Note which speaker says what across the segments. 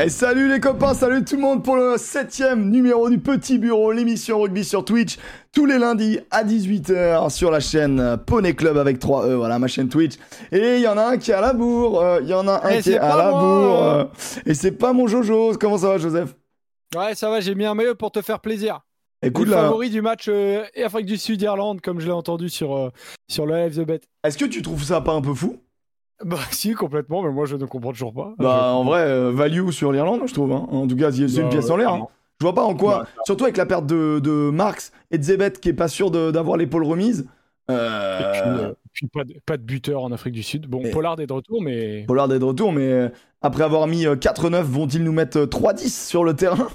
Speaker 1: Eh, salut les copains, salut tout le monde pour le septième numéro du Petit Bureau, l'émission rugby sur Twitch, tous les lundis à 18h sur la chaîne Poney Club avec 3 E, voilà ma chaîne Twitch. Et il y en a un qui est à la bourre, euh, il y en a un qui est à la
Speaker 2: moi.
Speaker 1: bourre. euh, et c'est pas mon Jojo, comment ça va Joseph?
Speaker 2: Ouais, ça va, j'ai mis un maillot pour te faire plaisir.
Speaker 1: Écoute
Speaker 2: le
Speaker 1: là,
Speaker 2: favori du match euh, Afrique du Sud-Irlande, comme je l'ai entendu sur, sur le Live The Bet.
Speaker 1: est-ce que tu trouves ça pas un peu fou?
Speaker 2: Bah si, complètement, mais moi je ne comprends toujours pas.
Speaker 1: Bah en vrai, euh, value sur l'Irlande je trouve, hein. en tout cas c'est une
Speaker 2: Bah,
Speaker 1: pièce en l'air. hein. Je vois pas en quoi,
Speaker 2: Bah,
Speaker 1: surtout avec la perte de, de Marx et de Zebet qui est pas sûr de- d'avoir l'épaule remise.
Speaker 2: Et
Speaker 1: Euh...
Speaker 2: puis, euh, puis pas, de, pas de buteur en Afrique du Sud. Bon,
Speaker 1: Et-
Speaker 2: Pollard est de retour, mais
Speaker 1: Pollard est de retour, mais après avoir mis euh, 4-9, vont-ils nous mettre euh, 3-10 sur le terrain?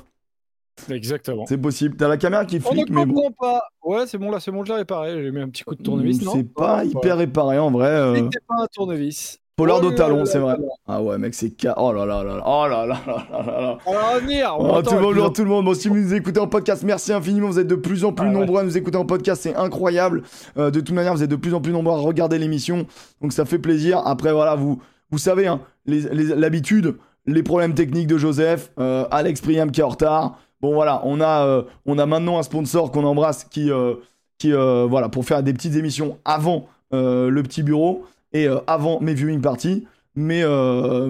Speaker 2: Exactement.
Speaker 1: C'est possible. T'as la caméra qui flique, mais bon.
Speaker 2: comprend pas. Ouais, c'est bon, là, c'est bon, je l'ai réparé. J'ai mis un petit coup de tournevis, non
Speaker 1: C'est pas hyper réparé en vrai. euh,
Speaker 2: C'était pas un tournevis.
Speaker 1: Pollard
Speaker 2: Oh
Speaker 1: au
Speaker 2: là
Speaker 1: talon,
Speaker 2: là
Speaker 1: c'est
Speaker 2: là
Speaker 1: vrai.
Speaker 2: là.
Speaker 1: Ah ouais, mec, c'est. ca- Oh là là là là. Oh là là là là là là.
Speaker 2: On va revenir. on
Speaker 1: Oh, tout, bonjour tout le monde. Bon, si vous nous écoutez en podcast, merci infiniment. Vous êtes de plus en plus
Speaker 2: Ah ouais.
Speaker 1: nombreux à nous écouter en podcast. C'est incroyable. Euh, de toute manière, vous êtes de plus en plus nombreux à regarder l'émission. Donc ça fait plaisir. Après, voilà, vous, vous savez, hein, les- les- l'habitude, les problèmes techniques de Joseph, euh, Alex Priam qui est en retard. Bon, voilà, on a, euh, on a maintenant un sponsor qu'on embrasse qui, euh, qui euh, voilà, pour faire des petites émissions avant le petit bureau et avant mes viewing parties. Mais,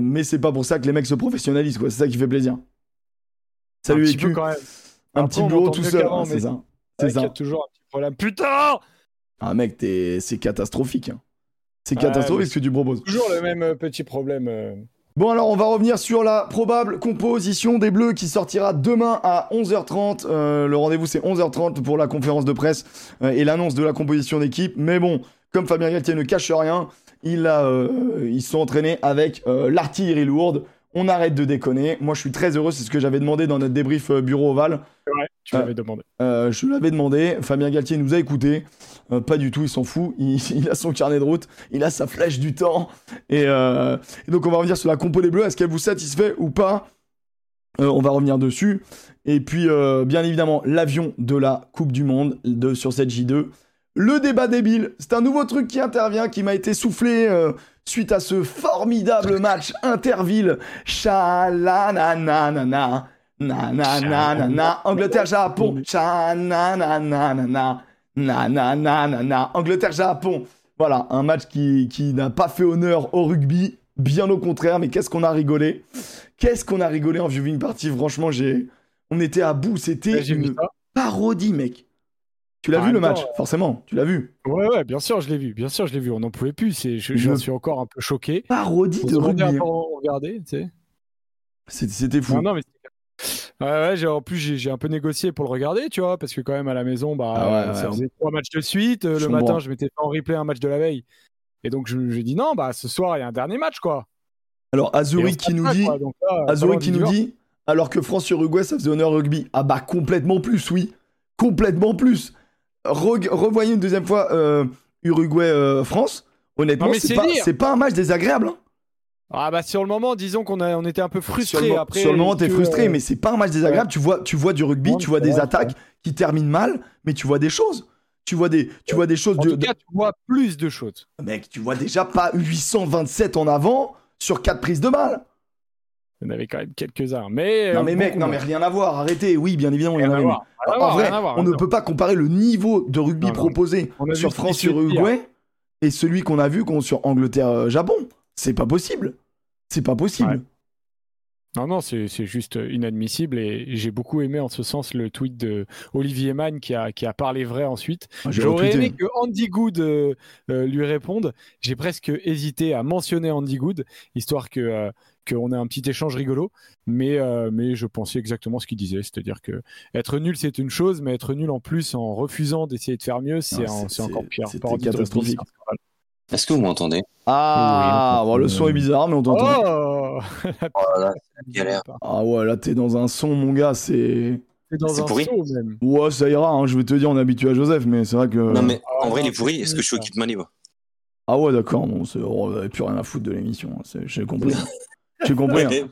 Speaker 1: mais c'est pas pour ça que les mecs se professionnalisent, quoi. C'est ça qui fait plaisir. Salut
Speaker 2: même.
Speaker 1: Un
Speaker 2: Après,
Speaker 1: petit bureau tout seul. hein, c'est ça. C'est
Speaker 2: qu'il y
Speaker 1: ça.
Speaker 2: a toujours un petit problème. Putain
Speaker 1: Ah mec, t'es- c'est catastrophique. hein. C'est catastrophique ce que tu proposes.
Speaker 2: Toujours le même petit problème.
Speaker 1: Bon alors on va revenir sur la probable composition des Bleus qui sortira demain à 11h30. Euh, le rendez-vous c'est 11h30 pour la conférence de presse euh, et l'annonce de la composition d'équipe. Mais bon, comme Fabien Galtier ne cache rien, il a, euh, ils se sont entraînés avec l'artillerie lourde. On arrête de déconner. Moi je suis très heureux, c'est ce que j'avais demandé dans notre débrief bureau ovale.
Speaker 2: Ouais, tu l'avais demandé.
Speaker 1: Je l'avais demandé, Fabien Galtier nous a écouté. Euh, pas du tout, il s'en fout. Il, il a son carnet de route, il a sa flèche du temps. Et, euh, et donc, on va revenir sur la compo des Bleus. Est-ce qu'elle vous satisfait ou pas? Euh, On va revenir dessus. Et puis, bien évidemment, l'avion de la Coupe du Monde de, sur cette J2. Le débat débile, c'est un nouveau truc qui intervient, qui m'a été soufflé suite à ce formidable match Interville. Chalananana. Na na na na na Angleterre Japon cha Na, na, na, na, na. Angleterre-Japon. Voilà, un match qui, qui n'a pas fait honneur au rugby. Bien au contraire, mais qu'est-ce qu'on a rigolé? Qu'est-ce qu'on a rigolé en viewing party? Franchement, j'ai... on était à bout. C'était parodie, mec. Tu l'as
Speaker 2: ah,
Speaker 1: vu le match, forcément, tu l'as vu.
Speaker 2: Ouais, ouais, bien sûr, je l'ai vu, bien sûr, je l'ai vu. On n'en pouvait plus, c'est, je, suis encore un peu choqué.
Speaker 1: Parodie de rugby. Hein.
Speaker 2: Regarder, tu sais.
Speaker 1: C'était fou.
Speaker 2: Non, non mais ouais, ouais, en plus, j'ai, un peu négocié pour le regarder, tu vois, parce que quand même, à la maison, bah,
Speaker 1: Ah ouais,
Speaker 2: ça faisait trois matchs de suite. Euh, le matin, je m'étais fait en replay un match de la veille. Et donc, je, dit non, bah, ce soir, il y a un dernier match, quoi.
Speaker 1: alors Azuri qui nous dit
Speaker 2: quoi. Donc là,
Speaker 1: Azuri qui nous dit, alors que France sur Uruguay, ça faisait honneur rugby. Ah bah complètement plus, oui. Complètement plus. Re- revoyez une deuxième fois euh, Uruguay-France. Honnêtement,
Speaker 2: Non, mais
Speaker 1: c'est pas, pas un match désagréable. hein.
Speaker 2: Ah, bah, sur le moment, disons qu'on a, on était un peu
Speaker 1: Sur mo-
Speaker 2: Après,
Speaker 1: sur le moment, t'es frustré,
Speaker 2: euh,
Speaker 1: mais c'est pas un match désagréable. Tu, vois, tu vois du rugby,
Speaker 2: Non,
Speaker 1: tu vois des
Speaker 2: vrai,
Speaker 1: attaques qui terminent mal, mais tu vois des choses. Tu vois des, tu vois des choses
Speaker 2: En
Speaker 1: de,
Speaker 2: tout cas, tu vois plus de choses.
Speaker 1: Mec, tu vois déjà pas 827 en avant sur 4 prises de balles.
Speaker 2: Il y en avait quand même quelques-uns. Mais,
Speaker 1: Non
Speaker 2: euh,
Speaker 1: mais mec, non mais rien à voir, arrêtez. Oui, bien évidemment, il y en
Speaker 2: Rien
Speaker 1: a
Speaker 2: à
Speaker 1: une.
Speaker 2: voir. Rien à
Speaker 1: En
Speaker 2: voir,
Speaker 1: vrai,
Speaker 2: rien voir,
Speaker 1: on
Speaker 2: rien
Speaker 1: ne peut pas comparer le niveau de rugby
Speaker 2: Non, non.
Speaker 1: proposé sur France sur
Speaker 2: pire.
Speaker 1: Uruguay et celui qu'on a vu sur Angleterre-Japon. C'est pas possible. C'est pas possible.
Speaker 2: Ouais. Non, non, c'est c'est juste inadmissible et j'ai beaucoup aimé en ce sens le tweet de Olivier Mann qui a, qui a parlé vrai ensuite.
Speaker 1: J'ai
Speaker 2: J'aurais aimé que Andy Good euh, euh, lui réponde. J'ai presque hésité à mentionner Andy Good, histoire que euh, qu'on ait un petit échange rigolo. Mais, mais je pensais exactement ce qu'il disait, c'est-à-dire que être nul c'est une chose, mais être nul en plus en refusant d'essayer de faire mieux, c'est
Speaker 1: Ah, c'est-
Speaker 2: c'est encore
Speaker 1: c'est-
Speaker 2: pire. rugby,
Speaker 1: catastrophique.
Speaker 3: Est-ce que vous m'entendez?
Speaker 1: Ah,
Speaker 2: Oui,
Speaker 1: bon, le son est bizarre, mais on t'entend.
Speaker 2: Oh
Speaker 3: Oh là galère.
Speaker 1: Ah ouais, là t'es dans un son, mon gars, c'est.
Speaker 2: C'est dans un
Speaker 3: pourri.
Speaker 2: même.
Speaker 1: Ouais, ça ira, hein, je vais te dire, on est habitué à Joseph, mais c'est vrai que.
Speaker 3: Non mais
Speaker 2: Ah,
Speaker 3: en vrai,
Speaker 2: non,
Speaker 3: il est pourri.
Speaker 2: c'est
Speaker 3: Est-ce que je suis
Speaker 2: ça.
Speaker 3: équipement libre
Speaker 1: Ah ouais, d'accord, bon, c'est- oh, on avait plus rien à foutre de l'émission, hein, c'est- j'ai compris. j'ai compris. hein.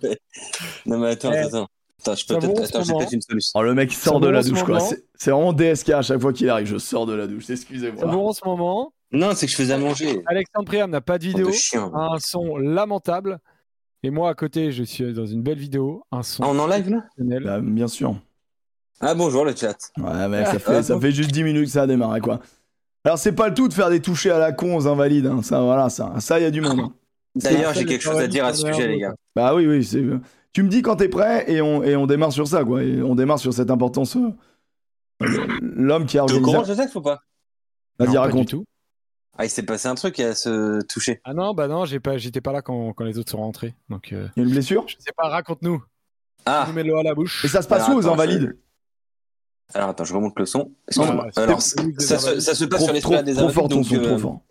Speaker 3: Non mais attends,
Speaker 2: Eh,
Speaker 3: attends. Attends, je peux
Speaker 2: ça
Speaker 3: peut-être
Speaker 2: moment.
Speaker 3: peut-être une solution.
Speaker 1: Oh, le mec sort
Speaker 2: Ça
Speaker 1: de la douche, quoi.
Speaker 2: moment.
Speaker 1: C'est c'est vraiment DSK à chaque fois qu'il arrive, je sors de la douche,
Speaker 2: C'est
Speaker 1: excusez-moi.
Speaker 2: bon en ce moment.
Speaker 3: Non, c'est que je faisais à manger.
Speaker 2: Alexandre Priam n'a pas de vidéo,
Speaker 3: de chien.
Speaker 2: a un son lamentable. Et moi, à côté, je suis dans une belle vidéo, un son
Speaker 3: Ah, on en live là?
Speaker 1: Bah, bien sûr.
Speaker 3: Ah bonjour le chat.
Speaker 1: Ouais, mec, ça
Speaker 2: Ah,
Speaker 1: fait, ça
Speaker 2: bon.
Speaker 1: fait juste 10 minutes que ça a démarré, quoi. Alors, c'est pas le tout de faire des touchés à la con aux invalides, hein. ça, voilà, ça, ça, y a du monde. hein.
Speaker 3: D'ailleurs,
Speaker 2: C'est
Speaker 3: j'ai quelque chose à dire à ce sujet, les gars.
Speaker 1: Bah oui, oui, c'est. Tu me dis quand t'es prêt et on, et on démarre sur ça, quoi. Et on démarre sur cette importance. euh, L'homme qui a organisé.
Speaker 3: courant, Joseph, ou pas?
Speaker 1: Vas-y,
Speaker 2: Non, pas
Speaker 1: raconte.
Speaker 2: du tout.
Speaker 3: Ah, il s'est passé un truc à se toucher.
Speaker 2: Ah non, bah non, j'ai pas, j'étais pas là quand, quand les autres sont rentrés. Donc, euh,
Speaker 1: Il y a une blessure?
Speaker 2: je sais pas, raconte-nous.
Speaker 3: Ah,
Speaker 2: Nous mets l'eau à la bouche.
Speaker 1: Et ça se passe
Speaker 3: Alors,
Speaker 1: où aux
Speaker 3: attends,
Speaker 1: invalides?
Speaker 3: alors attends, je remonte le son. Excuse-moi.
Speaker 2: c'est
Speaker 3: Alors, ça, se,
Speaker 2: invalides.
Speaker 3: ça se passe
Speaker 1: Trop,
Speaker 3: sur l'esplanade des
Speaker 1: trop fort
Speaker 3: invalides.
Speaker 1: ton
Speaker 3: donc,
Speaker 1: son, trop
Speaker 3: euh,
Speaker 1: fort.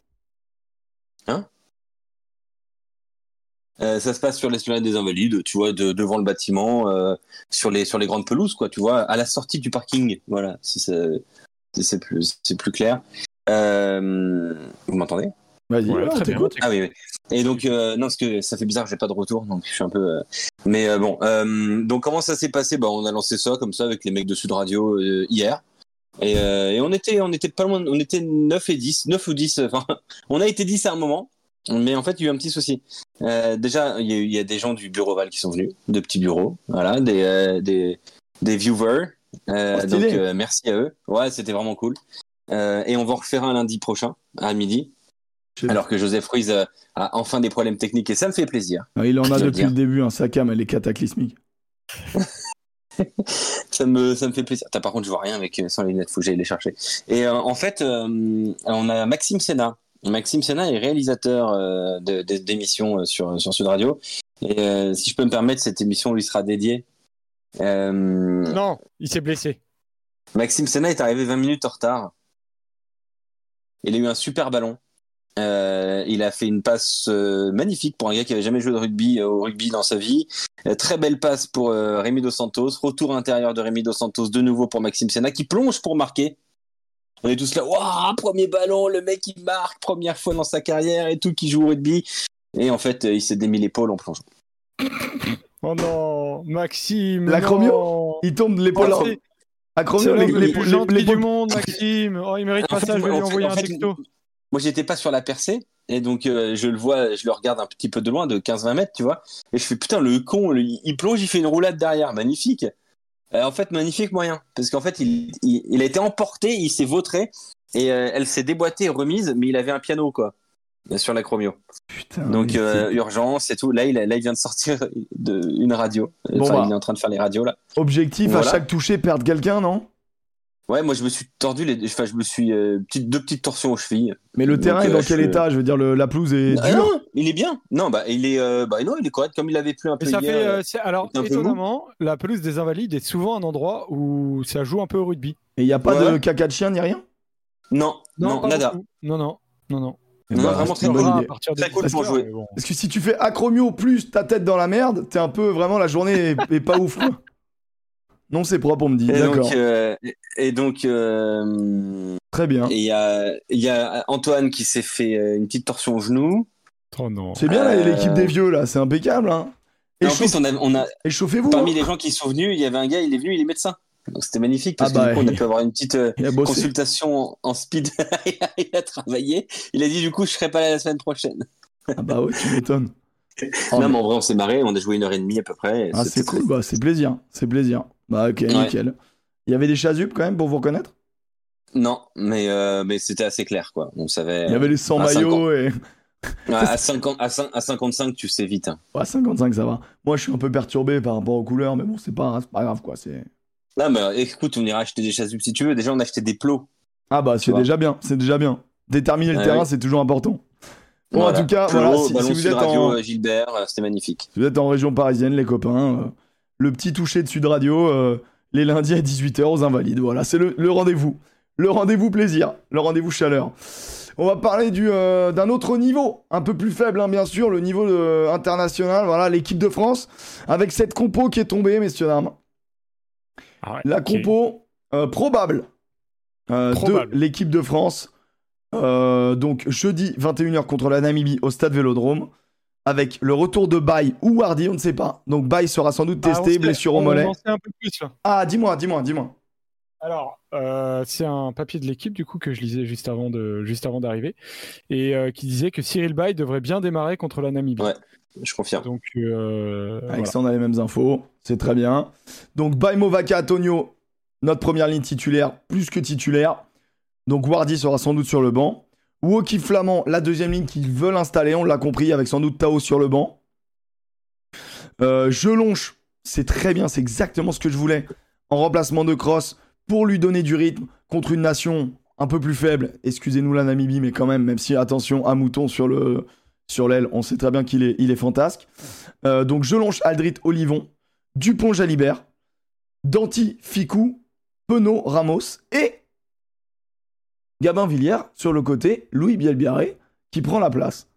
Speaker 3: Euh, ça se passe sur l'esplanade des Invalides, tu vois, de- devant le bâtiment, euh, sur les sur les grandes pelouses, quoi, tu vois, à la sortie du parking. Voilà, si c'est si c'est plus c'est plus clair. Euh, vous m'entendez?
Speaker 1: Vas-y,
Speaker 2: Ouais, très bien.
Speaker 3: Ah oui, oui. Et donc euh, non, parce que ça fait bizarre, j'ai pas de retour, donc je suis un peu. euh, Mais euh, bon, euh, donc comment ça s'est passé? Bah, on a lancé ça comme ça avec les mecs de Sud Radio euh, hier. Et, euh, et on était on était pas loin, on était 9 et 10, 9 ou 10. Enfin, on a été 10 à un moment. Mais en fait, il y a eu un petit souci. Euh, déjà, il y, a, eu- il y a des gens du bureau Val qui sont venus, de petits bureaux, voilà, des, euh, des, des viewers. Euh,
Speaker 1: Oh,
Speaker 3: donc,
Speaker 1: stylé.
Speaker 3: euh, merci à eux. Ouais, c'était vraiment cool. Euh, et on va en refaire un lundi prochain, à midi. Alors que Joseph Ruiz euh, a enfin des problèmes techniques et ça me fait plaisir.
Speaker 1: pas. Il en a depuis
Speaker 3: dire.
Speaker 1: le début, hein, sa cam, elle est cataclysmique.
Speaker 3: Ça me, ça me fait plaisir. T'as, par contre, je vois rien avec euh, sans les lunettes, faut que j'aille les chercher. Et euh, en fait, euh, on a Maxime Sénat. Maxime Sénat est réalisateur euh, de- de- d'émissions sur, sur Sud Radio. Et euh, si je peux me permettre, cette émission lui sera dédiée. Euh,
Speaker 2: Non, il s'est blessé.
Speaker 3: Maxime Sénat est arrivé 20 minutes en retard. Il a eu un super ballon. Euh, il a fait une passe euh, magnifique pour un gars qui avait jamais joué de rugby euh, au rugby dans sa vie. Euh, très belle passe pour euh, Rémi Dos Santos. Retour intérieur de Rémi Dos Santos de nouveau pour Maxime Sénat qui plonge pour marquer. On est tous là, waouh, premier ballon, le mec il marque, première fois dans sa carrière et tout, qui joue au rugby. Et en fait, euh, il s'est démis l'épaule en plongeant.
Speaker 2: Oh non, Maxime.
Speaker 1: La
Speaker 2: non.
Speaker 1: chromio Il tombe de l'épaule.
Speaker 2: C'est
Speaker 1: les- les-
Speaker 2: du monde, Maxime. Oh, il mérite pas ça, je vais lui
Speaker 3: en fait-
Speaker 2: envoyer
Speaker 3: en
Speaker 2: un
Speaker 3: fait,
Speaker 2: texto.
Speaker 3: Moi, j'étais pas sur la percée. Et donc, euh, je le vois, je le regarde un petit peu de loin, de 15-20 mètres, tu vois. Et je fais, putain, le con, le- il plonge, il fait une roulade derrière. Magnifique. Euh, en fait, magnifique moyen. Parce qu'en fait, il, il, il a été emporté, il s'est vautré. Et euh, elle s'est déboîtée, remise, mais il avait un piano, quoi. Sur la chromio.
Speaker 1: Putain,
Speaker 3: Donc, euh, urgence et tout. Là il, a- là, il vient de sortir de, une radio.
Speaker 1: Bon,
Speaker 3: Enfin,
Speaker 1: bah.
Speaker 3: il est en train de faire les radios, là.
Speaker 1: Objectif
Speaker 3: Voilà.
Speaker 1: à chaque toucher, perdre quelqu'un, non?
Speaker 3: Ouais, moi, je me suis tordu les, enfin, je me suis, euh, petite, deux petites torsions aux chevilles.
Speaker 1: Mais le
Speaker 3: Donc,
Speaker 1: terrain est
Speaker 3: euh,
Speaker 1: dans quel
Speaker 3: suis-
Speaker 1: état? Je veux dire, le- la pelouse est
Speaker 3: Ah
Speaker 1: dure?
Speaker 3: non, il est bien. Non, bah il est, euh, bah non, il est correct comme il avait plu un peu
Speaker 2: ça
Speaker 3: hier.
Speaker 2: fait,
Speaker 3: euh,
Speaker 2: alors étonnamment, la pelouse des Invalides est souvent un endroit où ça joue un peu au rugby.
Speaker 1: Et il n'y a pas
Speaker 3: Ouais.
Speaker 1: de caca de chien ni rien?
Speaker 3: Non, non, nada.
Speaker 2: beaucoup. Non, non, non, non.
Speaker 1: Eh
Speaker 3: Non,
Speaker 1: ben,
Speaker 3: vraiment
Speaker 1: c'est une
Speaker 3: très
Speaker 1: bonne
Speaker 2: rare
Speaker 1: idée.
Speaker 2: à partir de
Speaker 3: Très cool
Speaker 2: 17
Speaker 3: pour
Speaker 2: heures,
Speaker 3: jouer.
Speaker 2: bon.
Speaker 1: Parce que si tu fais acromio plus ta tête dans la merde, t'es un peu vraiment la journée est, est pas ouf quoi. Non, c'est propre, on me dit.
Speaker 3: Et
Speaker 1: D'accord.
Speaker 3: donc, euh, et donc, euh,
Speaker 1: Très bien.
Speaker 3: et il y a, il y a Antoine qui s'est fait euh, une petite torsion au genou.
Speaker 2: Oh non.
Speaker 1: C'est bien
Speaker 3: Euh,
Speaker 1: l'équipe des vieux là, c'est impeccable. Hein.
Speaker 3: Et en
Speaker 1: Échauffe-
Speaker 3: plus, on a, on a,
Speaker 1: Échauffez-vous.
Speaker 3: parmi
Speaker 1: hein.
Speaker 3: les gens qui sont venus, il y avait un gars, il est venu, il est médecin. Donc c'était magnifique parce
Speaker 1: Ah bah,
Speaker 3: que du coup, on a pu avoir une petite euh, consultation en, speed. il, a, il a travaillé. Il a dit du coup, je serai pas là la semaine prochaine.
Speaker 1: Ah bah ouais, tu m'étonnes.
Speaker 3: Non,
Speaker 1: mais-
Speaker 3: en vrai, on s'est marré. On a joué une heure et demie à peu près.
Speaker 1: Ah, c'est cool, bah, c'est plaisir. C'est plaisir. Bah ok,
Speaker 3: Ouais.
Speaker 1: nickel. Il y avait des chasubles quand même pour vous reconnaître?
Speaker 3: Non, mais, euh, mais c'était assez clair, quoi. On savait.
Speaker 1: Il y avait les 100
Speaker 3: à
Speaker 1: maillots et.
Speaker 3: Ouais, à, 50, à, 5 à 55, tu sais vite. hein.
Speaker 1: Ouais, 55, ça va. Moi, je suis un peu perturbé par rapport aux couleurs, mais bon, c'est pas, pas grave quoi. C'est.
Speaker 3: Non, mais euh, écoute, on ira acheter des chasubles si tu veux. Déjà, on a acheté des plots.
Speaker 1: Ah bah, c'est déjà bien. C'est déjà bien. Déterminer le terrain,
Speaker 3: oui.
Speaker 1: c'est toujours important. Bon,
Speaker 3: Voilà.
Speaker 1: en tout cas, voilà, si, vous êtes
Speaker 3: Radio,
Speaker 1: en,
Speaker 3: euh, Gilbert, euh, c'était magnifique.
Speaker 1: Si vous êtes en région parisienne, les copains, euh, le petit toucher de Sud Radio, euh, les lundis à 18h aux Invalides. Voilà, c'est le, le rendez-vous. Le rendez-vous plaisir, le rendez-vous chaleur. On va parler du, euh, d'un autre niveau, un peu plus faible, hein, bien sûr, le niveau international. Voilà, l'équipe de France, avec cette compo qui est tombée, messieurs, dames.
Speaker 2: Ah ouais,
Speaker 1: La compo euh, probable, euh,
Speaker 2: Probable.
Speaker 1: de l'équipe de France. Euh, donc jeudi 21h contre la Namibie au stade Vélodrome. Avec le retour de Baye ou Wardy, on ne sait pas. Donc Baye sera sans doute
Speaker 2: Ah, on
Speaker 1: testé, blessure au mollet.
Speaker 2: en sait un peu plus là.
Speaker 1: Ah, dis-moi, dis-moi, dis-moi.
Speaker 2: Alors, euh, c'est un papier de l'équipe du coup que je lisais juste avant de juste avant d'arriver et euh, qui disait que Cyril Bay devrait bien démarrer contre la Namibie.
Speaker 3: Ouais, je confirme.
Speaker 2: Donc, euh,
Speaker 1: Avec
Speaker 2: voilà.
Speaker 1: ça, on a les mêmes infos. C'est très bien. Donc, Baimovaka Antonio, notre première ligne titulaire, plus que titulaire. Donc, Wardy sera sans doute sur le banc. Woki Flamand, la deuxième ligne qu'ils veulent installer, on l'a compris, avec sans doute Tao sur le banc. Euh, Jelonche, c'est très bien, c'est exactement ce que je voulais. En remplacement de Cross, pour lui donner du rythme contre une nation un peu plus faible. Excusez-nous la Namibie, mais quand même, même si, attention, à Mouton sur le sur l'aile, on sait très bien qu'il est, il est fantasque. Euh, donc Jelonche, Aldrit, Olivon, Dupont, Jalibert, Danti, Ficou, Penaud, Ramos et Gabin Villière sur le côté, Louis Bielbiaré qui prend la place.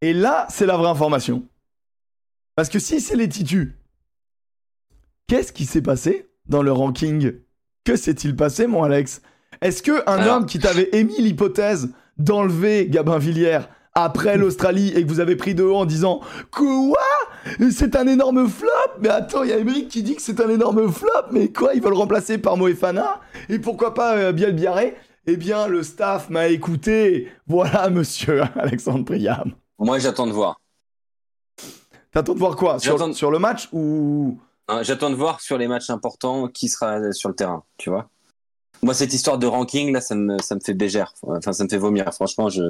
Speaker 1: Et là, c'est la vraie information. Parce que si c'est les titus, qu'est-ce qui s'est passé dans le ranking Que s'est-il passé, mon Alex? Est-ce que un
Speaker 3: Alors-
Speaker 1: homme qui t'avait émis l'hypothèse d'enlever Gabin Villière après l'Australie et que vous avez pris de haut en disant Quoi? C'est un énorme flop Mais attends, il y a Emeric qui dit que c'est un énorme flop, mais quoi Ils veulent le remplacer par Moefana? Et pourquoi pas euh, Biel Biarré? Eh bien, le staff m'a écouté. Voilà, monsieur Alexandre Priam.
Speaker 3: Moi, j'attends de voir.
Speaker 1: T'attends de voir quoi? Sur le match ou.
Speaker 3: Hein, J'attends de voir sur les matchs importants qui sera sur le terrain, tu vois. Moi, cette histoire de ranking, là, ça me, ça me fait bégère. Enfin, ça me fait vomir. Franchement, je.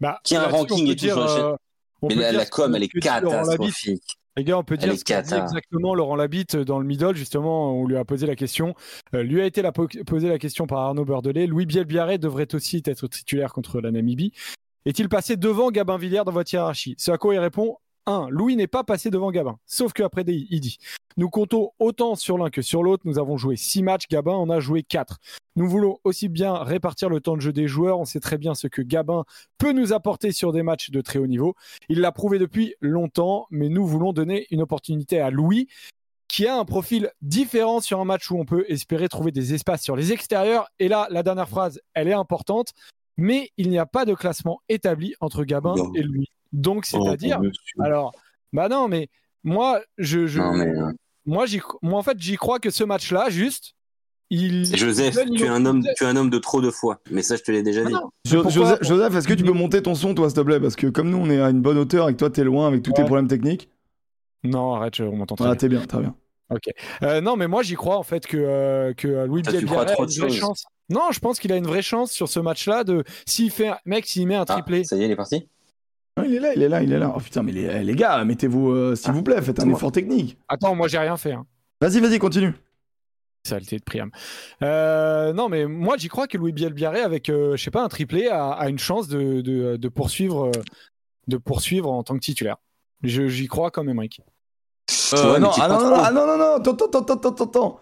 Speaker 2: Bah,
Speaker 3: Qui a un ranking et tout
Speaker 2: dire, euh,
Speaker 3: Mais la, com, elle est catastrophique.
Speaker 2: Les gars, on peut dire
Speaker 3: est
Speaker 2: ce qu'a dit
Speaker 3: cata.
Speaker 2: exactement Laurent Labitte dans le middle, justement, on lui a posé la question. Euh, lui a été la po- posé la question par Arnaud Beurdelet. Louis Bielbiarré devrait aussi être titulaire contre la Namibie. Est-il passé devant Gabin Villière dans votre hiérarchie? Ce à quoi il répond 1. Louis n'est pas passé devant Gabin. Sauf qu'après, il dit Nous comptons autant sur l'un que sur l'autre. Nous avons joué 6 matchs. Gabin en a joué 4. Nous voulons aussi bien répartir le temps de jeu des joueurs. On sait très bien ce que Gabin peut nous apporter sur des matchs de très haut niveau. Il l'a prouvé depuis longtemps, mais nous voulons donner une opportunité à Louis, qui a un profil différent sur un match où on peut espérer trouver des espaces sur les extérieurs. Et là, la dernière phrase, elle est importante, mais il n'y a pas de classement établi entre Gabin
Speaker 3: Non.
Speaker 2: et Louis. Donc, c'est-à-dire,
Speaker 3: Oh,
Speaker 2: alors, bah non, mais moi, je, je-
Speaker 3: Non, mais, euh,
Speaker 2: moi, j'y- moi, en fait, j'y crois que ce match-là, juste, il.
Speaker 3: Joseph, tu es un homme, tu es un homme de trop de foi. Mais ça, je te l'ai déjà
Speaker 2: Ah
Speaker 3: dit.
Speaker 2: non,
Speaker 1: Jo-
Speaker 2: pourquoi-
Speaker 1: Joseph, Joseph, est-ce que tu peux monter ton son, toi, s'il te plaît? Parce que comme nous, on est à une bonne hauteur et que toi, t'es loin avec tous tes problèmes techniques.
Speaker 2: Non, arrête, je- on m'entend très
Speaker 1: Ah,
Speaker 2: bien.
Speaker 1: t'es bien, très bien.
Speaker 2: Euh, non, mais moi j'y crois en fait que, euh, que Louis Bielbiarré
Speaker 3: crois trop
Speaker 2: a
Speaker 3: de
Speaker 2: une vraie
Speaker 3: choses.
Speaker 2: chance. Non, je pense qu'il a une vraie chance sur ce match-là de s'il fait, mec, s'il met un
Speaker 3: Ah,
Speaker 2: triplé.
Speaker 3: ça y est, il est parti.
Speaker 1: Ah, il est là, il est là, il est là. Oh putain, mais les, les gars, mettez-vous, euh, s'il
Speaker 3: Ah,
Speaker 1: vous plaît, faites un
Speaker 3: moi.
Speaker 1: effort technique.
Speaker 2: Attends, moi j'ai rien fait. Hein.
Speaker 1: Vas-y, vas-y, continue.
Speaker 2: Saleté de Priam. Euh, non, mais moi j'y crois que Louis Bielbiaré avec, euh, je sais pas, un triplé a, a une chance de, de, de poursuivre, de poursuivre en tant que titulaire. Je- J'y crois quand même, Mike.
Speaker 1: Euh,
Speaker 3: Ouais,
Speaker 1: non, ah, non, non, ah, non, non, non, attends, attends, attends, attends, attends.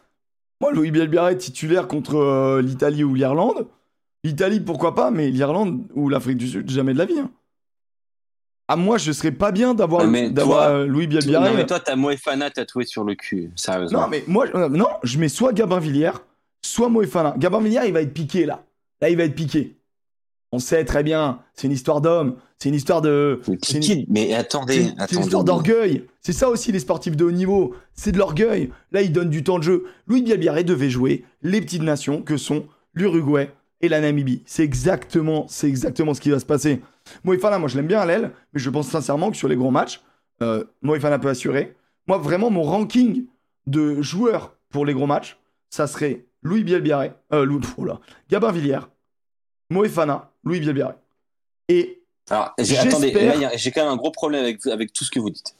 Speaker 1: Moi, Louis Bielbiaré titulaire contre euh, l'Italie ou l'Irlande. L'Italie, pourquoi pas, mais l'Irlande ou l'Afrique du Sud, jamais de la vie. hein. Ah, moi, je serais pas bien d'avoir euh, Louis Bielbiaré.
Speaker 3: Non, mais toi, t'as Moefana tatoué sur le cul. Sérieusement.
Speaker 1: Non, mais moi, non, je mets soit Gabin Villière, soit Moefana. Gabin Villière, il va être piqué là. Là, il va être piqué. On sait très bien, c'est une histoire d'homme, c'est une histoire de.
Speaker 3: Mais
Speaker 1: une- C'est
Speaker 3: attendez,
Speaker 1: c'est une histoire d'orgueil. C'est ça aussi les sportifs de haut niveau. C'est de l'orgueil. Là, ils donnent du temps de jeu. Louis Bielbiaré devait jouer les petites nations que sont l'Uruguay et la Namibie. C'est exactement, c'est exactement ce qui va se passer. Moefana, moi je l'aime bien à l'aile, mais je pense sincèrement que sur les gros matchs, euh, Moefana peut assurer. Moi, vraiment, mon ranking de joueurs pour les gros matchs, ça serait Louis Bielbiaré, euh, Louis, oh là, Gabin Villière, Moefana, Louis Bielbiaré. Et
Speaker 3: Alors, attendez, j'ai quand même un gros problème avec, avec tout ce que vous dites.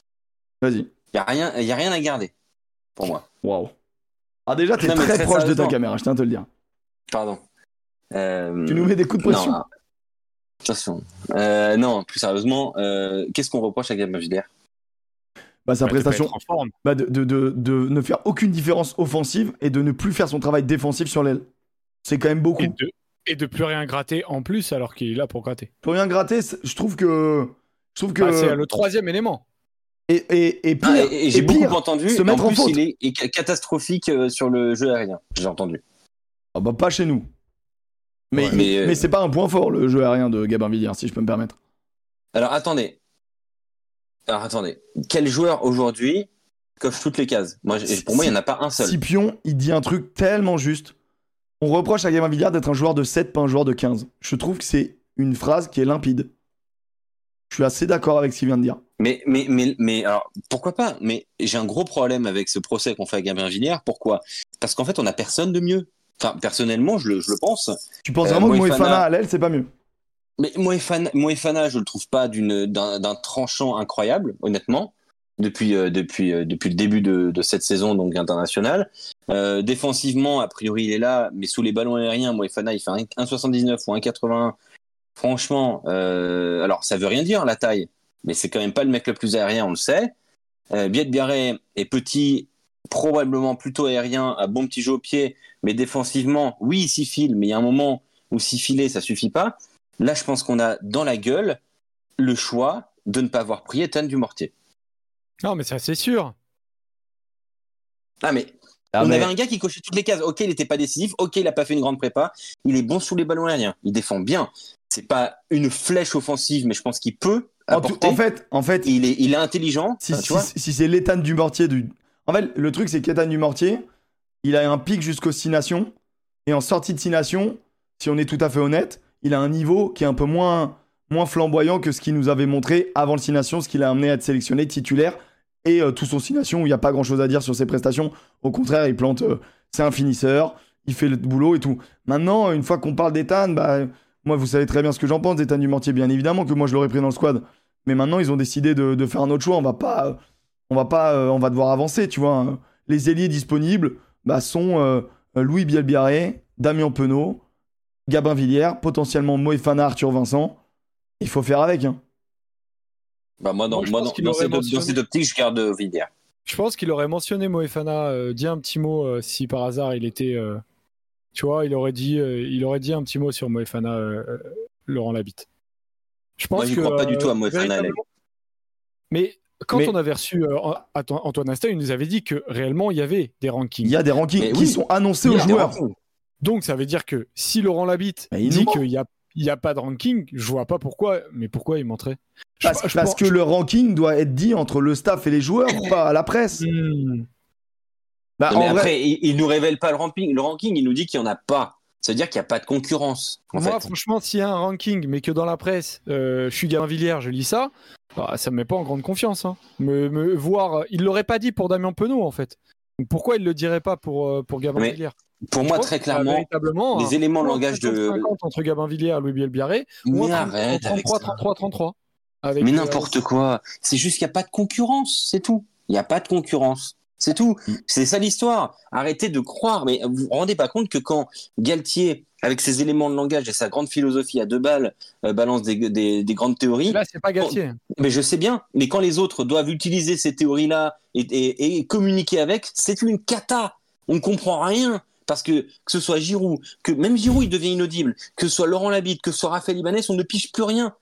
Speaker 1: vas-y.
Speaker 3: Il n'y a, rien- y a rien à garder, pour moi.
Speaker 1: Waouh. Ah déjà, t'es très,
Speaker 3: très
Speaker 1: proche de ta caméra, je tiens à te le dire.
Speaker 3: Pardon. Euh,
Speaker 1: Tu nous mets des coups de pression.
Speaker 3: Non, attention. Euh, non, plus sérieusement, euh, qu'est-ce qu'on reproche à Gabin Villière
Speaker 1: Bah, sa
Speaker 2: Bah, de pas
Speaker 1: prestation,
Speaker 2: en
Speaker 1: bah, de, de, de, de ne faire aucune différence offensive et de ne plus faire son travail défensif sur l'aile. C'est quand même beaucoup.
Speaker 2: Et de, et de plus rien gratter en plus alors qu'il est là pour gratter.
Speaker 1: Pour rien gratter, je trouve que. Je trouve que.
Speaker 2: Bah, c'est le troisième élément.
Speaker 1: et, et, et pire,
Speaker 3: Ah, et, et j'ai beaucoup entendu.
Speaker 1: se
Speaker 3: en
Speaker 1: mettre en
Speaker 3: plus,
Speaker 1: faute.
Speaker 3: il est, est ca- catastrophique sur le jeu aérien. J'ai entendu.
Speaker 1: Ah bah, pas chez nous. Mais,
Speaker 3: Ouais,
Speaker 1: mais,
Speaker 3: mais, euh,
Speaker 1: mais c'est pas un point fort le jeu aérien de Gabin Villière, si je peux me permettre.
Speaker 3: Alors attendez. Alors attendez. Quel joueur aujourd'hui coche toutes les cases? Moi, pour moi, il n'y en a pas un seul.
Speaker 1: Scipion, il dit un truc tellement juste. On reproche à Gabin Villière d'être un joueur de 7, pas un joueur de 15. Je trouve que c'est une phrase qui est limpide. Je suis assez d'accord avec ce qu'il vient de dire.
Speaker 3: Mais, mais, mais, mais, alors, pourquoi pas? Mais j'ai un gros problème avec ce procès qu'on fait à Gabin Villière. Pourquoi? Parce qu'en fait, on a personne de mieux. Enfin, personnellement, je le, je le pense.
Speaker 1: Tu penses
Speaker 3: Euh,
Speaker 1: vraiment que
Speaker 3: Moefana-
Speaker 1: à l'aile, c'est pas mieux?
Speaker 3: Mais Moefana, Moefana, je le trouve pas d'un tranchant incroyable, honnêtement, depuis, euh, depuis, euh, depuis le début de, de cette saison donc internationale. Euh, défensivement, a priori, il est là, mais sous les ballons aériens, Moefana, il fait un 1,79 ou 1,81. Franchement, euh, alors ça veut rien dire la taille, mais c'est quand même pas le mec le plus aérien, on le sait. Euh, Biet Biarré est petit, probablement plutôt aérien, à bon petit jeu au pied, mais défensivement, oui, il s'y file, mais il y a un moment où s'y filer, ça suffit pas. Là, je pense qu'on a dans la gueule le choix de ne pas avoir pris Ethan Dumortier.
Speaker 2: Non, mais ça, c'est sûr.
Speaker 3: Ah, mais
Speaker 1: Ah,
Speaker 3: on
Speaker 1: mais-
Speaker 3: avait un gars qui cochait toutes les cases. Ok, il n'était pas décisif. Ok, il n'a pas fait une grande prépa. Il est bon sous les ballons aériens. Il défend bien. C'est pas une flèche offensive, mais je pense qu'il peut
Speaker 1: En, tout- en fait, en fait,
Speaker 3: il est, il est intelligent.
Speaker 1: si,
Speaker 3: Enfin,
Speaker 1: si c'est l'état du mortier du. En fait, le truc, c'est qu'Ethan du mortier, il a un pic jusqu'aux 6 nations. Et en sortie de 6 nations, si on est tout à fait honnête, il a un niveau qui est un peu moins, flamboyant que ce qu'il nous avait montré avant le 6 nations, ce qui l'a amené à être sélectionné titulaire. Et tout son 6 nations, où il n'y a pas grand chose à dire sur ses prestations. Au contraire, il plante. euh, c'est un finisseur, il fait le boulot et tout. Maintenant, une fois qu'on parle d'Ethan, bah, moi, vous savez très bien ce que j'en pense d'Ethan du mortier, bien évidemment, que moi, je l'aurais pris dans le squad. Mais maintenant, ils ont décidé de, de faire un autre choix. On va pas, euh, on va pas, euh, on va devoir avancer, tu vois. hein. Les ailiers disponibles bah, sont euh, euh, Louis Bielbiarré, Damien Penaud, Gabin Villière, potentiellement Moefana, Arthur Vincent. Il faut faire avec. Hein.
Speaker 3: bah, Moi, dans,
Speaker 2: Moi, je
Speaker 3: dans,
Speaker 2: qu'il
Speaker 3: dans
Speaker 2: aurait
Speaker 3: cette, dans
Speaker 2: mentionné-
Speaker 3: cette optique, je garde Villiers.
Speaker 2: Je pense qu'il aurait mentionné Moefana, euh, dit un petit mot euh, si par hasard il était. euh, tu vois, il aurait dit, euh, il aurait dit un petit mot sur Moefana, euh, euh, Laurent Labitte. Je pense
Speaker 3: Moi, j'y
Speaker 2: que,
Speaker 3: crois pas du tout à Moefana,
Speaker 2: véritablement- Mais quand
Speaker 1: Mais-
Speaker 2: on avait reçu euh, Anto- Antoine Asta, il nous avait dit que réellement il y avait des rankings.
Speaker 1: Il y a des rankings
Speaker 3: Mais
Speaker 1: qui
Speaker 3: oui.
Speaker 1: sont annoncés aux joueurs.
Speaker 2: Donc ça veut dire que si Laurent Labitte dit qu'il n'y a, y a pas de ranking, je vois pas pourquoi. Mais pourquoi il montrait
Speaker 1: Parce,
Speaker 2: je
Speaker 1: parce
Speaker 2: pense-
Speaker 1: que le ranking doit être dit entre le staff et les joueurs, pas à la presse.
Speaker 2: Hmm.
Speaker 1: Bah,
Speaker 3: Non, mais
Speaker 1: en vrai,
Speaker 3: après, il, il nous révèle pas le ranking. Le ranking, il nous dit qu'il y en a pas. Ça veut dire qu'il n'y a pas de concurrence. En
Speaker 2: Moi,
Speaker 3: fait.
Speaker 2: franchement, s'il y a un ranking, mais que dans la presse, euh, je suis Gavin Villiers, je lis ça, bah, ça me met pas en grande confiance. Hein. Me, me voir, il l'aurait pas dit pour Damien Penaud, en fait. Pourquoi il le dirait pas pour, euh, pour Gabin Villiers?
Speaker 3: Pour moi, très clairement,
Speaker 2: véritablement
Speaker 3: les éléments langage de.
Speaker 2: 50 entre Gabin Villiers et Louis Bielbiarré, ou
Speaker 3: Mais arrête avec
Speaker 2: 33,
Speaker 3: ça.
Speaker 2: 33, 33. Avec,
Speaker 3: Mais
Speaker 2: euh,
Speaker 3: n'importe quoi. C'est juste qu'il n'y a pas de concurrence, c'est tout. Il n'y a pas de concurrence. C'est tout.
Speaker 1: Mm.
Speaker 3: C'est ça l'histoire. Arrêtez de croire. Mais vous vous rendez pas compte que quand Galtier, avec ses éléments de langage et sa grande philosophie à deux balles, euh, balance des, des- des grandes théories,
Speaker 2: Là, c'est pas Galtier.
Speaker 3: mais je sais bien, mais quand les autres doivent utiliser ces théories-là et, et- et communiquer avec, c'est une cata. On ne comprend rien. Parce que que ce soit Giroud, que même Giroud il devient inaudible, que ce soit Laurent Labitte, que ce soit Raphaël Ibanez, on ne pige plus rien.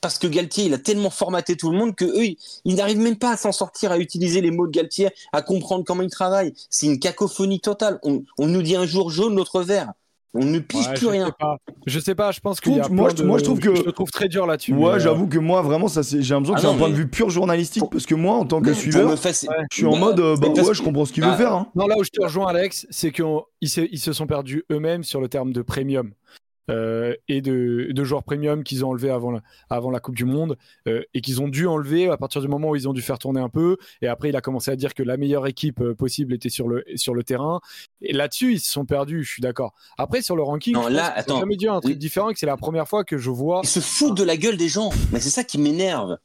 Speaker 3: Parce que Galtier, il a tellement formaté tout le monde que eux, ils- ils n'arrivent même pas à s'en sortir, à utiliser les mots de Galtier, à comprendre comment il travaille. C'est une cacophonie totale. On, on nous dit un jour jaune, l'autre vert. On ne pige
Speaker 2: Ouais,
Speaker 3: plus
Speaker 2: je
Speaker 3: rien.
Speaker 2: Sais pas. Je sais pas, je pense
Speaker 1: Trouve- moi, je-
Speaker 2: de-
Speaker 1: moi, je trouve que-
Speaker 2: Je le trouve très dur là-dessus.
Speaker 1: ouais,
Speaker 2: euh,
Speaker 1: j'avoue que moi, vraiment, ça, c'est- j'ai l'impression que
Speaker 3: Ah
Speaker 1: c'est un point de vue pur journalistique,
Speaker 3: Pour-
Speaker 1: parce que moi, en tant que suiveur,
Speaker 2: Ouais.
Speaker 1: je suis en
Speaker 3: Bah,
Speaker 1: mode, euh, bah
Speaker 3: parce
Speaker 1: ouais,
Speaker 3: que-
Speaker 1: je comprends ce qu'il
Speaker 3: Bah,
Speaker 1: veut faire. hein.
Speaker 2: Non, là où je te rejoins, Alex, c'est qu'ils se, ils se sont perdus eux-mêmes sur le terme de premium euh, et de, de joueurs premium qu'ils ont enlevé avant la, avant la Coupe du Monde euh, et qu'ils ont dû enlever à partir du moment où ils ont dû faire tourner un peu. Et après, il a commencé à dire que la meilleure équipe euh, possible était sur le, sur le terrain. Et là-dessus, ils se sont perdus, je suis d'accord. Après, sur le ranking,
Speaker 3: Non, là, attends.
Speaker 2: jamais dit un truc
Speaker 3: Oui.
Speaker 2: différent et que c'est la première fois que je vois.
Speaker 3: Ils se foutent de la gueule des gens. Mais c'est ça qui m'énerve.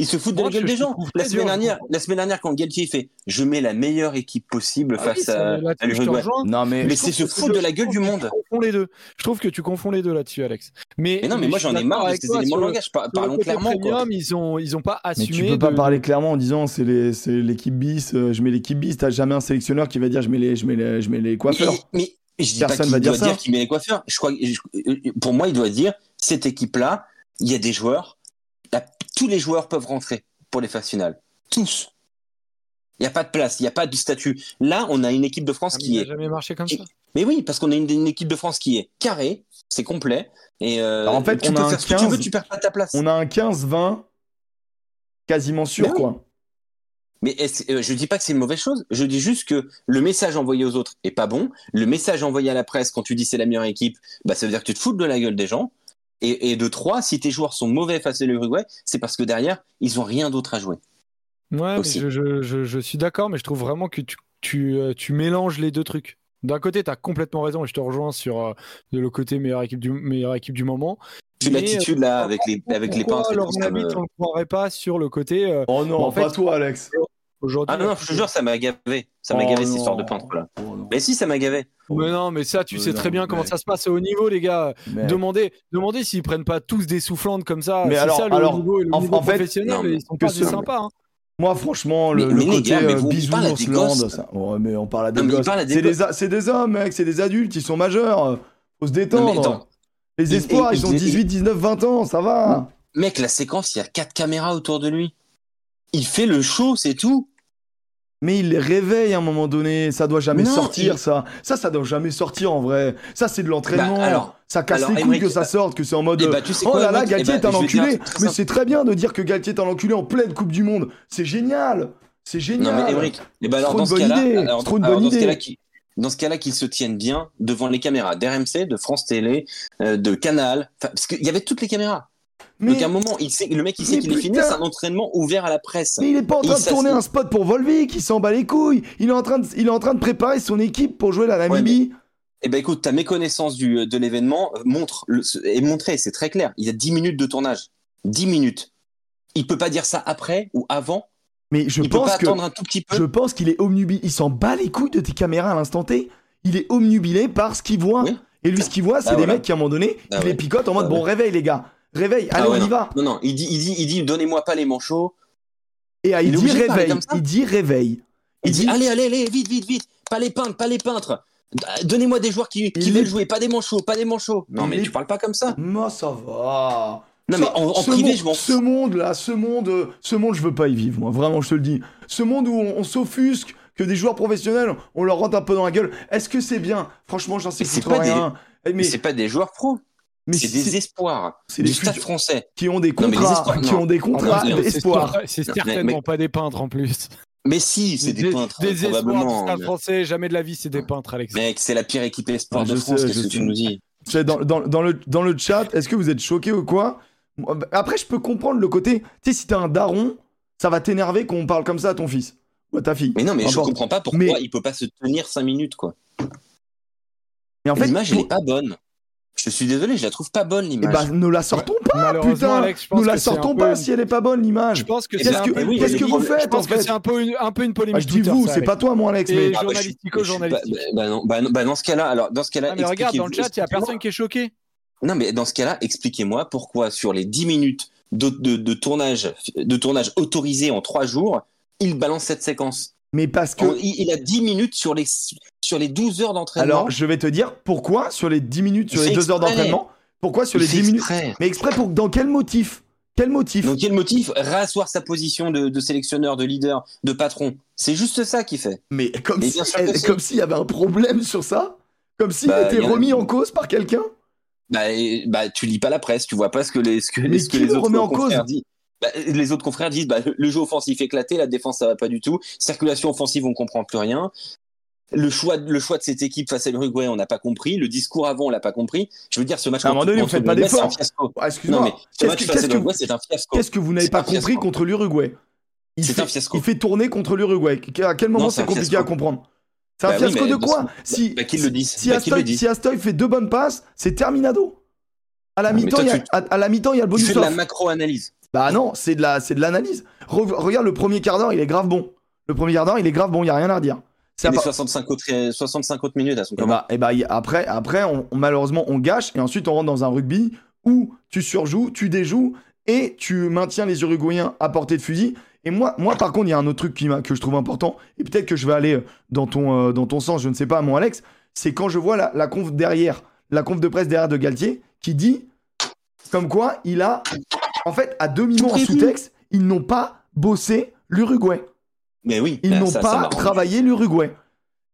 Speaker 3: Ils se foutent de
Speaker 2: Moi,
Speaker 3: la gueule des gens. La semaine, dernière, la semaine dernière, quand Galtier fait Je mets la meilleure équipe possible
Speaker 2: Ah
Speaker 3: face à,
Speaker 2: là-dessus,
Speaker 3: à
Speaker 2: rejoins.
Speaker 1: Non, mais,
Speaker 3: Mais c'est se foutre de la gueule du monde.
Speaker 2: Les deux. Je trouve que tu confonds les deux là-dessus, Alex. Mais,
Speaker 3: Mais non, mais moi j'en ai marre de
Speaker 2: avec
Speaker 3: ces
Speaker 2: toi
Speaker 3: éléments de langage. Parlons clairement.
Speaker 2: Ils ont ils ont pas assumé.
Speaker 1: tu peux pas parler clairement en disant c'est les- c'est l'équipe bis, euh, je mets l'équipe bis. T'as jamais un sélectionneur qui va dire je mets les, je mets les, je mets les coiffeurs.
Speaker 3: Mais, mais je dis
Speaker 1: Personne va dire
Speaker 3: doit
Speaker 1: ça.
Speaker 3: dire qu'il met les coiffeurs. Je crois, je- pour moi, il doit dire cette équipe-là, il y a des joueurs. Tous les joueurs peuvent rentrer pour les phases finales. Tous. Il n'y a pas de place, il n'y a pas de statut. Là, on a une équipe de France
Speaker 2: Ah,
Speaker 3: qui est.
Speaker 2: jamais marché comme ça.
Speaker 3: Mais oui, parce qu'on a une, une équipe de France qui est carrée, c'est complet. Et euh,
Speaker 1: en fait,
Speaker 3: tu
Speaker 1: on
Speaker 3: peux
Speaker 1: a un
Speaker 3: faire ce que tu
Speaker 1: 15.
Speaker 3: veux, tu perds pas ta place.
Speaker 1: On a un 15-20 quasiment sûr,
Speaker 3: Mais oui.
Speaker 1: quoi.
Speaker 3: Mais euh, je dis pas que c'est une mauvaise chose. Je dis juste que le message envoyé aux autres est pas bon. Le message envoyé à la presse quand tu dis c'est la meilleure équipe, bah ça veut dire que tu te fous de la gueule des gens. Et, et de trois, si tes joueurs sont mauvais face à l'Uruguay, c'est parce que derrière ils ont rien d'autre à jouer.
Speaker 2: Ouais, mais je, je- je- je suis d'accord, mais je trouve vraiment que tu, tu, euh, tu mélanges les deux trucs. D'un côté, tu as complètement raison et je te rejoins sur euh, le côté meilleure équipe du, meilleure équipe du moment.
Speaker 3: Tu l'attitude là avec les avec les
Speaker 2: Pourquoi
Speaker 3: peintres. tout, ça me-
Speaker 2: Labitte, on ne le croirait pas sur le côté euh,
Speaker 1: Oh non,
Speaker 2: Bon, en
Speaker 1: pas
Speaker 2: fait-
Speaker 1: toi, Alex.
Speaker 2: Aujourd'hui.
Speaker 3: Ah non, non, je te jure, ça m'a gavé. Ça m'a
Speaker 1: Oh
Speaker 3: gavé cette histoire de peintre là.
Speaker 1: Oh.
Speaker 3: Mais si, ça m'a gavé.
Speaker 2: Mais non, mais ça, tu
Speaker 1: Mais
Speaker 2: sais
Speaker 1: non,
Speaker 2: très bien comment ça se passe au haut niveau, les gars.
Speaker 1: Mais-
Speaker 2: Demandez, demandez s'ils prennent pas tous des soufflantes comme ça.
Speaker 1: Mais alors-
Speaker 2: ça le
Speaker 1: alors,
Speaker 2: niveau le
Speaker 1: en-
Speaker 2: niveau
Speaker 1: en fait-
Speaker 2: professionnel,
Speaker 3: non, mais
Speaker 2: ils sont pas sympas. hein.
Speaker 1: Moi, franchement, le,
Speaker 3: Mais-
Speaker 1: le côté
Speaker 3: gars, mais
Speaker 1: euh, bisounours,
Speaker 3: gosses.
Speaker 1: ça. Ouais, mais on parle à des gosses. C'est des, hommes, mec, c'est des adultes, ils sont majeurs. Faut se détendre. Les espoirs,
Speaker 3: il-
Speaker 1: ils ont
Speaker 3: il-
Speaker 1: 18, 19, 20 ans, ça va.
Speaker 3: Mec, la séquence, il y a quatre caméras autour de lui. Il fait le show, c'est tout.
Speaker 1: Mais il les réveille à un moment donné, ça doit jamais
Speaker 3: Non,
Speaker 1: sortir,
Speaker 3: il-
Speaker 1: ça. Ça, ça doit jamais sortir en vrai. Ça, c'est de l'entraînement.
Speaker 3: Bah, alors-
Speaker 1: ça casse
Speaker 3: alors,
Speaker 1: les couilles que ça
Speaker 3: bah-
Speaker 1: sorte, que c'est en mode.
Speaker 3: Eh bah, tu sais
Speaker 1: oh
Speaker 3: quoi,
Speaker 1: là là, Galtier
Speaker 3: Eh
Speaker 1: est
Speaker 3: bah,
Speaker 1: un
Speaker 3: dire
Speaker 1: enculé. Mais c'est très bien de dire que Galtier est un enculé en pleine Coupe du Monde. C'est génial. C'est génial.
Speaker 3: Non mais Emmerich, eh ben alors dans ce cas-là, dans ce cas-là, qui- dans ce cas-là qu'ils se tiennent bien devant les caméras d'RMC, de France Télé, euh, de Canal, parce qu'il y avait toutes les caméras.
Speaker 1: Mais,
Speaker 3: Donc à un moment, il sait, le mec il sait
Speaker 1: Mais
Speaker 3: qu'il est fini, c'est un entraînement ouvert à la presse.
Speaker 1: mais il est pas en
Speaker 3: Il
Speaker 1: train de tourner un spot pour Volvic, il s'en bat les couilles. Il est en train de, il est en train de préparer son équipe pour jouer la Namibie.
Speaker 3: Eh ben écoute, ta méconnaissance du, de l'événement montre le, est montrée, c'est très clair. Il y a 10 minutes de tournage, 10 minutes. Il peut pas dire ça après ou avant.
Speaker 1: Mais je
Speaker 3: il peut
Speaker 1: pense
Speaker 3: pas
Speaker 1: que
Speaker 3: attendre un tout petit peu.
Speaker 1: Je pense qu'il est omnubilé. Il s'en bat les couilles de tes caméras à l'instant T. Il est omnubilé par ce qu'il voit.
Speaker 3: Oui.
Speaker 1: Et lui, ce qu'il voit, c'est
Speaker 3: Ah,
Speaker 1: des
Speaker 3: voilà.
Speaker 1: mecs qui, à un moment donné,
Speaker 3: Ah,
Speaker 1: il les
Speaker 3: ouais.
Speaker 1: picote en mode
Speaker 3: Ah,
Speaker 1: bon,
Speaker 3: ouais.
Speaker 1: réveille, les gars. Réveille.
Speaker 3: Ah,
Speaker 1: Allez,
Speaker 3: ouais,
Speaker 1: on y
Speaker 3: non.
Speaker 1: va.
Speaker 3: Non non, il dit, il dit, il dit, donnez-moi pas les manchots.
Speaker 1: Et ah, il, dit réveille. Il dit réveille.
Speaker 3: Il dit allez, allez, allez, vite, vite, vite. Pas les peintres, pas les peintres. Donnez-moi des joueurs qui, veulent
Speaker 1: est-
Speaker 3: jouer, pas des manchots, pas des manchots. Non mais
Speaker 1: est-
Speaker 3: tu parles pas comme ça.
Speaker 1: Moi, ça va.
Speaker 3: Non
Speaker 1: Ça-
Speaker 3: mais en, en
Speaker 1: ce
Speaker 3: privé,
Speaker 1: monde-
Speaker 3: je m'en
Speaker 1: Ce
Speaker 3: fous.
Speaker 1: monde-là, ce monde, ce monde, je veux pas y vivre, moi. Vraiment, je te le dis. Ce monde où on, on s'offusque que des joueurs professionnels, on leur rentre un peu dans la gueule. Est-ce que c'est bien? Franchement, j'en sais foutre
Speaker 3: pas des-
Speaker 1: rien. Eh,
Speaker 3: Mais
Speaker 1: Mais,
Speaker 3: c'est pas des joueurs pros,
Speaker 1: mais
Speaker 3: c'est des espoirs
Speaker 1: c'est
Speaker 3: du
Speaker 1: des
Speaker 3: stade français.
Speaker 1: qui ont des contrats,
Speaker 3: espoirs,
Speaker 1: qui
Speaker 3: non.
Speaker 1: ont des contrats d'espoir.
Speaker 2: C'est certainement
Speaker 3: mais-
Speaker 2: pas des peintres en plus.
Speaker 3: Mais si, c'est des, peintres,
Speaker 2: Des espoirs du
Speaker 3: probablement.
Speaker 2: stade français, jamais de la vie, c'est des peintres, Alex.
Speaker 3: Mec, c'est la pire équipe espoir
Speaker 1: Ah,
Speaker 3: de France, qu'est-ce que tu nous dis
Speaker 1: Dans, dans, dans le, dans le chat, est-ce que vous êtes choqués ou quoi Après, je peux comprendre le côté. Tu sais, si t'es un daron, ça va t'énerver qu'on parle comme ça à ton fils ou à ta fille.
Speaker 3: Mais non, mais je comprends pas pourquoi
Speaker 1: Mais-
Speaker 3: il peut pas se tenir 5 minutes, quoi.
Speaker 1: Mais en fait,
Speaker 3: l'image, elle
Speaker 1: pour-
Speaker 3: est pas bonne. Je suis désolé, je la trouve pas bonne,
Speaker 1: eh
Speaker 3: l'image.
Speaker 1: ben, ne la sortons pas, putain
Speaker 2: Alex, je pense
Speaker 1: Nous la
Speaker 2: que
Speaker 1: sortons pas si elle est pas bonne, l'image
Speaker 2: Je pense que c'est un
Speaker 1: Qu'est-ce
Speaker 2: peu
Speaker 1: que,
Speaker 3: oui,
Speaker 1: que vous faites
Speaker 2: Je pense
Speaker 1: en
Speaker 2: que
Speaker 1: fait
Speaker 2: c'est un peu une, un peu une
Speaker 1: Ah,
Speaker 2: polémique
Speaker 1: Je dis
Speaker 2: Twitter,
Speaker 1: vous, c'est pas toi, moi, Alex. Mais...
Speaker 3: Ah, bah,
Speaker 2: journalistico, journalistique.
Speaker 3: Bah, non, bah, non, bah, dans ce cas-là, alors dans ce cas-là,
Speaker 2: Ah, mais regarde, dans le chat, il y a personne qui est choqué.
Speaker 3: Non, mais dans ce cas-là, expliquez-moi pourquoi sur les 10 minutes de, de, de tournage, de tournage autorisé en 3 jours, il balance cette séquence.
Speaker 1: Mais parce que.
Speaker 3: Il, a 10 minutes sur les, sur les 12 heures d'entraînement.
Speaker 1: Alors, je vais te dire pourquoi sur les 10 minutes, sur les
Speaker 3: fait
Speaker 1: 2 heures d'entraînement. Pourquoi sur les
Speaker 3: fait
Speaker 1: 10 minutes. Mais exprès pour. Dans quel motif? Quel motif?
Speaker 3: Donc quel motif Rasseoir sa position de, de sélectionneur, de leader, de patron? C'est juste ça qu'il fait.
Speaker 1: Mais comme si, s'il y avait un problème sur ça? Comme s'il
Speaker 3: Bah,
Speaker 1: était
Speaker 3: a-
Speaker 1: remis en cause par quelqu'un?
Speaker 3: Bah, et- bah, tu lis pas la presse, tu vois pas ce que les, ce que,
Speaker 1: Mais
Speaker 3: ce que
Speaker 1: qui
Speaker 3: les
Speaker 1: le
Speaker 3: autres
Speaker 1: remet en cause?
Speaker 3: Bah, les autres confrères disent bah, le jeu offensif éclaté, la défense ça va pas du tout, circulation offensive on comprend plus rien. Le choix, le choix de cette équipe face à l'Uruguay, on n'a pas compris. Le discours avant, on l'a pas compris. Je veux dire, ce match
Speaker 1: À un moment donné, vous
Speaker 3: contre
Speaker 1: faites pas
Speaker 3: l'Uruguay, c'est un fiasco.
Speaker 1: Excuse-moi.
Speaker 3: ce
Speaker 1: Qu'est-ce
Speaker 3: match
Speaker 1: que-
Speaker 3: face
Speaker 1: qu'est-ce
Speaker 3: à
Speaker 1: que-
Speaker 3: l'Uruguay, c'est un fiasco.
Speaker 1: Qu'est-ce que vous n'avez pas compris contre l'Uruguay? Il
Speaker 3: C'est
Speaker 1: fait,
Speaker 3: un fiasco.
Speaker 1: il fait tourner contre l'Uruguay. À quel moment c'est compliqué à comprendre? C'est un
Speaker 3: Bah
Speaker 1: fiasco de quoi? Si, si, Astoy, fait deux bonnes passes, c'est terminado. À la mi-temps, il y a- il le bonus
Speaker 3: fais de la macro-analyse.
Speaker 1: Bah non, c'est de la, c'est de l'analyse. Re- regarde le premier quart d'heure, il est grave bon. Le premier quart d'heure, il est grave bon, il y a rien à redire. C'est à
Speaker 3: les
Speaker 1: part-
Speaker 3: 65 autres, 65 autres minutes, elles sont
Speaker 1: Et
Speaker 3: comment
Speaker 1: bah, et bah, après, après on, on- malheureusement, on gâche et ensuite on rentre dans un rugby où tu surjoues, tu déjoues et tu maintiens les Uruguayens à portée de fusil. Et moi, moi par contre, il y a un autre truc qui que je trouve important et peut-être que je vais aller dans ton, euh, dans ton sens, je ne sais pas, mon Alex, c'est quand je vois la, la conf derrière, la conf de presse derrière de Galtier qui dit comme quoi il a, en fait, à demi-mot en sous-texte, ils n'ont pas bossé l'Uruguay.
Speaker 3: Mais oui,
Speaker 1: Ils n'ont pas travaillé l'Uruguay.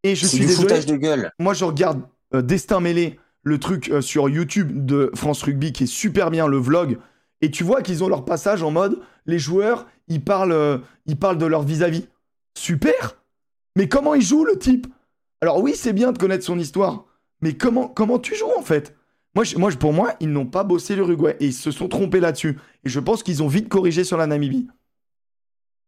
Speaker 1: Et je suis
Speaker 3: du
Speaker 1: désolé
Speaker 3: foutage de gueule.
Speaker 1: moi je regarde euh, Destin mêlé, le truc euh, sur YouTube de France Rugby qui est super bien, le vlog, et tu vois qu'ils ont leur passage en mode les joueurs ils parlent, euh, ils parlent de leur vis-à-vis. super. Mais comment il joue le type? Alors oui, c'est bien de connaître son histoire, mais comment, comment tu joues en fait? Moi, je- moi, je- pour moi, ils n'ont pas bossé l'Uruguay et ils se sont trompés là-dessus. Et je pense qu'ils ont vite corrigé sur la Namibie.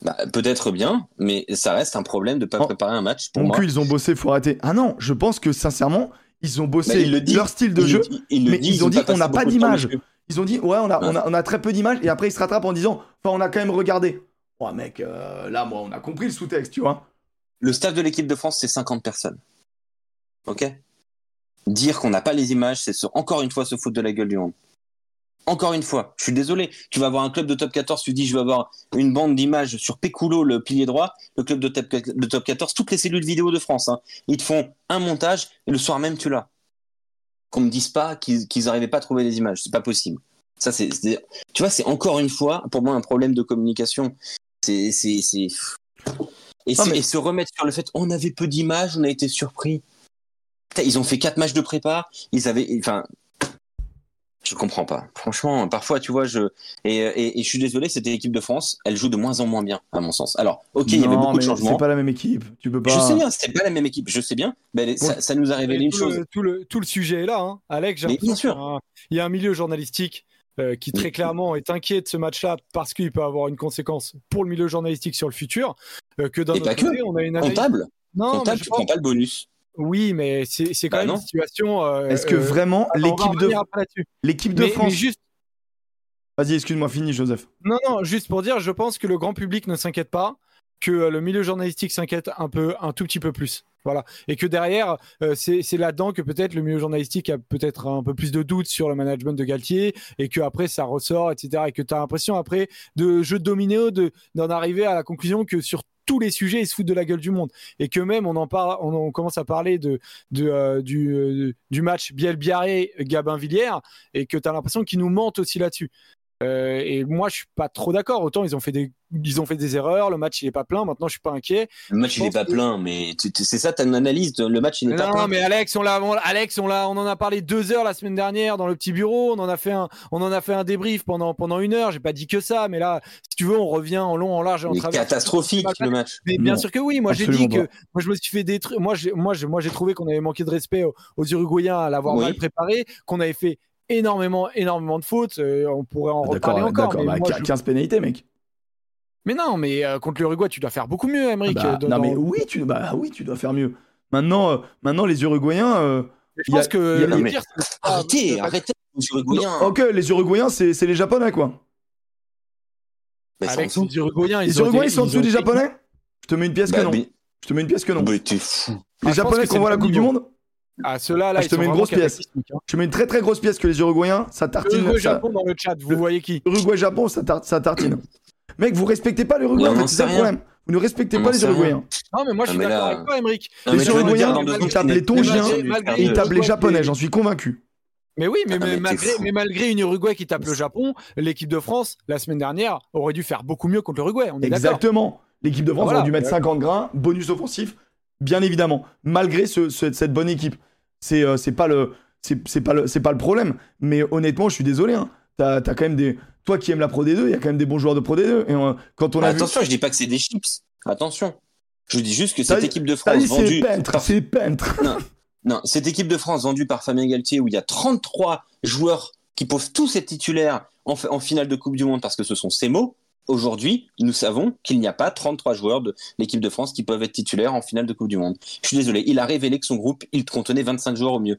Speaker 3: Bah, peut-être bien, mais ça reste un problème de pas
Speaker 1: Oh.
Speaker 3: préparer un match pour
Speaker 1: Mon
Speaker 3: moi.
Speaker 1: cul, ils ont bossé, faut arrêter. Ah non, je pense que sincèrement, ils ont
Speaker 3: Bah,
Speaker 1: bossé
Speaker 3: il dit.
Speaker 1: leur style de
Speaker 3: Il-
Speaker 1: jeu.
Speaker 3: il
Speaker 1: mais
Speaker 3: dit,
Speaker 1: ils ont dit, on n'a pas d'image. Ils ont dit, ouais, on a,
Speaker 3: Ouais.
Speaker 1: on a, on a très peu d'images. Et après, ils se rattrapent en disant, enfin, on a quand même regardé. Ouais, mec, euh, là, moi, on a compris le sous-texte, tu vois.
Speaker 3: Le staff de l'équipe de France, c'est 50 personnes. Ok? Dire qu'on n'a pas les images, c'est encore une fois se foutre de la gueule du monde. Encore une fois, je suis désolé. Tu vas avoir un club de top 14, tu dis je vais avoir une bande d'images sur Péculo, le pilier droit, le club de top, de top 14, toutes les cellules vidéo de France. hein. Ils te font un montage et le soir même tu l'as. Qu'on me dise pas qu'ils n'arrivaient pas à trouver les images, c'est pas possible. Ça, c'est, tu vois, c'est encore une fois pour moi un problème de communication. C'est. Et,
Speaker 1: mais-
Speaker 3: et se remettre sur le fait on avait peu d'images, on a été surpris. Ils ont fait quatre matchs de prépa, ils avaient, enfin, je comprends pas. Franchement, parfois, tu vois, je et, et, et je suis désolé, cette équipe de France, elle joue de moins en moins bien, à mon sens. Alors, ok, il y avait beaucoup de changements.
Speaker 1: C'est pas la même équipe. Tu peux pas.
Speaker 3: Je sais bien, c'était pas la même équipe, je sais bien. Mais ça, ça nous a révélé une chose.
Speaker 2: le, tout, le, tout le sujet est là, hein. Alex.
Speaker 3: Mais bien sûr.
Speaker 2: un- Il y a un milieu journalistique euh, qui très clairement est inquiet de ce match-là parce qu'il peut avoir une conséquence pour le milieu journalistique sur le futur. euh, que d'un
Speaker 3: Et
Speaker 2: autre côté, on a une analyse.
Speaker 3: Comptable,
Speaker 2: Non,
Speaker 3: comptable,
Speaker 2: je
Speaker 3: tu prends pas le bonus.
Speaker 2: Oui, mais c'est c'est quand
Speaker 3: Bah
Speaker 2: même
Speaker 3: non.
Speaker 2: une situation. euh,
Speaker 1: Est-ce que
Speaker 2: euh,
Speaker 1: vraiment l'équipe de l'équipe de
Speaker 2: Mais, mais
Speaker 1: France
Speaker 2: juste,
Speaker 1: Vas-y, excuse-moi, fini, Joseph.
Speaker 2: non, non, juste pour dire, je pense que le grand public ne s'inquiète pas, que euh, le milieu journalistique s'inquiète un peu, un tout petit peu plus. Voilà. Et que derrière, euh, c'est c'est là-dedans que peut-être le milieu journalistique a peut-être un peu plus de doutes sur le management de Galtier et que après ça ressort, etc. Et que tu as l'impression après de jeu de domino de- d'en arriver à la conclusion que sur tous les sujets, ils se foutent de la gueule du monde. Et que même, on en parle, on, commence à parler de, de, euh, du, euh, du match Biel-Biarré-Gabin-Villiers et que tu as l'impression qu'ils nous mentent aussi là-dessus. Euh, et moi, je suis pas trop d'accord. Autant ils ont fait des, ils ont fait des erreurs. Le match il est pas plein. Maintenant, je suis pas inquiet.
Speaker 3: Le match,
Speaker 2: Je
Speaker 3: il est pas
Speaker 2: que-
Speaker 3: plein, mais tu- tu- c'est ça, ta analyse. de- Le match, il n'est pas
Speaker 2: non,
Speaker 3: plein.
Speaker 2: mais Alex, on l'a, on- Alex, on l'a, on en a parlé deux heures la semaine dernière dans le petit bureau. On en a fait un, on en a fait un débrief pendant pendant une heure. J'ai pas dit que ça, mais là, si tu veux, on revient en long, en large et en travers.
Speaker 3: catastrophique, le match.
Speaker 2: Mais bien
Speaker 1: Non,
Speaker 2: sûr que oui. Moi, j'ai dit que moi, je me suis fait des trucs. Moi, j'ai, moi, j'ai, moi, j'ai trouvé qu'on avait manqué de respect aux, aux Uruguayens à l'avoir
Speaker 3: Oui.
Speaker 2: mal préparé, qu'on avait fait énormément, énormément de fautes. Euh, on pourrait en
Speaker 1: D'accord,
Speaker 2: reparler encore. mais
Speaker 1: bah,
Speaker 2: moi,
Speaker 1: qu-
Speaker 2: je-
Speaker 1: 15 pénalités, mec.
Speaker 2: Mais non, mais euh, contre l'Uruguay, tu dois faire beaucoup mieux, Emmerich.
Speaker 1: Bah,
Speaker 2: euh, dans-
Speaker 1: non, mais oui, tu, bah, oui, tu dois faire mieux. Maintenant, euh, maintenant les Uruguayens. euh,
Speaker 2: Je
Speaker 1: il y a-
Speaker 2: pense que
Speaker 1: a-
Speaker 2: le
Speaker 3: Non, mais
Speaker 2: pire, c'est-
Speaker 3: Arrêtez, arrêtez, les Uruguayens.
Speaker 1: Ok, les Uruguayens, c'est c'est les Japonais, quoi.
Speaker 2: Les Uruguayens, ils
Speaker 1: Les Uruguayens, sont en dessous des Japonais? Je te mets une pièce que
Speaker 3: Bah,
Speaker 1: non.
Speaker 3: mais-
Speaker 1: Je te mets une pièce que non.
Speaker 3: t'es fou.
Speaker 1: Les
Speaker 2: Ah, pense
Speaker 1: Japonais qu'on voit la Coupe du. Monde,
Speaker 2: Ah, ceux-là, là,
Speaker 1: Ah, je te mets une grosse pièce.
Speaker 2: hein.
Speaker 1: je te mets une très très grosse pièce que les Uruguayens, ça tartine. ça-
Speaker 2: Uruguay-Japon dans le chat, vous
Speaker 1: Le-
Speaker 2: voyez qui
Speaker 1: Uruguay-Japon, ça, tar- ça tartine. Mec, vous respectez pas l'Uruguay,
Speaker 3: Mais
Speaker 1: en fait, c'est ça le problème. Vous ne respectez
Speaker 3: On
Speaker 1: pas les. Uruguayens.
Speaker 2: Non, mais moi, je
Speaker 3: Ah,
Speaker 2: suis d'accord
Speaker 3: là-
Speaker 2: avec toi, Emmerich.
Speaker 1: Les Uruguayens, ils tapent les Tongiens,
Speaker 3: sérieux.
Speaker 1: Ils tapent les Japonais, j'en suis convaincu.
Speaker 2: Mais oui, mais,
Speaker 3: Ah,
Speaker 2: mais malgré,
Speaker 3: fou.
Speaker 2: mais malgré une Uruguay qui tape le Japon, l'équipe de France, la semaine dernière, aurait dû faire beaucoup mieux contre l'Uruguay. On est d'accord.
Speaker 1: Exactement. L'équipe de France
Speaker 2: Voilà.
Speaker 1: aurait dû mettre 50 grains, bonus offensif, bien évidemment, malgré ce- ce- cette bonne équipe. C'est euh, c'est pas le c'est c'est pas le c'est pas le problème. Mais honnêtement, je suis désolé. Hein. T'as as quand même des toi qui aimes la Pro D2, il y a quand même des bons joueurs de Pro D2. Et euh, quand on a vu,
Speaker 3: Attention, je dis pas que c'est des chips. Attention. Je dis juste que cette
Speaker 1: dit-
Speaker 3: équipe de France vendue.
Speaker 1: c'est peintre.
Speaker 3: Non, cette équipe de France vendue par Fabien Galtier où il y a 33 joueurs qui peuvent tous être titulaires en finale de Coupe du Monde parce que ce sont ces mots. Aujourd'hui, nous savons qu'il n'y a pas 33 joueurs de l'équipe de France qui peuvent être titulaires en finale de Coupe du Monde. Je suis désolé, il a révélé que son groupe, il contenait 25 joueurs au mieux.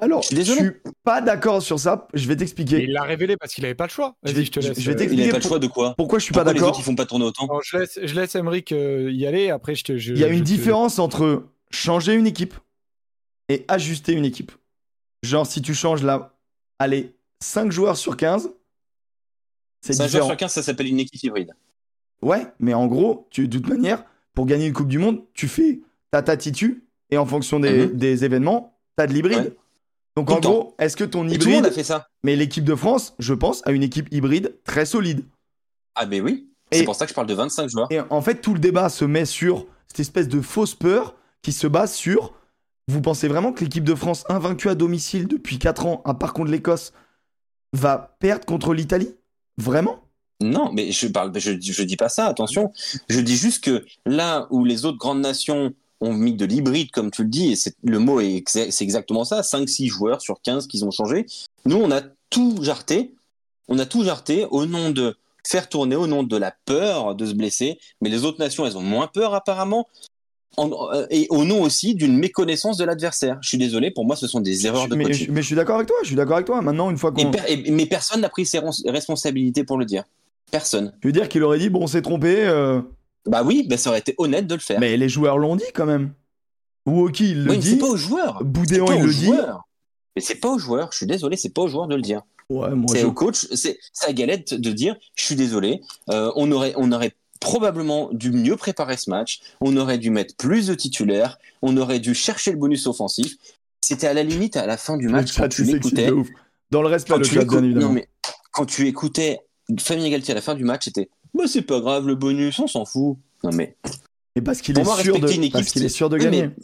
Speaker 1: Alors,
Speaker 3: Je suis
Speaker 1: je suis pas d'accord sur ça. Je vais t'expliquer.
Speaker 2: il l'a révélé parce qu'il avait pas le choix.
Speaker 1: Je vais-
Speaker 2: je te
Speaker 1: je-
Speaker 2: laisse.
Speaker 1: je vais
Speaker 3: Il
Speaker 1: t'expliquer
Speaker 3: n'a pas le choix de quoi?
Speaker 1: Pourquoi je suis pas
Speaker 3: Pourquoi les
Speaker 1: d'accord
Speaker 3: autres ils font pas tourner autant?
Speaker 2: Non, je laisse, je laisse Emmerich euh, y aller. Après, je te. je-
Speaker 1: Il y a une
Speaker 2: te-
Speaker 1: différence entre changer une équipe et ajuster une équipe. Genre, si tu changes là, allez, 5 joueurs sur 15, c'est
Speaker 3: 5 joueurs
Speaker 1: différent.
Speaker 3: sur 15, ça s'appelle une équipe hybride.
Speaker 1: Ouais, mais en gros, tu, de toute manière, pour gagner une Coupe du Monde, tu fais ta tatitu et en fonction des,
Speaker 3: Mhm.
Speaker 1: des événements, t'as de l'hybride.
Speaker 3: Ouais.
Speaker 1: Donc
Speaker 3: Tout
Speaker 1: en gros, est-ce que ton
Speaker 3: Et tout le monde
Speaker 1: hybride.
Speaker 3: a fait ça.
Speaker 1: Mais l'équipe de France, je pense, a une équipe hybride très solide.
Speaker 3: Ah, mais oui. C'est pour ça que je parle de 25 joueurs.
Speaker 1: Et en fait, tout le débat se met sur cette espèce de fausse peur qui se base sur. Vous pensez vraiment que l'équipe de France, invaincue à domicile depuis 4 ans, à part contre l'Écosse, va perdre contre l'Italie? Vraiment?
Speaker 3: Non, mais je parle, je, dis pas ça. Attention, je dis juste que là où les autres grandes nations ont mis de l'hybride, comme tu le dis, et le mot est, c'est exactement ça, 5-6 joueurs sur 15 qu'ils ont changé. Nous, on a tout jarté. On a tout jarté au nom de faire tourner, au nom de la peur de se blesser. Mais les autres nations, elles ont moins peur apparemment. En- euh, et au nom aussi d'une méconnaissance de l'adversaire. Je suis désolé, pour moi, ce sont des erreurs de
Speaker 1: mais,
Speaker 3: coaching.
Speaker 1: je- mais je suis d'accord avec toi, je suis d'accord avec toi. Maintenant, une fois qu'on.
Speaker 3: per- mais personne n'a pris ses res- responsabilités pour le dire. Personne.
Speaker 1: Je veux dire qu'il aurait dit, bon, on s'est trompé. euh,
Speaker 3: Bah oui, bah ça aurait été honnête de le faire.
Speaker 1: Mais les joueurs l'ont dit quand même. Wookie, il le
Speaker 3: oui, mais c'est
Speaker 1: dit.
Speaker 3: pas aux joueurs. C'est
Speaker 1: Boudéon, il le dit.
Speaker 3: Mais c'est pas aux joueurs. Je suis désolé, c'est pas aux joueurs de le dire.
Speaker 1: Ouais, moi,
Speaker 3: C'est
Speaker 1: je-
Speaker 3: au coach, c'est sa galette de dire je suis désolé, euh, on aurait on aurait probablement dû mieux préparer ce match, on aurait dû mettre plus de titulaires, on aurait dû chercher le bonus offensif. C'était à la limite à la fin du match quand tu l'écoutais.
Speaker 1: Dans le respect, le chat, bien évidemment.
Speaker 3: non mais quand tu écoutais Fabien Galtier à la fin du match, c'était bah c'est pas grave le bonus, on s'en fout. Non mais
Speaker 1: Et parce qu'il est sûr de,
Speaker 3: équipe,
Speaker 1: parce qu'il est sûr de gagner.
Speaker 3: mais-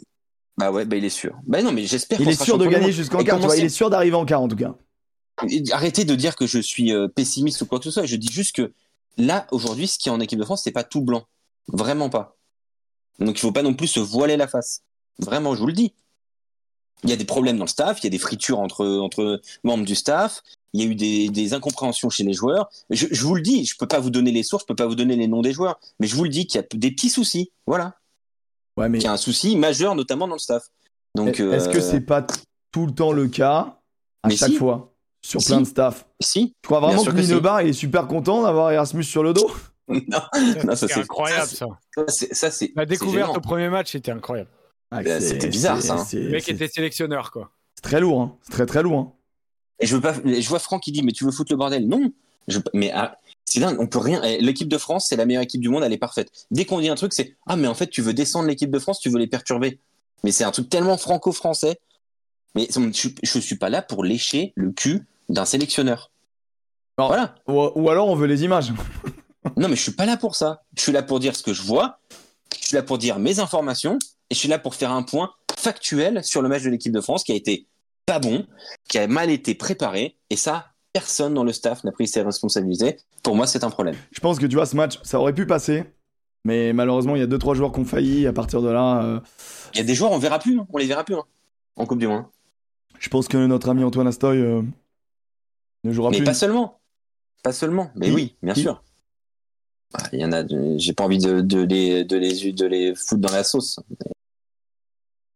Speaker 3: bah ouais, bah il est sûr. Bah non mais j'espère
Speaker 1: Il est sûr de gagner jusqu'en quart.
Speaker 3: Commencer-
Speaker 1: il est sûr d'arriver en quart en tout cas.
Speaker 3: Arrêtez de dire que je suis euh, pessimiste ou quoi que ce soit. Je dis juste que là, aujourd'hui, ce qui est en équipe de France, c'est pas tout blanc. Vraiment pas. Donc il faut pas non plus se voiler la face. Vraiment, je vous le dis. Il y a des problèmes dans le staff, il y a des fritures entre, entre membres du staff, il y a eu des, des incompréhensions chez les joueurs. Je, je vous le dis, je peux pas vous donner les sources, je peux pas vous donner les noms des joueurs, mais je vous le dis qu'il y a des petits soucis. Voilà.
Speaker 1: Ouais, mais
Speaker 3: Qu'il y a un souci majeur, notamment dans le staff. Donc,
Speaker 1: est-ce que
Speaker 3: euh,
Speaker 1: c'est pas tout le temps le cas à
Speaker 3: Mais
Speaker 1: chaque
Speaker 3: si.
Speaker 1: fois? Sur
Speaker 3: Si.
Speaker 1: plein de staff
Speaker 3: Si.
Speaker 1: Je crois vraiment que
Speaker 3: que si.
Speaker 1: Il est super content d'avoir Erasmus sur le dos.
Speaker 3: non, non, ça
Speaker 2: C'est incroyable
Speaker 3: ça,
Speaker 2: ça.
Speaker 3: Ça, c'est-
Speaker 2: La découverte au premier match était incroyable.
Speaker 1: Ah,
Speaker 3: Bah, c'était bizarre, ça, hein.
Speaker 2: Le mec était sélectionneur quoi.
Speaker 1: c'est très lourd, hein. c'est très très lourd. hein.
Speaker 3: Et je veux pas. Je vois Franck qui dit mais tu veux foutre le bordel? Non. Je, mais ah, c'est dingue. On peut rien. eh, L'équipe de France, c'est la meilleure équipe du monde. Elle est parfaite. Dès qu'on dit un truc, c'est ah mais en fait tu veux descendre l'équipe de France, tu veux les perturber. Mais c'est un truc tellement franco-français. Mais je, je suis pas là pour lécher le cul d'un sélectionneur. Voilà.
Speaker 1: Ou, ou alors on veut les images.
Speaker 3: Non mais je suis pas là pour ça. Je suis là pour dire ce que je vois. Je suis là pour dire mes informations. Et je suis là pour faire un point factuel sur le match de l'équipe de France qui a été pas bon, qui a mal été préparé. Et ça, personne dans le staff n'a pris ses responsabilités. Pour moi, c'est un problème.
Speaker 1: Je pense que tu vois, ce match, ça aurait pu passer. Mais malheureusement, il y a 2-3 joueurs qui ont failli. À partir de là, euh,
Speaker 3: Il y a des joueurs, on verra plus. hein. On les verra plus hein, en Coupe du Monde.
Speaker 1: je pense que notre ami Antoine Astoy euh, ne jouera
Speaker 3: Mais
Speaker 1: plus.
Speaker 3: pas seulement. Pas seulement. Mais oui, bien
Speaker 1: Qui
Speaker 3: sûr. Ah, Il y en a. de- J'ai pas envie de, de les, de, les, de les foutre dans la sauce.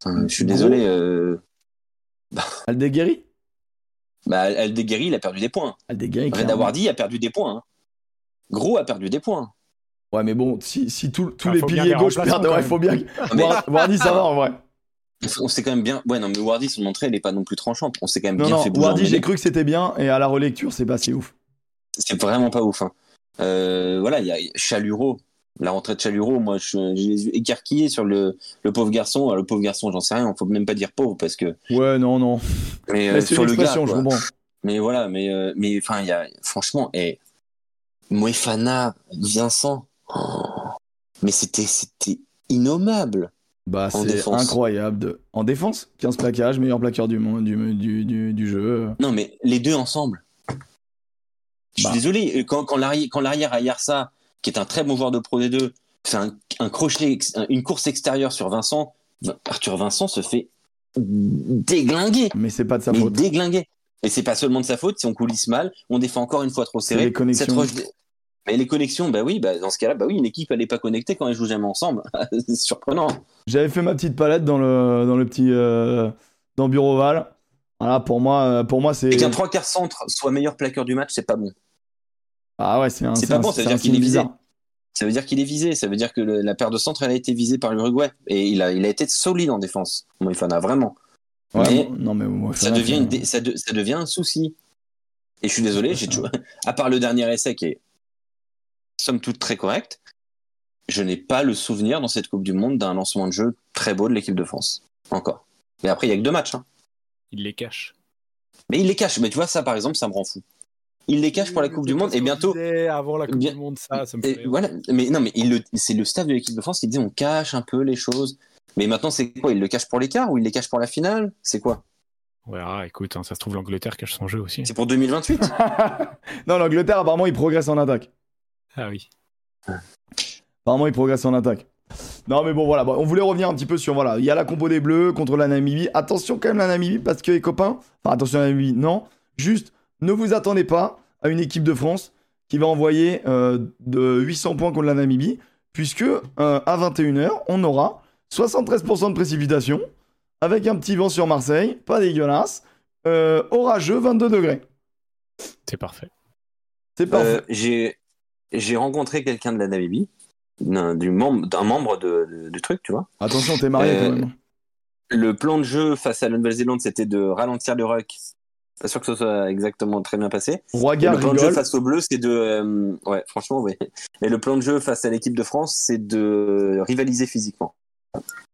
Speaker 3: Je suis désolé. Euh...
Speaker 1: Aldeguerri
Speaker 3: Bah, Aldeguerri, il a perdu des points.
Speaker 1: Aldeguerri,
Speaker 3: Reda
Speaker 1: clairement.
Speaker 3: Wardi a perdu des points. hein. Gros a perdu des points.
Speaker 1: Ouais, mais bon, si, si tous
Speaker 2: Ah,
Speaker 1: les
Speaker 2: faut bien
Speaker 1: piliers gauche perdent, ouais,
Speaker 2: même.
Speaker 1: faut bien.
Speaker 3: mais-
Speaker 1: War- Wardi, ça va en vrai.
Speaker 3: On s'est quand même bien. Ouais, non, mais Wardi, son entrée, elle est pas non plus tranchante. On s'est quand même
Speaker 1: Non,
Speaker 3: bien
Speaker 1: non,
Speaker 3: fait bouger mêlée.
Speaker 1: j'ai cru que c'était bien, et à la relecture, c'est pas si ouf.
Speaker 3: C'est vraiment pas ouf. hein. Euh, voilà, il y a Chaluro. La rentrée de Chaluro, moi, je- j'ai les yeux écarquillés sur le, le pauvre garçon. Alors, le pauvre garçon, j'en sais rien. Faut même pas dire pauvre parce que.
Speaker 1: Ouais, non, non.
Speaker 3: Mais, euh, sur le gars.
Speaker 1: je comprends.
Speaker 3: Mais voilà, mais euh, mais enfin, il y a franchement, et Moefana, Vincent, oh, mais c'était c'était innommable.
Speaker 1: Bah, c'est incroyable. De... En défense, 15 plaquages, meilleur plaqueur du, monde, du, du, du, du jeu.
Speaker 3: Non, mais les deux ensemble. Je suis
Speaker 1: Bah.
Speaker 3: désolé, euh, quand, quand l'arrière à Yarsa, qui est un très bon joueur de Pro D2, fait un, un crochet, un- une course extérieure sur Vincent, Arthur Vincent se fait déglinguer.
Speaker 1: Mais c'est pas de sa
Speaker 3: mais
Speaker 1: faute.
Speaker 3: déglinguer. Et c'est pas seulement de sa faute, si on coulisse mal, on défend encore une fois trop serré.
Speaker 1: les connexions.
Speaker 3: Cette roche Mais les connexions, bah oui, bah dans ce cas-là, bah oui, une équipe elle est pas connectée quand elle joue jamais ensemble. c'est surprenant.
Speaker 1: J'avais fait ma petite palette dans le, dans le petit. Euh, dans Bureau Val. Voilà, pour moi, euh, pour moi c'est.
Speaker 3: Qu'un trois quarts centre soit meilleur plaqueur du match, c'est pas bon.
Speaker 1: Ah ouais, c'est un.
Speaker 3: C'est pas
Speaker 1: un-
Speaker 3: bon, ça veut dire qu'il est visé.
Speaker 1: bizarre.
Speaker 3: Ça veut dire qu'il est visé, ça veut dire que le- la paire de centre elle a été visée par l'Uruguay et il a, il a été solide en défense. Moefana, vraiment.
Speaker 1: Ouais,
Speaker 3: Mais
Speaker 1: bon, non, mais moi,
Speaker 3: Ça devient, une dé- ça, de- ça devient un souci. Et je suis désolé, j'ai toujours- à part le dernier essai qui est somme toute très correct, je n'ai pas le souvenir dans cette Coupe du Monde d'un lancement de jeu très beau de l'équipe de France. Encore. Mais après, il y a que deux matchs. hein.
Speaker 2: Il les cache.
Speaker 3: Mais il les cache. Mais tu vois, ça par exemple, ça me rend fou. Il les cache pour la Coupe du Monde et bientôt.
Speaker 2: Avant la Coupe
Speaker 3: Bien-
Speaker 2: du Monde, ça, ça me fait.
Speaker 3: voilà, mais non, mais le- c'est le staff de l'équipe de France qui dit on cache un peu les choses. Mais maintenant, c'est quoi? Il le cache pour l'écart ou il les cache pour la finale? C'est quoi?
Speaker 2: Ouais, ah, écoute, hein, ça se trouve, l'Angleterre cache son jeu aussi.
Speaker 3: C'est pour 2028
Speaker 1: non, l'Angleterre, apparemment, il progresse en attaque.
Speaker 2: Ah oui.
Speaker 1: Apparemment, il progresse en attaque. Non, mais bon, voilà. Bon, on voulait revenir un petit peu sur. Voilà, il y a la compo des Bleus contre la Namibie. Attention quand même, la Namibie, parce que les copains. Enfin, attention, la Namibie, non. Juste, ne vous attendez pas à une équipe de France qui va envoyer euh, de 800 points contre la Namibie, puisque euh, à 21h, on aura 73% de précipitation, avec un petit vent sur Marseille, pas dégueulasse, euh, orageux, 22 degrés.
Speaker 2: C'est parfait.
Speaker 1: C'est parfait.
Speaker 3: Euh, j'ai j'ai rencontré quelqu'un de la Namibie, d'un du membre, d'un membre de, de- du truc, tu vois.
Speaker 1: Attention, t'es marié
Speaker 3: euh,
Speaker 1: quand même.
Speaker 3: Le plan de jeu face à la Nouvelle-Zélande, c'était de ralentir le ruck. Pas sûr que ce soit exactement très bien passé.
Speaker 1: Roi
Speaker 3: Et
Speaker 1: Gare
Speaker 3: le plan de jeu face aux Bleus, c'est de. euh, ouais, franchement, oui. Et le plan de jeu face à l'équipe de France, c'est de rivaliser physiquement.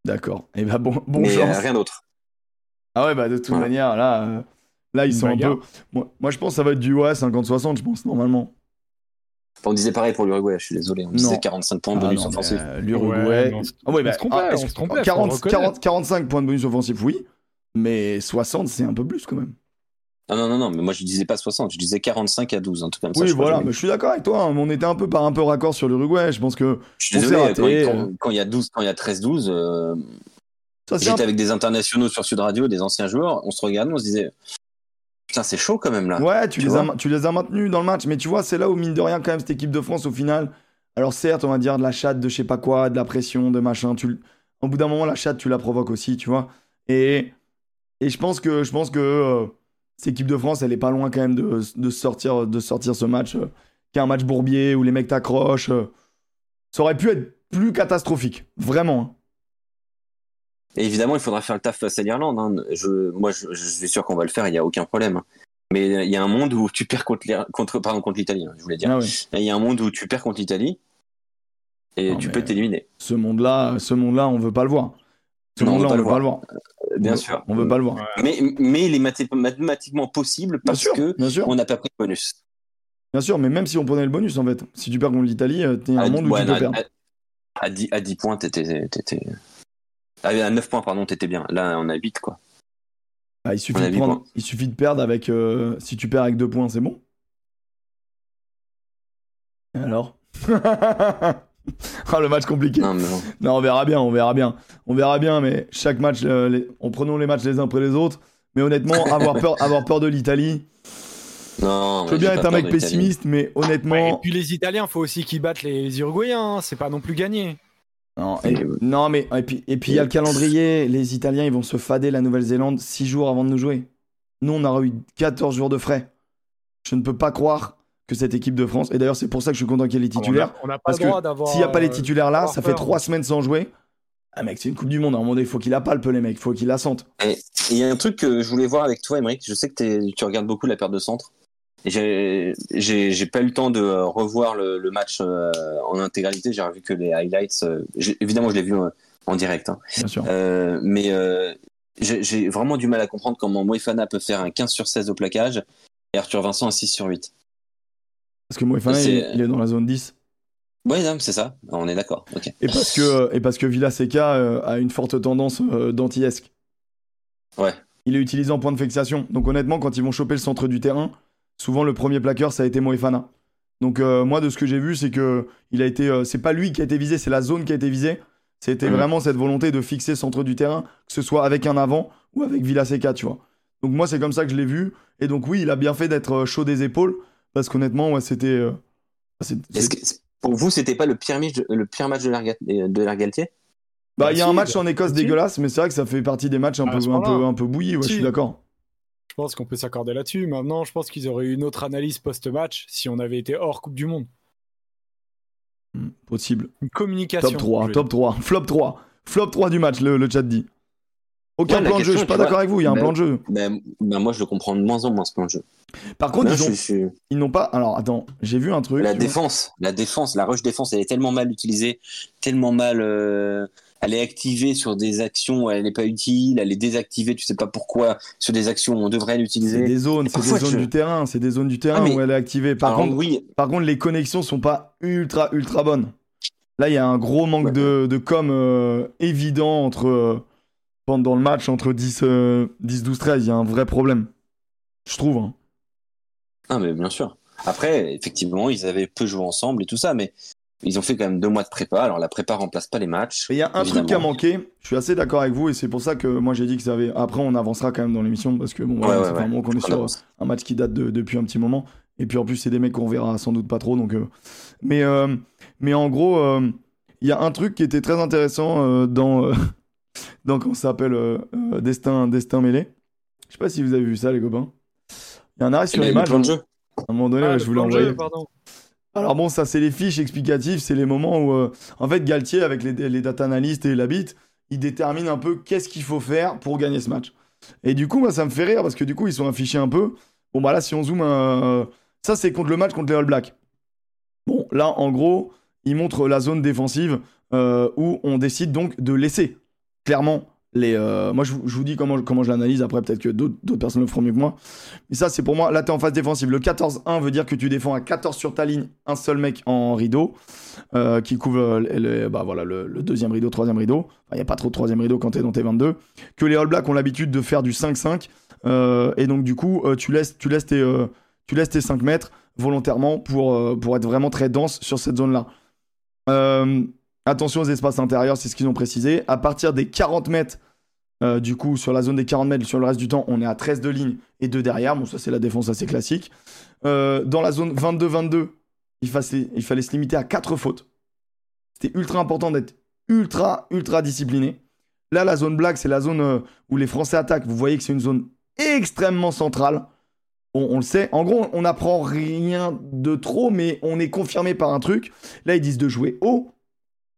Speaker 1: D'accord. Et bah bon, bon
Speaker 3: mais
Speaker 1: chance.
Speaker 3: euh, rien d'autre.
Speaker 1: Ah ouais, bah de toute
Speaker 3: Voilà.
Speaker 1: manière, là, euh, là ils
Speaker 2: Une
Speaker 1: sont un
Speaker 2: bagarre.
Speaker 1: peu. Moi, moi, je pense que ça va être du ouais, 50-60, je pense, normalement.
Speaker 3: On disait pareil pour l'Uruguay, je suis désolé. On disait
Speaker 1: Non.
Speaker 3: 45 points de
Speaker 1: Ah
Speaker 3: bonus
Speaker 1: non, mais,
Speaker 3: offensif.
Speaker 1: euh, L'Uruguay.
Speaker 2: Ouais, on se-
Speaker 1: Ah ouais,
Speaker 2: on se trompait,
Speaker 1: ah,
Speaker 2: on
Speaker 1: est-ce-
Speaker 2: se trompait, faut
Speaker 1: 40,
Speaker 2: le
Speaker 1: 40, 45 points de bonus offensif, oui. Mais 60, c'est un peu plus quand même.
Speaker 3: Ah non, non, non, mais moi je disais pas 60, je disais 45 à 12, un truc comme ça.
Speaker 1: oui, voilà, mais je suis d'accord avec toi. hein, On était un peu par un peu raccord sur l'Uruguay. Je pense que
Speaker 3: Je suis désolé,
Speaker 1: raté,
Speaker 3: quand, il-
Speaker 1: euh.
Speaker 3: y a 12, quand il y a 13-12, euh, j'étais avec des internationaux sur Sud Radio, des anciens joueurs, on se regardait, on se disait, putain, c'est chaud quand même là.
Speaker 1: Ouais, tu,
Speaker 3: Tu
Speaker 1: les as, tu les as maintenus dans le match. Mais tu vois, c'est là où, mine de rien, quand même, cette équipe de France, au final. Alors, certes, on va dire de la chatte, de je sais pas quoi, de la pression, de machin. Tu, au bout d'un moment, la chatte, tu la provoques aussi, tu vois. Et, et je pense que, je pense que euh, cette équipe de France, elle est pas loin quand même de, de sortir, de sortir ce match, euh, qui est un match bourbier où les mecs t'accrochent. euh. ça aurait pu être plus catastrophique. Vraiment.
Speaker 3: Et évidemment, il faudra faire le taf face à l'Irlande. hein. Je, moi, je, je suis sûr qu'on va le faire, il n'y a aucun problème. Mais il y a un monde où tu perds contre, contre, pardon, contre l'Italie, hein, je voulais dire.
Speaker 1: Ah.
Speaker 3: Il y a un monde où tu perds contre l'Italie et
Speaker 1: Non,
Speaker 3: tu peux t'éliminer.
Speaker 1: Ce monde-là, ce monde-là, on veut pas le voir. Ce
Speaker 3: Non, on
Speaker 1: monde-là, on
Speaker 3: pas
Speaker 1: veut
Speaker 3: le
Speaker 1: pas le voir.
Speaker 3: Euh, Bien
Speaker 1: On-
Speaker 3: sûr.
Speaker 1: On veut pas le voir.
Speaker 3: Mais, mais il est mathé- mathématiquement possible parce
Speaker 1: sûr,
Speaker 3: que
Speaker 1: bien sûr.
Speaker 3: on n'a pas pris de bonus.
Speaker 1: Bien sûr, mais même si on prenait le bonus, en fait, si tu perds contre l'Italie, euh, t'es un
Speaker 3: À-
Speaker 1: monde où
Speaker 3: ouais,
Speaker 1: tu peux
Speaker 3: à,
Speaker 1: perdre.
Speaker 3: à- à 10, à 10 points, t'étais. Ah, à 9 points, pardon, t'étais bien. Là, on a 8, quoi.
Speaker 1: Ah, il, suffit
Speaker 3: on a
Speaker 1: de prendre- il suffit de perdre avec. euh, si tu perds avec deux points, c'est bon? Et Alors? Ah, le match compliqué.
Speaker 3: Non, mais bon.
Speaker 1: Non, on verra bien, on verra bien. On verra bien, mais chaque match, euh, les- en prenant les matchs les uns après les autres. Mais honnêtement, avoir peur, avoir peur de l'Italie.
Speaker 3: Non,
Speaker 1: Je veux bien être un mec pessimiste, mais
Speaker 2: Ouais, et
Speaker 1: honnêtement.
Speaker 2: puis les Italiens, faut aussi qu'ils battent les Uruguayens. hein. C'est pas non plus gagné.
Speaker 1: Non, et- non, mais et puis et puis il y a le calendrier. Les Italiens, ils vont se fader la Nouvelle-Zélande 6 jours avant de nous jouer. Nous, on aura eu 14 jours de frais. Je ne peux pas croire que cette équipe de France. Et d'ailleurs, c'est pour ça que je suis content qu'il y ait les titulaires.
Speaker 2: On n'a pas
Speaker 1: Parce
Speaker 2: le droit
Speaker 1: que
Speaker 2: d'avoir.
Speaker 1: s'il n'y a pas les
Speaker 2: euh,
Speaker 1: titulaires là, ça fait
Speaker 2: peur.
Speaker 1: 3 semaines sans jouer. Ah mec, c'est une Coupe du Monde. À un moment donné, il faut qu'il la palpe, les mecs. Il faut qu'il la sente.
Speaker 3: Et il y a un truc que je voulais voir avec toi, Émeric. Je sais que tu regardes beaucoup la perte de centre. J'ai pas eu le temps de euh, revoir le, le match euh, en intégralité. J'ai revu que les highlights. euh, évidemment, je l'ai vu en direct. hein.
Speaker 1: Bien sûr.
Speaker 3: Mais j'ai vraiment du mal à comprendre comment Moefana peut faire un 15 sur 16 au plaquage et Arthur Vincent un 6 sur 8.
Speaker 1: Parce que Moefana, il, est dans la zone 10.
Speaker 3: Ouais, non, c'est ça. On est d'accord.
Speaker 1: Et parce que, et parce que Villaseca euh, a une forte tendance d'anti-esque.
Speaker 3: Ouais.
Speaker 1: Il est utilisé en point de fixation. Donc honnêtement, quand ils vont choper le centre du terrain, souvent le premier plaqueur, ça a été Moefana. Donc euh, moi, de ce que j'ai vu, c'est que il a été, euh, c'est pas lui qui a été visé, c'est la zone qui a été visée. C'était
Speaker 3: Mhm.
Speaker 1: vraiment cette volonté de fixer le centre du terrain, que ce soit avec un avant ou avec Villaseca, tu vois. Donc moi, c'est comme ça que je l'ai vu. Et donc oui, il a bien fait d'être euh, chaud des épaules, parce qu'honnêtement, ouais, c'était. euh, c'est-
Speaker 3: Est-ce
Speaker 1: c'est-
Speaker 3: que pour vous, c'était pas le pire match, le pire match de l'Arga- de l'Argaltier
Speaker 1: Bah, il y a un match en Écosse dégueulasse, mais c'est vrai que ça fait partie des matchs un,
Speaker 2: À
Speaker 1: peu, un, peu,
Speaker 2: moment-là.
Speaker 1: un peu bouillis, ouais, je suis d'accord.
Speaker 2: Je pense qu'on peut s'accorder là-dessus. Maintenant, je pense qu'ils auraient eu une autre analyse post-match si on avait été hors Coupe du Monde.
Speaker 1: Hmm, Possible.
Speaker 2: Une communication.
Speaker 1: Top 3,
Speaker 2: je veux
Speaker 1: top 3, flop 3. Flop 3 du match, le, le chat dit. Aucun
Speaker 3: Ouais,
Speaker 1: plan de jeu, je suis pas d'accord avec vous, il y a un plan de jeu.
Speaker 3: ben, ben, Moi, je le comprends de moins en moins ce plan de jeu.
Speaker 1: Par contre, ils, ont-
Speaker 3: je
Speaker 1: n'ont pas. Alors, attends, j'ai vu un truc.
Speaker 3: La
Speaker 1: vois.
Speaker 3: défense, la défense, la rush défense, elle est tellement mal utilisée, tellement mal. euh, elle est activée sur des actions où elle n'est pas utile, elle est désactivée, tu sais pas pourquoi, sur des actions où on devrait
Speaker 1: C'est
Speaker 3: l'utiliser.
Speaker 1: des zones, c'est des zones
Speaker 3: je-
Speaker 1: du terrain, c'est des zones du terrain
Speaker 3: Ah, mais-
Speaker 1: où elle est activée. Par, contre,
Speaker 3: oui,
Speaker 1: par contre, les connexions sont pas ultra, ultra bonnes. Là, il y a un gros manque
Speaker 3: Ouais.
Speaker 1: de, de com euh, évident entre. euh, pendant le match, entre 10, euh, 10 12, 13. Il y a un vrai problème. Je trouve. hein.
Speaker 3: ah, mais bien sûr. Après, effectivement, ils avaient peu joué ensemble et tout ça, mais ils ont fait quand même deux mois de prépa. Alors la prépa remplace pas les matchs.
Speaker 1: Il y a un truc qui a manqué. Je suis assez d'accord avec vous et c'est pour ça que moi j'ai dit que ça avait. Après, on avancera quand même dans l'émission parce que bon,
Speaker 3: Ouais, ouais, ouais.
Speaker 1: moment qu'on est sur un match qui date de- depuis un petit moment. Et puis en plus, c'est des mecs qu'on verra sans doute pas trop. Donc, euh, mais, euh, mais en gros, euh, il y a un truc qui était très intéressant euh, dans, euh, dans comment ça s'appelle euh, euh, Destin, Destin mêlé. Je sais pas si vous avez vu ça, les copains. Il y a un arrêt sur
Speaker 3: Mais
Speaker 1: les
Speaker 3: le
Speaker 1: matchs. À un moment donné,
Speaker 2: Ah,
Speaker 1: je envoyer.
Speaker 2: jeu, pardon.
Speaker 1: Alors bon, ça c'est les fiches explicatives, c'est les moments où, euh, en fait, Galtier avec les, data analystes et la bit, il détermine un peu qu'est-ce qu'il faut faire pour gagner ce match. Et du coup, ça me fait rire parce que du coup, ils sont affichés un peu. Bon, bah là, si on zoome, euh, ça c'est contre le match contre les All Blacks. Bon, là, en gros, ils montrent la zone défensive euh, où on décide donc de laisser clairement les. euh, moi, je, vous- dis comment, comment je l'analyse. Après, peut-être que d'autres personnes le feront mieux que moi. Mais ça, c'est pour moi. Là, t'es en phase défensive. Le 14-1 veut dire que tu défends à 14 sur ta ligne, un seul mec en rideau euh, qui couvre euh, le, le- bah, voilà, le, deuxième rideau, troisième rideau. Il n'y a pas trop de troisième rideau quand t'es dans tes 22. Que les All Blacks ont l'habitude de faire du 5-5. euh, et donc, du coup, tu, laisses, tu, laisses tes, tu laisses tes 5 mètres volontairement pour, pour être vraiment très dense sur cette zone-là. Euh, attention aux espaces intérieurs, c'est ce qu'ils ont précisé. À partir des 40 mètres, euh, du coup, sur la zone des 40 mètres, sur le reste du temps, on est à 13 de ligne et 2 derrière. Bon, ça, c'est la défense assez classique. Euh, dans la zone 22-22, il, fallait- se limiter à 4 fautes. C'était ultra important d'être ultra, ultra discipliné. Là, la zone black, c'est la zone euh, où les Français attaquent. Vous voyez que c'est une zone extrêmement centrale. On, on le sait. En gros, on n'apprend rien de trop, mais on est confirmé par un truc. Là, ils disent de jouer haut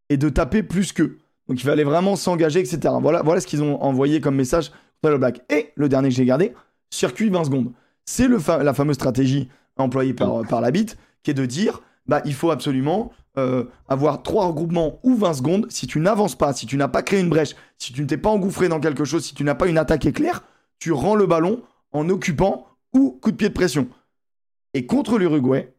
Speaker 1: et de taper plus qu'eux. Donc il fallait vraiment s'engager, etc. Voilà, voilà ce qu'ils ont envoyé comme message contre le Black. Et le dernier que j'ai gardé, circuit 20 secondes. C'est la fameuse stratégie employée par, par la bite, qui est de dire, bah, il faut absolument euh, avoir trois regroupements ou 20 secondes. Si tu n'avances pas, si tu n'as pas créé une brèche, si tu ne t'es pas engouffré dans quelque chose, si tu n'as pas une attaque éclair, tu rends le ballon en occupant ou coup de pied de pression. Et contre l'Uruguay,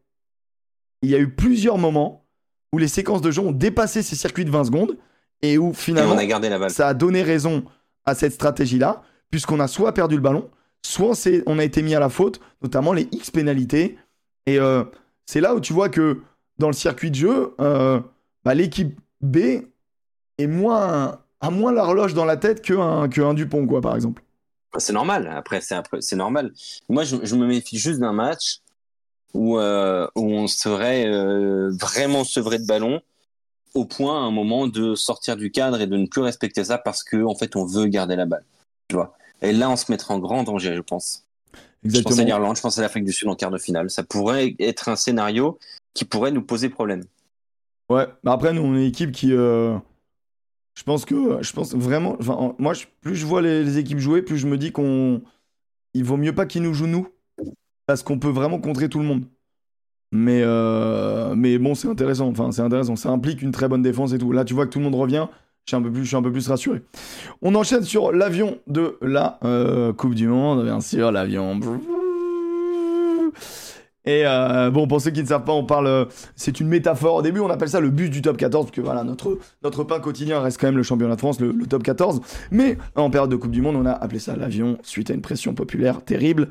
Speaker 1: il y a eu plusieurs moments où les séquences de jeu ont dépassé ces circuits de 20 secondes et où
Speaker 3: Et
Speaker 1: finalement
Speaker 3: on a gardé la balle.
Speaker 1: ça a donné raison à cette stratégie-là, puisqu'on a soit perdu le ballon, soit on, a été mis à la faute, notamment les X pénalités. Et euh, c'est là où tu vois que dans le circuit de jeu, euh, bah, l'équipe B est moins, a moins l'horloge dans la tête qu'un que un Dupont, quoi, par exemple.
Speaker 3: C'est normal. Après, c'est après- c'est normal. Moi, je, je me méfie juste d'un match où, euh, où on serait euh, vraiment sevré de ballon au point à un moment de sortir du cadre et de ne plus respecter ça parce que en fait on veut garder la balle. Tu vois. Et là, on se mettra en grand danger, je pense. Je pense à l'Irlande, je pense à l'Afrique du Sud en quart de finale. Ça pourrait être un scénario qui pourrait nous poser problème.
Speaker 1: Ouais, mais après, nous, on est une équipe qui. euh, Je pense que. Je pense vraiment. Enfin, moi, je- plus je vois les, les équipes jouer, plus je me dis qu'on. Il vaut mieux pas qu'ils nous jouent nous. Parce qu'on peut vraiment contrer tout le monde. Mais, euh, mais bon, c'est intéressant. Enfin, c'est intéressant. Ça implique une très bonne défense et tout. Là, tu vois que tout le monde revient. Je suis un peu plus, je suis un peu plus rassuré. On enchaîne sur l'avion de la euh, Coupe du Monde, bien sûr, l'avion. Et euh, bon, pour ceux qui ne savent pas, on parle. euh, c'est une métaphore. Au début, on appelle ça le bus du top 14, parce que voilà, notre, notre pain quotidien reste quand même le championnat de France, le, le top 14. Mais en période de Coupe du Monde, on a appelé ça l'avion, suite à une pression populaire terrible.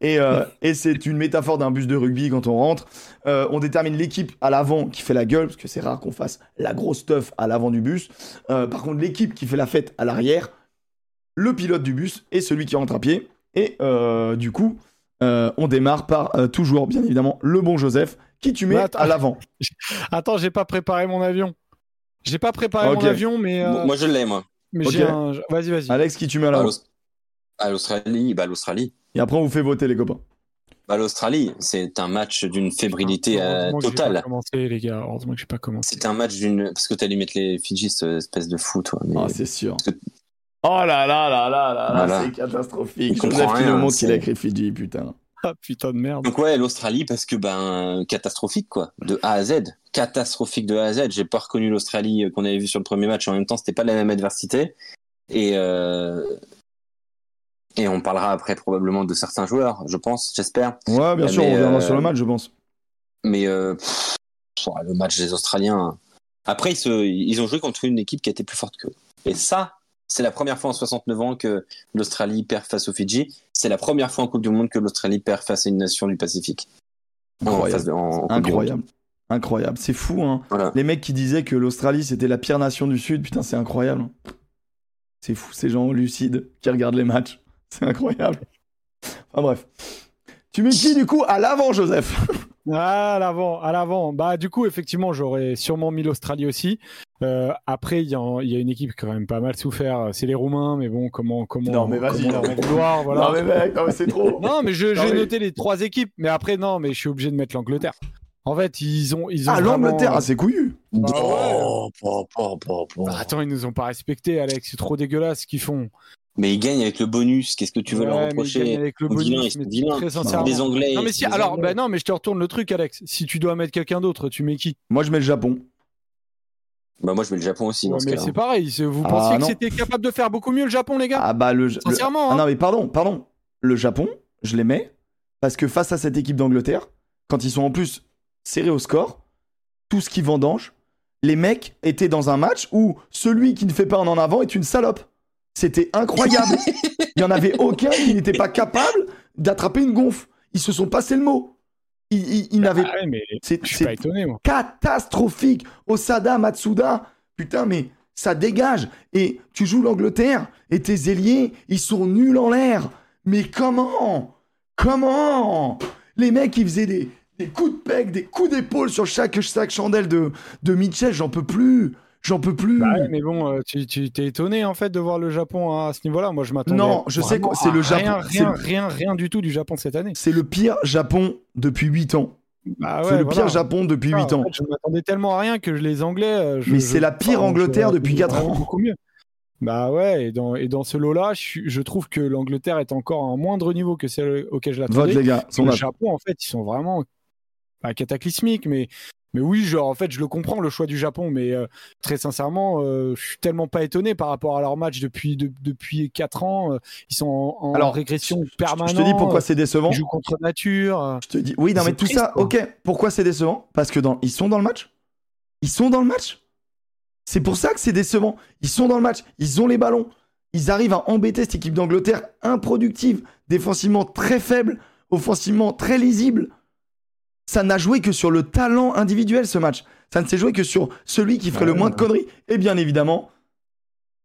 Speaker 1: Et, euh, et c'est une métaphore d'un bus de rugby quand on rentre. Euh, on détermine l'équipe à l'avant qui fait la gueule, parce que c'est rare qu'on fasse la grosse stuff à l'avant du bus. Par contre, l'équipe qui fait la fête à l'arrière, le pilote du bus et celui qui rentre à pied. Et du coup, euh, on démarre par euh, toujours, bien évidemment, le bon Joseph, qui tu mets à l'avant.
Speaker 2: Attends, j'ai pas préparé mon avion. J'ai pas préparé
Speaker 1: Ok.
Speaker 2: mon avion, mais, euh,
Speaker 3: Moi, je l'ai, moi.
Speaker 2: mais
Speaker 1: ok.
Speaker 2: j'ai un. Vas-y, vas-y.
Speaker 1: Alex, qui tu mets à
Speaker 3: À
Speaker 1: l'avant.
Speaker 3: l'Aust- à l'Australie, bah, l'Australie.
Speaker 1: Et après, on vous fait voter, les copains.
Speaker 3: Bah, l'Australie, c'est un match d'une fébrilité euh,
Speaker 2: que pas
Speaker 3: totale.
Speaker 2: commencé, les gars. Heureusement que j'ai pas commencé.
Speaker 3: C'est un match d'une. Parce que t'allais mettre les Fidji, cette espèce de fou, toi. mais-
Speaker 1: Ah, c'est sûr.
Speaker 3: Parce que-
Speaker 1: Oh là là là là là là,
Speaker 3: Voilà.
Speaker 1: c'est catastrophique.
Speaker 3: Il comprend
Speaker 1: Joseph qui nous montre qu'il a écrit Fidji, putain.
Speaker 2: Ah putain de merde.
Speaker 3: Donc ouais, l'Australie parce que ben catastrophique quoi, de A à Z, catastrophique de A à Z. J'ai pas reconnu l'Australie euh, qu'on avait vu sur le premier match. En même temps, c'était pas la même adversité. Et euh... et on parlera après probablement de certains joueurs, je pense, j'espère.
Speaker 1: Ouais, bien
Speaker 3: Mais,
Speaker 1: sûr, on reviendra
Speaker 3: euh,
Speaker 1: sur le match, je pense.
Speaker 3: Mais euh, pff, le match des Australiens. Après, ils, se... ils ont joué contre une équipe qui était plus forte qu'eux. Et ça, c'est la première fois en 69 ans que l'Australie perd face aux Fidji. C'est la première fois en Coupe du Monde que l'Australie perd face à une nation du Pacifique. en
Speaker 1: Incroyable.
Speaker 3: en- en.
Speaker 1: Incroyable. Incroyable. C'est fou, hein.
Speaker 3: Voilà.
Speaker 1: Les mecs qui disaient que l'Australie c'était la pire nation du Sud, putain, c'est incroyable. C'est fou, ces gens lucides qui regardent les matchs. C'est incroyable. Enfin bref. Tu mets qui du coup à l'avant, Joseph
Speaker 2: Ah, à l'avant, à l'avant. Bah, du coup, effectivement, j'aurais sûrement mis l'Australie aussi. Euh, après, il y, a- il y a une équipe qui a quand même pas mal souffert. C'est les Roumains, mais bon, comment, comment,
Speaker 1: Non, mais vas-y,
Speaker 2: comment
Speaker 1: non.
Speaker 2: vouloir, voilà.
Speaker 1: Non mais mec, non mais c'est trop.
Speaker 2: Non, mais j'ai
Speaker 1: mais-
Speaker 2: noté les trois équipes, mais après, non, mais je suis obligé de mettre l'Angleterre. En fait, ils ont, ils ont
Speaker 1: Ah
Speaker 2: vraiment-
Speaker 1: l'Angleterre, ah, c'est couillu.
Speaker 2: Bah.
Speaker 3: Oh.
Speaker 2: Bah, attends, ils nous ont pas respecté, Alex. C'est trop dégueulasse ce qu'ils font.
Speaker 3: Mais ils gagnent avec le bonus. Qu'est-ce que tu veux leur
Speaker 2: Ouais, ils
Speaker 3: reprocher
Speaker 2: gagnent avec le
Speaker 3: Ils
Speaker 2: bonus,
Speaker 3: ils
Speaker 2: mais très sincèrement.
Speaker 3: des Anglais.
Speaker 2: Non, mais si, alors, bah non, mais je te retourne le truc, Alex. Si tu dois mettre quelqu'un d'autre, tu mets qui?
Speaker 1: Moi je mets le Japon.
Speaker 3: Bah, moi, je mets le Japon aussi dans
Speaker 2: Ouais,
Speaker 3: ce
Speaker 2: Mais
Speaker 3: cas-là.
Speaker 2: c'est pareil. c'est- Vous
Speaker 1: Ah,
Speaker 2: pensiez que c'était capable de faire beaucoup mieux le Japon, les gars
Speaker 1: Ah bah le, le-
Speaker 2: Sincèrement,
Speaker 1: Ah
Speaker 2: hein.
Speaker 1: non mais pardon, pardon. Le Japon, je les mets parce que face à cette équipe d'Angleterre, quand ils sont en plus serrés au score, tout ce qui vendange, les mecs étaient dans un match où celui qui ne fait pas un en avant est une salope. C'était incroyable. Il y en avait aucun qui n'était pas capable d'attraper une gonfle. Ils se sont passé le mot. Ils- ils n'avaient
Speaker 2: Ah ouais,
Speaker 1: c'est-
Speaker 2: je suis
Speaker 1: c'est-
Speaker 2: pas étonné, moi.
Speaker 1: catastrophique. Osada, Matsuda, putain, mais ça dégage. Et tu joues l'Angleterre et tes ailiers, ils sont nuls en l'air. Mais comment? Comment? Les mecs, ils faisaient des, des coups de pec, des coups d'épaule sur chaque, chaque chandelle de, de Mitchell. J'en peux plus. J'en peux plus.
Speaker 2: Bah ouais, mais bon, euh, tu tu t'es étonné en fait de voir le Japon à ce niveau-là. Moi, je m'attendais.
Speaker 1: Non, je sais que c'est le Japon,
Speaker 2: Rien, rien,
Speaker 1: le-
Speaker 2: rien, rien du tout du Japon cette année.
Speaker 1: C'est le pire Japon depuis 8 ans.
Speaker 2: Bah
Speaker 1: c'est le
Speaker 2: voilà.
Speaker 1: pire Japon depuis
Speaker 2: Ah,
Speaker 1: 8
Speaker 2: en
Speaker 1: ans.
Speaker 2: fait, je m'attendais tellement à rien que les Anglais. euh, je-
Speaker 1: Mais
Speaker 2: je-
Speaker 1: c'est la pire
Speaker 2: enfin,
Speaker 1: Angleterre
Speaker 2: je-
Speaker 1: depuis quatre
Speaker 2: vraiment
Speaker 1: ans.
Speaker 2: Beaucoup mieux. Bah ouais, et dans, et dans ce lot-là, je, trouve que l'Angleterre est encore à un moindre niveau que celle auquel je
Speaker 1: Vote
Speaker 2: l'attendais.
Speaker 1: les gars.
Speaker 2: le
Speaker 1: sondage.
Speaker 2: Japon, en fait, ils sont vraiment cataclysmiques, mais, mais oui, genre, en fait, je le comprends, le choix du Japon, mais euh, très sincèrement, euh, je suis tellement pas étonné par rapport à leur match depuis, de- depuis 4 ans. euh, ils sont en, en
Speaker 1: Alors,
Speaker 2: régression permanente.
Speaker 1: Je te dis pourquoi c'est décevant.
Speaker 2: Ils jouent contre nature. euh.
Speaker 1: Je te dis, oui, non, mais tout
Speaker 2: triste,
Speaker 1: ça,
Speaker 2: quoi.
Speaker 1: ok. Pourquoi c'est décevant? Parce que dans, ils sont dans le match? Ils sont dans le match? C'est pour ça que c'est décevant. Ils sont dans le match. Ils ont les ballons. Ils arrivent à embêter cette équipe d'Angleterre improductive, défensivement très faible, offensivement très lisible. Ça n'a joué que sur le talent individuel ce match. Ça ne s'est joué que sur celui qui ferait
Speaker 2: Ouais,
Speaker 1: le moins de conneries. Et bien évidemment,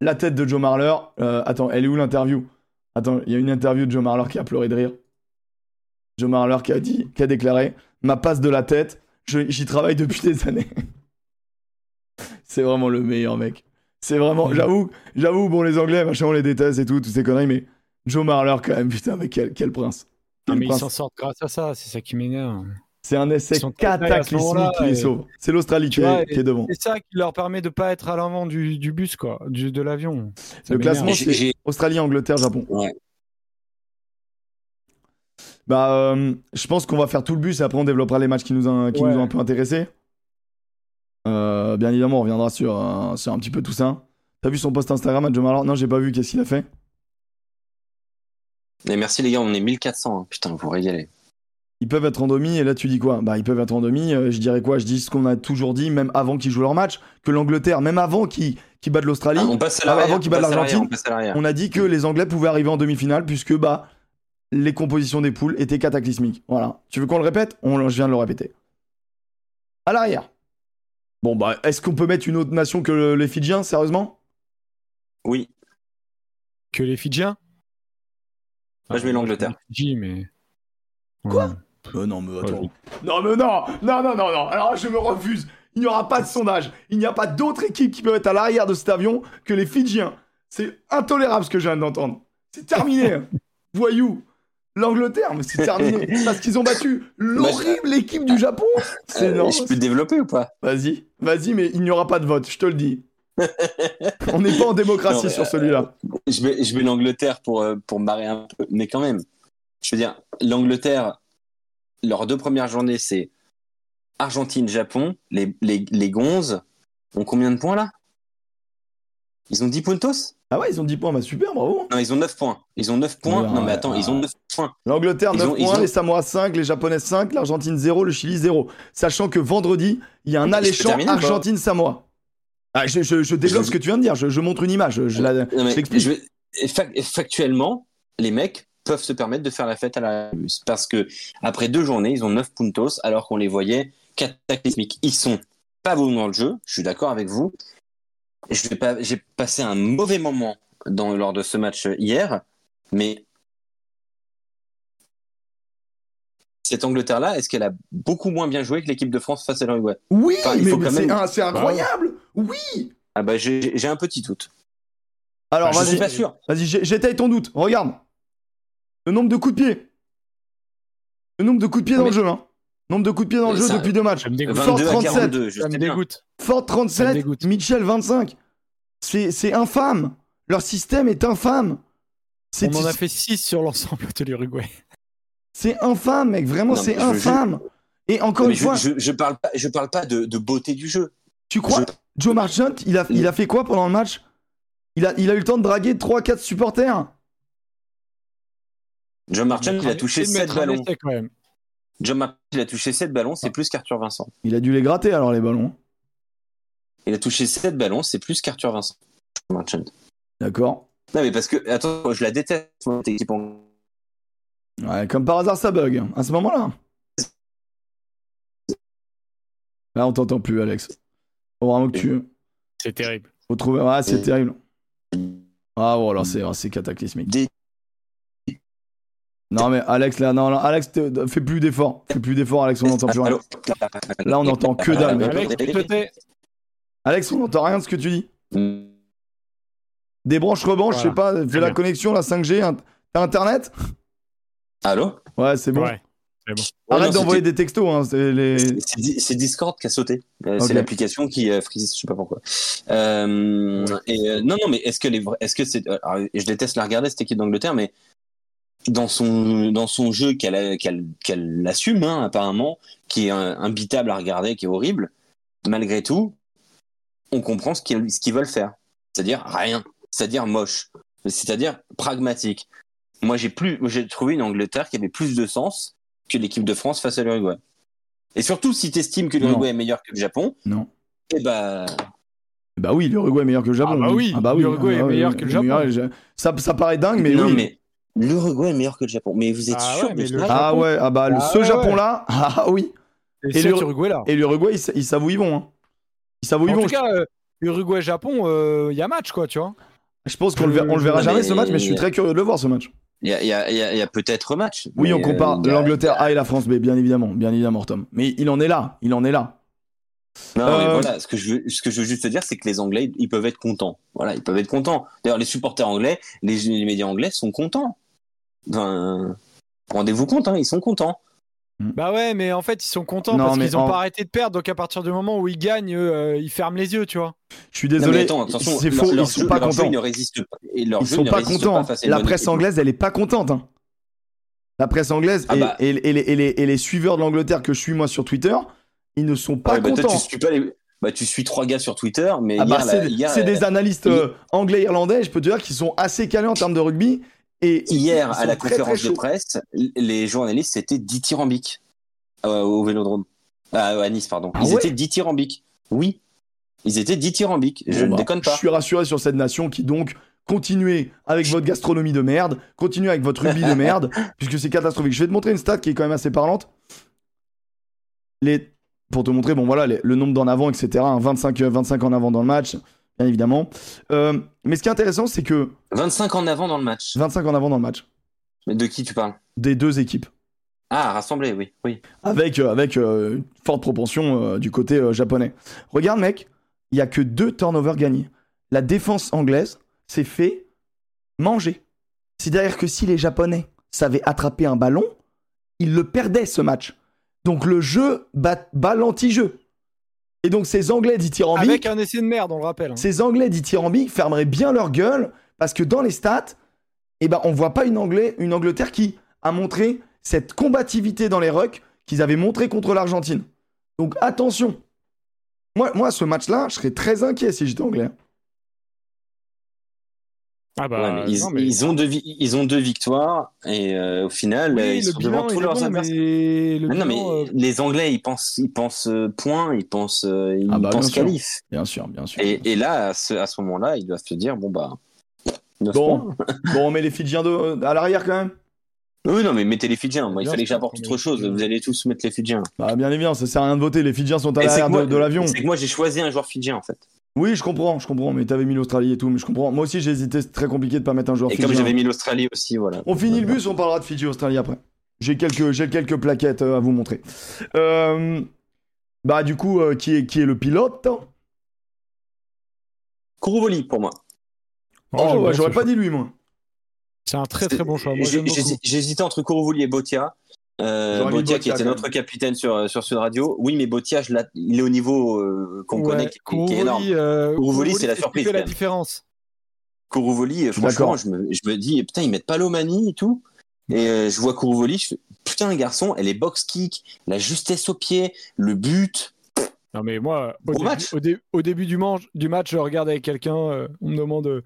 Speaker 1: la tête de Joe Marler. Euh, attends, elle est où l'interview? Attends, il y a une interview de Joe Marler qui a pleuré de rire. Joe Marler qui a dit, qui a déclaré ma passe de la tête, j'y travaille depuis des années. c'est vraiment le meilleur mec. C'est vraiment, j'avoue, j'avoue, bon les Anglais, machin, on les déteste et tout, toutes ces conneries, mais Joe Marler quand même, putain, mais quel, quel prince.
Speaker 2: Non,
Speaker 1: Quel
Speaker 2: mais ils s'en sortent grâce à ça, c'est ça qui m'énerve.
Speaker 1: C'est un essai cataclysmique qui les
Speaker 2: et-
Speaker 1: sauve. C'est l'Australie qui, est- qui est devant.
Speaker 2: C'est ça qui leur permet de pas être à l'avant du, du bus, quoi, du, de l'avion.
Speaker 1: Le classement, c'est Australie, Angleterre, Japon.
Speaker 3: Ouais.
Speaker 1: Bah, euh, je pense qu'on va faire tout le bus et après on développera les matchs qui nous, ont- qui
Speaker 2: Ouais.
Speaker 1: nous ont un peu intéressés. Euh, bien évidemment, on reviendra sur, euh, sur un petit peu tout ça. T'as vu son post Instagram à Joe Marler Non, j'ai pas vu. Qu'est-ce qu'il a fait?
Speaker 3: Et merci les gars, on est 1400. hein. Putain, vous régalez.
Speaker 1: Ils peuvent être en demi et là tu dis quoi? Bah, ils peuvent être en demi. euh, je dirais quoi? Je dis ce qu'on a toujours dit, même avant qu'ils jouent leur match, que l'Angleterre, même avant qu'ils battent l'Australie,
Speaker 3: Ah,
Speaker 1: Ah, avant qu'ils battent l'Argentine,
Speaker 3: on
Speaker 1: a dit que les Anglais pouvaient arriver en demi-finale puisque bah les compositions des poules étaient cataclysmiques. Voilà. Tu veux qu'on le répète? On, Je viens de le répéter. À l'arrière. Bon bah, est-ce qu'on peut mettre une autre nation que le- les Fidjiens, sérieusement?
Speaker 3: Oui.
Speaker 2: Que les Fidjiens?
Speaker 3: Moi, je mets l'Angleterre.
Speaker 2: Fidji, mais.
Speaker 1: Quoi?
Speaker 2: Ouais.
Speaker 1: Euh, Non mais
Speaker 2: attends.
Speaker 1: Non mais non Non non non non Alors je me refuse. Il n'y aura pas de sondage. Il n'y a pas d'autre équipe qui peut être à l'arrière de cet avion que les Fidjiens. C'est intolérable ce que je viens d'entendre. C'est terminé. Voyou. L'Angleterre, mais c'est terminé. Parce qu'ils ont battu l'horrible équipe du Japon. C'est
Speaker 3: Euh,
Speaker 1: non.
Speaker 3: je peux développer ou pas?
Speaker 1: Vas-y, vas-y, mais il n'y aura pas de vote, je te le dis. On n'est pas en démocratie
Speaker 3: Non,
Speaker 1: sur celui-là.
Speaker 3: Je mets, je mets l'Angleterre pour, euh, pour me marrer un peu. Mais quand même, je veux dire, l'Angleterre, leurs deux premières journées, c'est Argentine-Japon. Les, les, les Gonzes ont combien de points là? Ils ont 10 puntos?
Speaker 1: Ah ouais, ils ont 10 points, bah super, bravo.
Speaker 3: Non, ils ont 9 points. Ils ont 9 points.
Speaker 1: Ouais,
Speaker 3: non, mais attends,
Speaker 1: ouais.
Speaker 3: ils ont 9 points.
Speaker 1: L'Angleterre
Speaker 3: Ils
Speaker 1: 9
Speaker 3: ont-
Speaker 1: points,
Speaker 3: ont-
Speaker 1: les Samoa 5, les Japonais 5, l'Argentine 0, le Chili 0. Sachant que vendredi, il y a un alléchant Argentine-Samoa. Ah, je, je- je développe
Speaker 3: Je-
Speaker 1: ce que tu viens de dire, je, montre une image, je, la-
Speaker 3: Non, mais
Speaker 1: je
Speaker 3: factuellement, les mecs peuvent se permettre de faire la fête à la parce que après deux journées, ils ont 9 puntos alors qu'on les voyait cataclysmiques. Ils sont pas bons dans le jeu, je suis d'accord avec vous. Je vais pas, j'ai passé un mauvais moment dans, lors de ce match hier, mais cette Angleterre-là, est-ce qu'elle a beaucoup moins bien joué que l'équipe de France face à l'Uruguay?
Speaker 1: Oui,
Speaker 3: Enfin, il
Speaker 1: mais, c'est
Speaker 3: même-
Speaker 1: un- c'est incroyable. Oui.
Speaker 3: Ah bah j'ai j'ai un petit doute.
Speaker 1: Alors
Speaker 3: je suis
Speaker 1: vas-y,
Speaker 3: pas sûr.
Speaker 1: vas-y, j'ai- j'étaye ton doute. Regarde. Le nombre de coups de pied. Le nombre de coups de pied dans
Speaker 3: Mais-
Speaker 1: le jeu, hein. Nombre de coups de pied dans le jeu
Speaker 3: ça-
Speaker 1: depuis deux matchs. Fort
Speaker 3: 22 à
Speaker 1: 37.
Speaker 3: 42, je
Speaker 2: Ça me dégoûte.
Speaker 1: Fort
Speaker 2: Ça me
Speaker 1: 37,
Speaker 2: dégoûte.
Speaker 1: Mitchell 25. C'est c'est infâme. Leur système est infâme. C'est
Speaker 2: On en a fait 6 sur l'ensemble de l'Uruguay.
Speaker 1: c'est infâme, mec. Vraiment,
Speaker 3: Non,
Speaker 1: c'est
Speaker 3: je-
Speaker 1: infâme. Et encore une
Speaker 3: je,
Speaker 1: fois,
Speaker 3: je, je parle pas, je parle pas de, de beauté du jeu.
Speaker 1: tu crois Joe Marchant, il a, il a fait quoi pendant le match? Il a, il a eu le temps de draguer 3-4 supporters.
Speaker 3: John Marchand, il a touché
Speaker 2: Et de
Speaker 3: 7
Speaker 2: mettre un
Speaker 3: ballons.
Speaker 2: essai, quand même.
Speaker 3: John Marchand, il a touché 7 ballons,
Speaker 1: Ah.
Speaker 3: c'est plus qu'Arthur Vincent.
Speaker 1: Il a dû les gratter alors, les ballons.
Speaker 3: Il a touché 7 ballons, c'est plus qu'Arthur Vincent. John Marchand.
Speaker 1: D'accord.
Speaker 3: Non, mais parce que, attends, je la déteste, cette équipe en-
Speaker 1: Ouais, comme par hasard, ça bug. À ce moment-là. Là, on t'entend plus, Alex. Faut vraiment que tu.
Speaker 2: C'est terrible.
Speaker 1: Faut trouver. Ouais, c'est terrible. Ah, voilà, c'est ah, c'est cataclysmique.
Speaker 3: Des-
Speaker 1: Non, mais Alex, là, non, non, Alex, fais plus d'efforts. Fais plus d'efforts, Alex, on n'entend plus rien. Là, on n'entend que dalle. mec.
Speaker 2: Alex.
Speaker 1: Alex, on n'entend rien de ce que tu dis. Débranche, rebranche, je sais pas, fais
Speaker 2: Très
Speaker 1: la
Speaker 2: bien.
Speaker 1: connexion, la 5G. hein. T'as internet?
Speaker 3: Allô?
Speaker 1: Ouais, c'est bon.
Speaker 2: Ouais.
Speaker 1: Arrête d'envoyer des textos, hein. C'est les.
Speaker 3: Discord qui a sauté. Euh. C'est l'application qui euh, frise, je sais pas pourquoi. Euh, et, euh, non, non, mais est-ce que les, vrais- est-ce que c'est, euh, je déteste la regarder cette équipe d'Angleterre, mais dans son dans son jeu qu'elle a- qu'elle qu'elle assume hein, apparemment, qui est imbitable à regarder, qui est horrible, malgré tout, on comprend ce qu'ils ce qu'ils veulent faire, c'est-à-dire rien, c'est-à-dire moche, c'est-à-dire pragmatique. Moi, j'ai plus, j'ai trouvé une Angleterre qui avait plus de sens que l'équipe de France face à l'Uruguay. Et surtout, si tu estimes que l'Uruguay est meilleur que le Japon,
Speaker 1: Non.
Speaker 3: eh ben,
Speaker 1: Bah oui, l'Uruguay est meilleur que le Japon.
Speaker 2: Ah bah oui, l'Uruguay est
Speaker 1: Ah bah
Speaker 2: meilleur
Speaker 1: oui,
Speaker 2: que le Japon.
Speaker 1: je- Ça, ça paraît dingue, mais
Speaker 3: non,
Speaker 1: oui.
Speaker 3: mais l'Uruguay est meilleur que le Japon. Mais vous êtes
Speaker 2: Ah
Speaker 3: sûr
Speaker 2: ouais,
Speaker 3: de
Speaker 2: mais
Speaker 3: ça
Speaker 2: le
Speaker 1: Ah
Speaker 2: Japon.
Speaker 1: ouais, ah bah le-
Speaker 2: Ah
Speaker 1: ce
Speaker 2: ouais,
Speaker 1: Japon-là, ah oui.
Speaker 2: Et,
Speaker 1: Et l'Uruguay, ils, ils savent où ils vont. Hein. Ils savent où ils
Speaker 2: En
Speaker 1: vont.
Speaker 2: tout cas, euh, Uruguay-Japon, il y a match quoi, tu vois.
Speaker 1: Je pense qu'on le, le verra
Speaker 3: Non,
Speaker 1: jamais
Speaker 3: mais-
Speaker 1: ce match, mais je suis très curieux de le voir ce match.
Speaker 3: Il y a, il y a- il y a- il y a peut-être match.
Speaker 1: Oui, on compare
Speaker 3: euh,
Speaker 1: l'Angleterre A et la France B, bien évidemment, bien évidemment, Tom. Mais il en est là, il en est là.
Speaker 3: Non, mais
Speaker 1: Euh,
Speaker 3: voilà, ce que je veux, ce que je veux juste te dire, c'est que les Anglais, ils peuvent être contents. Voilà, ils peuvent être contents. D'ailleurs, les supporters anglais, les, les médias anglais sont contents. Enfin, rendez-vous compte, hein, ils sont contents.
Speaker 2: Bah ouais, mais en fait, ils sont contents
Speaker 1: Non,
Speaker 2: parce qu'ils ont
Speaker 1: en-
Speaker 2: pas arrêté de perdre. Donc à partir du moment où ils gagnent, euh, ils ferment les yeux, tu vois.
Speaker 1: Je suis
Speaker 3: Non, mais
Speaker 1: désolé, c'est faux,
Speaker 3: leur
Speaker 1: ils sont
Speaker 3: jeu-
Speaker 1: pas
Speaker 3: jeu,
Speaker 1: contents.
Speaker 3: ils ne résistent pas. Et leur
Speaker 1: Ils
Speaker 3: jeu
Speaker 1: sont
Speaker 3: ne
Speaker 1: pas contents.
Speaker 3: pas
Speaker 1: La presse anglaise, elle est pas contente. hein. La presse anglaise
Speaker 3: Ah
Speaker 1: et,
Speaker 3: bah.
Speaker 1: et- et les, et les- et les suiveurs de l'Angleterre que je suis moi sur Twitter, ils ne sont pas
Speaker 3: Ouais, bah, toi,
Speaker 1: contents.
Speaker 3: tu suis pas les- bah, tu suis trois gars sur Twitter, mais
Speaker 1: Ah bah, c'est des analystes euh, anglais irlandais, je peux te dire qu'ils sont assez calés en termes de rugby. Et
Speaker 3: Hier, à la
Speaker 1: très,
Speaker 3: conférence
Speaker 1: très
Speaker 3: de presse, les journalistes étaient dithyrambiques euh, au Vélodrome. Ah, à Nice, pardon.
Speaker 1: Ah
Speaker 3: Ils
Speaker 1: ouais
Speaker 3: étaient dithyrambiques. Oui. Ils étaient dithyrambiques. Je
Speaker 1: Bon,
Speaker 3: ne
Speaker 1: bah,
Speaker 3: déconne pas.
Speaker 1: Je suis rassuré sur cette nation qui donc continuez avec votre gastronomie de merde, continuez avec votre rugby de merde, puisque c'est catastrophique. Je vais te montrer une stat qui est quand même assez parlante. Les... Pour te montrer, bon voilà, les- le nombre d'en avant, etc. hein, 25, euh, 25 en avant dans le match, bien évidemment. Euh, mais ce qui est intéressant, c'est que
Speaker 3: 25 en avant dans le match.
Speaker 1: 25 en avant dans le match,
Speaker 3: Mais de qui tu parles?
Speaker 1: Des deux équipes.
Speaker 3: Ah, rassemblés, oui. oui.
Speaker 1: avec, euh, avec euh, une forte propension du côté japonais. Regarde, mec, il y a que deux turnovers gagnés. La défense anglaise s'est fait manger. C'est-à-dire que si les Japonais savaient attraper un ballon, ils le perdaient ce match. Donc le jeu bat, bat l'anti-jeu. Et donc ces Anglais dithyrambiques,
Speaker 2: Avec un essai de merde, on le rappelle. hein.
Speaker 1: ces Anglais dithyrambiques fermeraient bien leur gueule parce que dans les stats, eh ben, on voit pas une, Anglais, une Angleterre qui a montré cette combativité dans les rucks qu'ils avaient montré contre l'Argentine. Donc attention. Moi, moi ce match-là, je serais très inquiet si j'étais anglais.
Speaker 2: Ah bah,
Speaker 3: Ouais, mais ils,
Speaker 2: non, mais-
Speaker 3: ils ont deux, vi- ils ont deux victoires et euh, au final,
Speaker 2: Oui,
Speaker 3: euh, ils sont devant tous leurs
Speaker 2: bon,
Speaker 3: adversaires.
Speaker 2: mais le
Speaker 3: Ah non, mais
Speaker 2: euh,
Speaker 3: les Anglais, ils pensent, ils pensent euh, point, ils pensent, euh, ils
Speaker 1: Ah bah,
Speaker 3: pensent
Speaker 1: bien sûr.
Speaker 3: qualif.
Speaker 1: Bien sûr, bien sûr.
Speaker 3: Et, et là, à ce, à ce moment-là, ils doivent se dire bon bah.
Speaker 1: Bon.
Speaker 3: points.
Speaker 1: Bon, on met les Fidjiens de- à l'arrière quand même.
Speaker 3: Oui, non, mais mettez les Fidjiens. Moi, il fallait que j'apporte autre chose. Vous allez tous mettre les Fidjiens.
Speaker 1: Bah, bien évidemment, ça sert à rien de voter. Les Fidjiens sont à l'arrière de, de l'avion.
Speaker 3: C'est que moi, j'ai choisi un joueur fidjien, en fait.
Speaker 1: Oui, je comprends, je comprends. Mais t'avais mis l'Australie et tout, mais je comprends. Moi aussi, j'ai hésité. C'est très compliqué de pas mettre un joueur
Speaker 3: Et comme j'avais mis l'Australie aussi, voilà.
Speaker 1: On finit le bus, on parlera de Fidji Australie après. J'ai quelques, j'ai quelques plaquettes euh, à vous montrer. Euh, bah du coup, euh, qui, est, qui est le pilote?
Speaker 3: Kourouvoli, pour moi.
Speaker 1: Oh, ouais,
Speaker 2: bien
Speaker 1: j'aurais pas
Speaker 2: choix.
Speaker 1: dit lui, moi.
Speaker 2: C'est un très très bon choix.
Speaker 3: J'hésitais entre Kourouvoli et Botia. Euh, qui était notre
Speaker 1: même.
Speaker 3: capitaine sur, sur Sud Radio. Oui, mais Botia, je l'ai- il est au niveau euh, qu'on
Speaker 2: Ouais,
Speaker 3: connaît, qui, qui est énorme.
Speaker 2: Kourouvoli, euh,
Speaker 3: Kourouvoli, c'est la surprise,
Speaker 2: fait la
Speaker 3: même.
Speaker 2: différence.
Speaker 3: Kourouvoli, euh, franchement, je me, je me dis, putain, ils mettent pas l'Omani et tout. Et euh, je vois Kourouvoli, je fais, putain, garçon, elle est box kick, la justesse au pied, le but.
Speaker 2: Non mais moi, au, début,
Speaker 3: match.
Speaker 2: au, dé- au début du, manche- du match, je regarde avec quelqu'un, euh, on me demande, euh,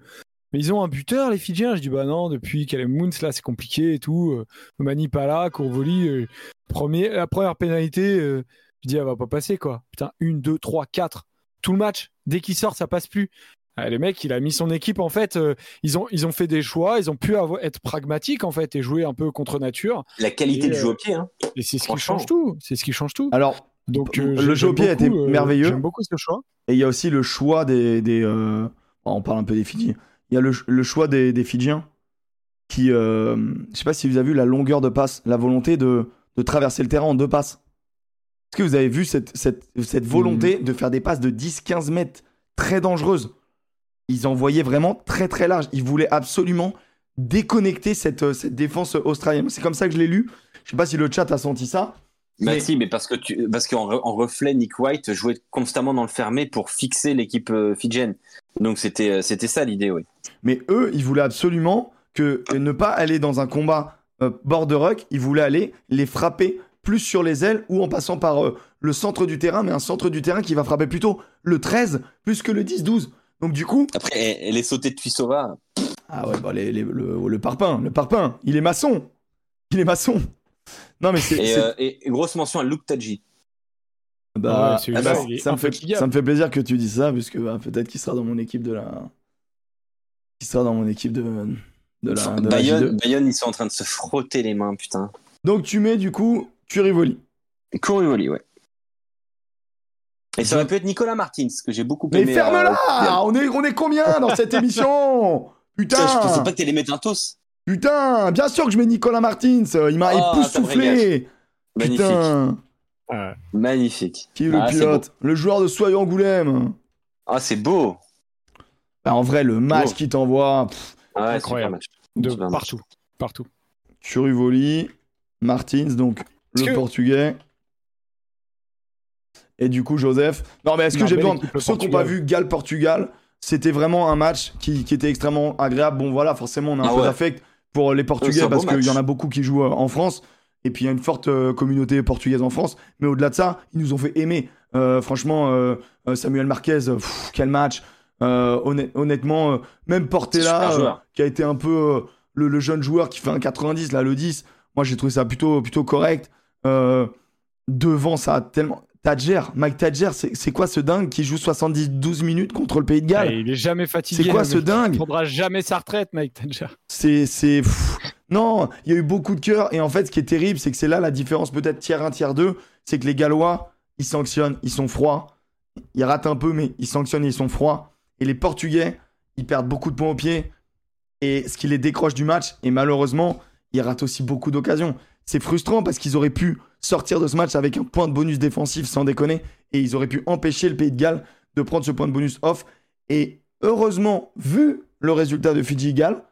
Speaker 2: mais ils ont un buteur les Fidjiens Je dis bah non, depuis qu'elle est Moons là, c'est compliqué et tout. Euh, Mani pas là, Courvoli, euh, premier, la première pénalité, euh, je dis elle va pas passer quoi. Putain, une, deux, trois, quatre, tout le match. Dès qu'il sort, ça passe plus. Ah, le mec, il a mis son équipe en fait. euh, ils ont ils ont fait des choix, ils ont pu avoir- être pragmatiques en fait et jouer un peu contre nature.
Speaker 3: La qualité
Speaker 2: Et,
Speaker 3: du jeu au pied, hein.
Speaker 2: Et c'est ce qui change tout. C'est ce qui change tout.
Speaker 1: Alors,
Speaker 2: Donc
Speaker 1: le jeu au pied a été
Speaker 2: euh,
Speaker 1: merveilleux.
Speaker 2: J'aime beaucoup ce choix.
Speaker 1: et il y a aussi le choix des... des euh, On parle un peu des Fidji. Il y a le, le choix des, des Fidjiens qui... euh, Je sais pas si vous avez vu la longueur de passe, la volonté de, de traverser le terrain en deux passes. Est-ce que vous avez vu cette, cette, cette volonté
Speaker 2: Mhm.
Speaker 1: de faire des passes de 10-15 mètres très dangereuses? Ils envoyaient vraiment très très large. Ils voulaient absolument déconnecter cette, euh, cette défense australienne. C'est comme ça que je l'ai lu. Je sais pas si le chat a senti ça.
Speaker 3: Bah
Speaker 1: Mais-
Speaker 3: si, mais parce que tu, parce qu'en re- en reflet, Nick White jouait constamment dans le fermé pour fixer l'équipe euh, fidjienne. Donc c'était, euh, c'était ça l'idée, oui.
Speaker 1: Mais eux, ils voulaient absolument que ne pas aller dans un combat euh, bord de ruck, ils voulaient aller les frapper plus sur les ailes ou en passant par euh, le centre du terrain, mais un centre du terrain qui va frapper plutôt le 13 plus que le 10-12. Donc du coup,
Speaker 3: Après, elle, est sautée de Tuisova.
Speaker 1: ah ouais, bah, les- les- le, le parpaing, le parpaing, il est maçon, il est maçon. Non mais c'est,
Speaker 3: Et, euh, et grosse mention à Luke Tadji.
Speaker 1: Bah,
Speaker 2: Ouais,
Speaker 1: ah bah,
Speaker 2: il
Speaker 1: ça me fait, ça me fait plaisir que tu dises ça, puisque bah, peut-être qu'il sera dans mon équipe de la, qu'il sera dans mon équipe de, de la, de la J2.
Speaker 3: Bayonne, Bayonne, ils sont en train de se frotter les mains, putain.
Speaker 1: Donc tu mets du coup Curivoli.
Speaker 3: Courivoli, ouais. Et ça aurait pu être Nicolas Martins, que j'ai beaucoup
Speaker 1: Mais
Speaker 3: aimé.
Speaker 1: ferme-la
Speaker 3: euh,
Speaker 1: on, est, on est combien dans cette émission
Speaker 3: Putain, je pensais
Speaker 1: Putain
Speaker 3: pas que t'allais mettre un tous.
Speaker 1: Putain Bien sûr que je mets Nicolas Martins Il m'a
Speaker 3: Oh,
Speaker 1: époustouflé
Speaker 3: Magnifique.
Speaker 1: Putain
Speaker 2: Ouais.
Speaker 3: Magnifique.
Speaker 1: Qui est le
Speaker 3: Ah,
Speaker 1: pilote Le joueur de Soyons Angoulême
Speaker 3: Ah, c'est beau.
Speaker 1: Bah, En vrai, le match qui t'envoie...
Speaker 3: Ah ouais,
Speaker 2: Incroyable. De partout, partout.
Speaker 1: Curivoli, Martins, donc le
Speaker 2: que-
Speaker 1: portugais. Et du coup, Joseph. Non, mais est-ce que j'ai besoin Ceux qui n'ont
Speaker 2: Portugal.
Speaker 1: pas vu Galles-Portugal, c'était vraiment un match qui, qui était extrêmement agréable. Bon, voilà, forcément, on a un
Speaker 3: Ah
Speaker 1: peu
Speaker 3: ouais.
Speaker 1: d'affect pour les Portugais parce qu'il y en
Speaker 3: match.
Speaker 1: a beaucoup qui jouent euh, en France. Et puis, il y a une forte euh, communauté portugaise en France. Mais au-delà de ça, ils nous ont fait aimer. Euh, franchement, euh, Samuel Marquez, pff, quel match. Honnêt- honnêtement, même Portela, qui a été un peu le, le jeune joueur qui fait un 90, là, le 10. Moi, j'ai trouvé ça plutôt, plutôt correct. Devant ça, tellement. Tadger, Mike Tadger, c'est quoi ce dingue qui joue 70-12 minutes contre le Pays de Galles?
Speaker 2: Il est jamais fatigué.
Speaker 1: C'est quoi
Speaker 2: le
Speaker 1: ce dingue?
Speaker 2: Il prendra jamais sa retraite, Mike Tanger.
Speaker 1: C'est. Non, il y a eu beaucoup de cœur. Et en fait, ce qui est terrible, c'est que c'est là la différence, peut-être tiers 1, tiers 2. C'est que les Gallois, ils sanctionnent, ils sont froids. Ils ratent un peu, mais ils sanctionnent ils sont froids. Et les Portugais, ils perdent beaucoup de points au pied. Et ce qui les décroche du match, et malheureusement, ils ratent aussi beaucoup d'occasions. C'est frustrant parce qu'ils auraient pu sortir de ce match avec un point de bonus défensif sans déconner. Et ils auraient pu empêcher le Pays de Galles de prendre ce point de bonus off. Et heureusement, vu le résultat de Fidji-Galles,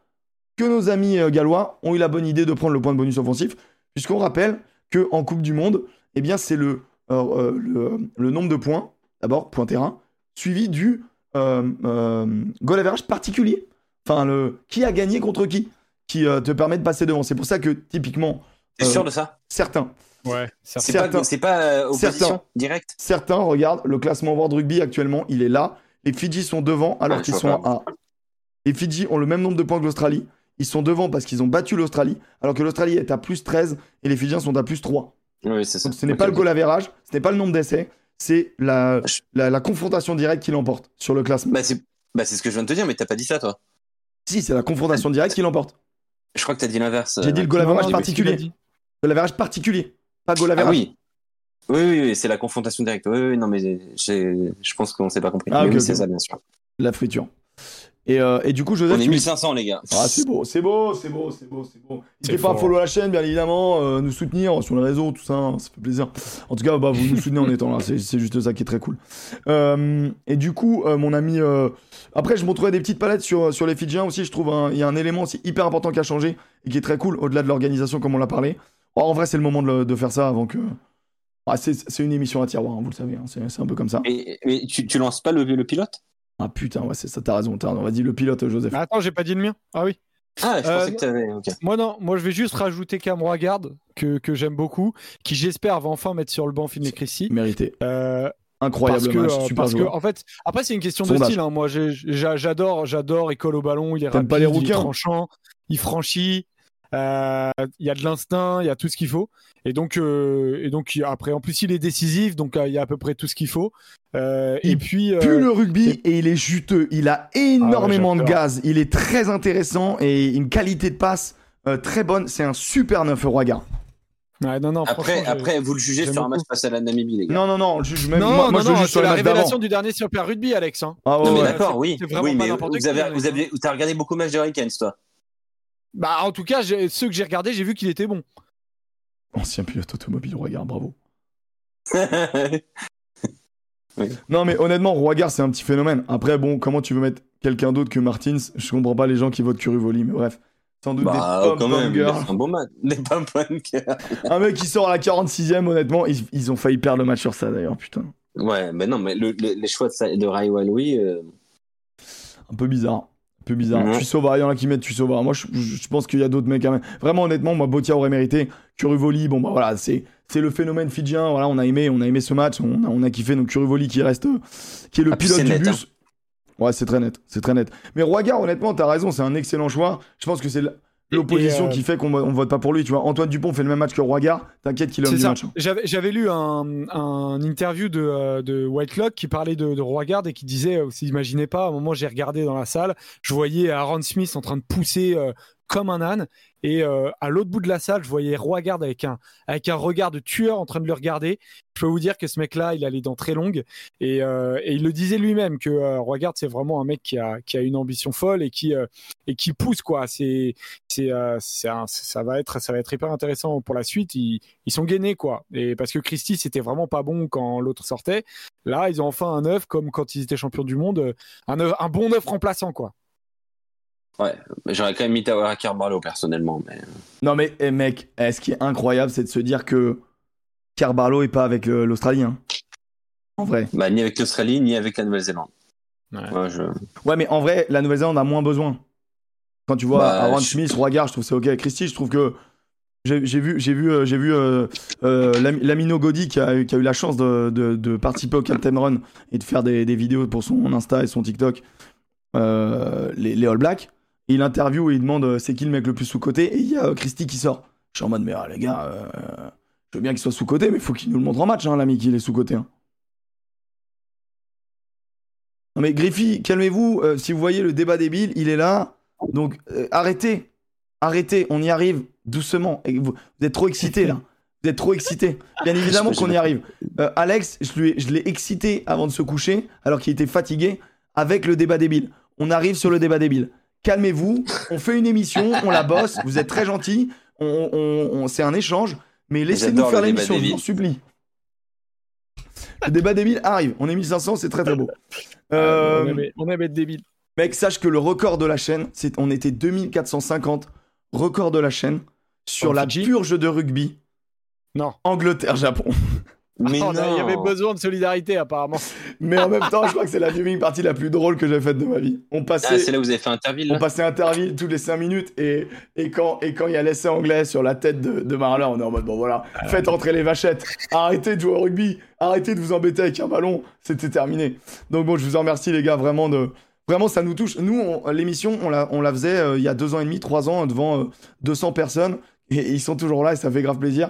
Speaker 1: que nos amis euh, gallois ont eu la bonne idée de prendre le point de bonus offensif, puisqu'on rappelle que en Coupe du Monde, eh bien c'est le, euh, euh, le, le nombre de points, d'abord point terrain, suivi du euh, euh, goal average particulier. Enfin, le qui a gagné contre qui, qui euh, te permet de passer devant. C'est pour ça que typiquement
Speaker 3: T'es
Speaker 1: Euh,
Speaker 3: sûr de ça?
Speaker 1: certains,
Speaker 2: Ouais,
Speaker 3: C'est
Speaker 1: Certains-
Speaker 3: pas, c'est pas opposition
Speaker 1: Certains.
Speaker 3: directe?
Speaker 1: Certains regardent le classement World Rugby actuellement, il est là. Les Fidji sont devant alors
Speaker 3: Ah,
Speaker 1: qu'ils sont à A. Les Fidji ont le même nombre de points que l'Australie. Ils sont devant parce qu'ils ont battu l'Australie, alors que l'Australie est à plus 13 et les Fidjiens sont à plus 3.
Speaker 3: Oui, c'est ça.
Speaker 1: Donc ce n'est pas le goal average, ce n'est pas le nombre d'essais, c'est la,
Speaker 3: Je-
Speaker 1: la, la confrontation directe qui l'emporte sur le classement.
Speaker 3: Bah, c'est bah, c'est ce que je viens de te dire, mais t'as pas dit ça, toi.
Speaker 1: Si, c'est la confrontation directe qui l'emporte.
Speaker 3: Je crois que t'as dit l'inverse.
Speaker 1: J'ai dit le goal
Speaker 2: Non,
Speaker 1: average particulier.
Speaker 2: dit.
Speaker 1: Goal average particulier. Pas goal
Speaker 3: Ah
Speaker 1: average.
Speaker 3: oui. Oui, oui, oui, c'est la confrontation directe. Oui, oui, non, mais j'ai- je pense qu'on s'est pas compris.
Speaker 1: Ah,
Speaker 3: Mais oui, c'est ça, bien sûr.
Speaker 1: La friture. Et, euh, et du coup, Joseph,
Speaker 3: On est
Speaker 1: tu-
Speaker 3: 1500, les gars.
Speaker 1: Ah, c'est beau, c'est beau, c'est beau, c'est beau, c'est beau. N'hésitez pas à follow la chaîne, bien évidemment, euh, nous soutenir sur les réseaux, tout ça, hein, ça fait plaisir. En tout cas, bah, vous nous soutenez en étant là, c'est juste ça qui est très cool. Euh, et du coup, euh, mon ami. euh, Après, je montrerai des petites palettes sur, sur les Fidjiens aussi. Je trouve un- il y a un élément aussi hyper important qui a changé et qui est très cool, au-delà de l'organisation, comme on l'a parlé. Oh, en vrai, c'est le moment de, le- de faire ça avant que. Ah, c'est c'est une émission à tiroir, hein, vous le savez, hein, c'est un peu comme ça.
Speaker 3: Et, mais tu, tu lances pas le, le pilote?
Speaker 1: Ah putain, ouais, c'est ça, t'as raison, t'as raison. Vas-y, le pilote, Joseph.
Speaker 2: Mais attends, j'ai pas dit le mien. Ah oui.
Speaker 3: Ah, je
Speaker 2: Euh,
Speaker 3: pensais que t'avais. Ok.
Speaker 2: Moi non, moi je vais juste rajouter Cam Roigard que, que j'aime beaucoup, qui j'espère va enfin mettre sur le banc Finley Christie.
Speaker 1: Mérité.
Speaker 2: Euh,
Speaker 1: Incroyable
Speaker 2: parce que,
Speaker 1: match,
Speaker 2: euh,
Speaker 1: super
Speaker 2: parce que, en fait, après c'est une question de style. hein. Moi j'adore, j'adore, il colle au ballon, il est rapide,
Speaker 1: pas les
Speaker 2: il est
Speaker 1: rouquins
Speaker 2: tranchant, il franchit, euh, il y a de l'instinct, il y a tout ce qu'il faut. Et donc, euh, et donc après en plus il est décisif, donc euh, il y a à peu près tout ce qu'il faut. Euh, et puis, euh,
Speaker 1: pue le rugby et il est juteux. Il a énormément de gaz. Il est très intéressant et une qualité de passe euh, très bonne. C'est un super neuf Roigard.
Speaker 2: ouais, non non.
Speaker 3: Après, après, vous le jugez sur un match face à la Namibie, les gars.
Speaker 1: Non, non, non. Je juge même,
Speaker 2: non,
Speaker 1: moi,
Speaker 2: non,
Speaker 1: moi, je
Speaker 2: non,
Speaker 1: juge
Speaker 2: c'est
Speaker 1: sur
Speaker 2: la révélation du dernier Super Rugby, Alex. Hein.
Speaker 1: Ah ouais,
Speaker 3: non, mais
Speaker 1: ouais.
Speaker 3: d'accord, oui. oui, mais
Speaker 2: n'importe
Speaker 3: vous avez, vous avez, t'as regardé beaucoup de matchs de Hurricanes, toi.
Speaker 2: Bah en tout cas, ceux que j'ai regardés, j'ai vu qu'il était bon.
Speaker 1: Ancien pilote automobile, Roigard, bravo. Non, mais honnêtement, Roigard, c'est un petit phénomène. Après, bon, comment tu veux mettre quelqu'un d'autre que Martins? Je comprends pas les gens qui votent Curuvoli, mais bref. Sans doute
Speaker 3: bah,
Speaker 1: des
Speaker 3: quand même,
Speaker 1: girls.
Speaker 3: fait un bon match. Des.
Speaker 1: Un mec qui sort à la 46ème, honnêtement, ils, ils ont failli perdre le match sur ça d'ailleurs, putain.
Speaker 3: Ouais, mais non, mais le- le- les choix de, de Rai Waloui, euh,
Speaker 1: Un peu bizarre. Peu bizarre. Tu sauveras, il y en a qui mettent tu sauveras. Moi, je, pense qu'il y a d'autres mecs quand même. Vraiment, honnêtement, moi, Botia aurait mérité. Curuvoli, bon, bah voilà, c'est. C'est le phénomène fidjien, voilà, on a aimé, on a aimé ce match, on a, on a kiffé, donc Curuvoli qui reste, qui est le
Speaker 3: Ah,
Speaker 1: pilote
Speaker 3: c'est
Speaker 1: du
Speaker 3: net,
Speaker 1: bus. Ouais, c'est très net, c'est très net. Mais Roigard, honnêtement, t'as raison, c'est un excellent choix. Je pense que c'est l- l'opposition
Speaker 2: euh,
Speaker 1: qui fait qu'on on vote pas pour lui, tu vois. Antoine Dupont fait le même match que Roigard, t'inquiète qu'il
Speaker 2: C'est
Speaker 1: du match. hein.
Speaker 2: J'avais, lu un, un interview de, euh, de Whitelock qui parlait de, de Roigard et qui disait, euh, vous imaginez pas, à un moment j'ai regardé dans la salle, je voyais Aaron Smith en train de pousser comme un âne et euh, à l'autre bout de la salle, je voyais Roigard avec un, avec un regard de tueur en train de le regarder. Je peux vous dire que ce mec-là, il a les dents très longues et, euh, et il le disait lui-même que euh, Roigard, c'est vraiment un mec qui a, qui a une ambition folle et qui, euh, et qui pousse quoi. C'est, c'est, euh, ça va être, ça va être hyper intéressant pour la suite. Ils, ils sont gainés quoi. Et parce que Christie c'était vraiment pas bon quand l'autre sortait. Là, ils ont enfin un neuf comme quand ils étaient champions du monde, euh, un, neuf- un bon neuf remplaçant quoi.
Speaker 3: Ouais, j'aurais quand même mis Tawara Carvalho personnellement, mais
Speaker 1: Non, mais eh, mec, eh, ce qui est incroyable, c'est de se dire que Carbarlo est pas avec euh, l'Australie, hein. En vrai.
Speaker 3: bah, ni avec l'Australie ni avec la Nouvelle-Zélande.
Speaker 2: Ouais.
Speaker 3: Moi, je...
Speaker 1: Ouais, mais en vrai, la Nouvelle-Zélande a moins besoin. Quand tu vois
Speaker 3: Bah,
Speaker 1: Aaron
Speaker 3: je-
Speaker 1: Smith, Roigard, je trouve c'est ok. Christy, je trouve que j'ai vu, j'ai vu, euh, j'ai vu euh, euh, Lam- Lamino Godi qui a, eu- qui a eu la chance de, de- de participer au Captain Run et de faire des, des vidéos pour son Insta et son TikTok, euh, les, les All Blacks. Et il interview et il demande euh, c'est qui le mec le plus sous-côté et il y a euh, Christy qui sort. Je suis en mode mais ah, les gars, euh, je veux bien qu'il soit sous-côté, mais il faut qu'il nous le montre en match, hein, l'ami, qu'il est sous-côté. hein. Non mais Griffy, calmez-vous. euh, si vous voyez le débat débile, il est là. Donc euh, arrêtez, arrêtez. On y arrive doucement. Et vous, vous êtes trop excité là. Vous êtes trop excité. Bien évidemment qu'on y arrive. Euh, Alex, je l'ai excité avant de se coucher, alors qu'il était fatigué, avec le débat débile. On arrive sur le débat débile. Calmez-vous. On fait une émission, on la bosse. Vous êtes très gentils. On, on- on- c'est un échange. Mais laissez-nous faire l'émission, je vous supplie. Le débat débile arrive. On est 1500, c'est très très beau. Euh,
Speaker 2: on, aimait être débile.
Speaker 1: Mec, sache que le record de la chaîne, c'est on était 2450 record de la chaîne sur
Speaker 2: En
Speaker 1: la purge de rugby
Speaker 2: Non.
Speaker 1: Angleterre-Japon.
Speaker 3: Mais
Speaker 2: Oh,
Speaker 3: non
Speaker 2: il y avait besoin de solidarité apparemment.
Speaker 1: Mais en même temps, je crois que c'est la viewing partie la plus drôle que j'ai faite de ma vie. On
Speaker 3: Ah,
Speaker 1: passait,
Speaker 3: c'est là où vous avez fait Interville
Speaker 1: on passait Interville toutes les 5 minutes et, et quand et quand il y a l'essai anglais sur la tête de, de Marler, on est en mode bon voilà, faites entrer les vachettes, arrêtez de jouer au rugby, arrêtez de vous embêter avec un ballon, c'était terminé. Donc bon, je vous en remercie les gars, vraiment de vraiment ça nous touche. Nous, on- l'émission, on la on la faisait euh, il y a deux ans et demi, trois ans devant euh, 200 personnes et, et ils sont toujours là et ça fait grave plaisir.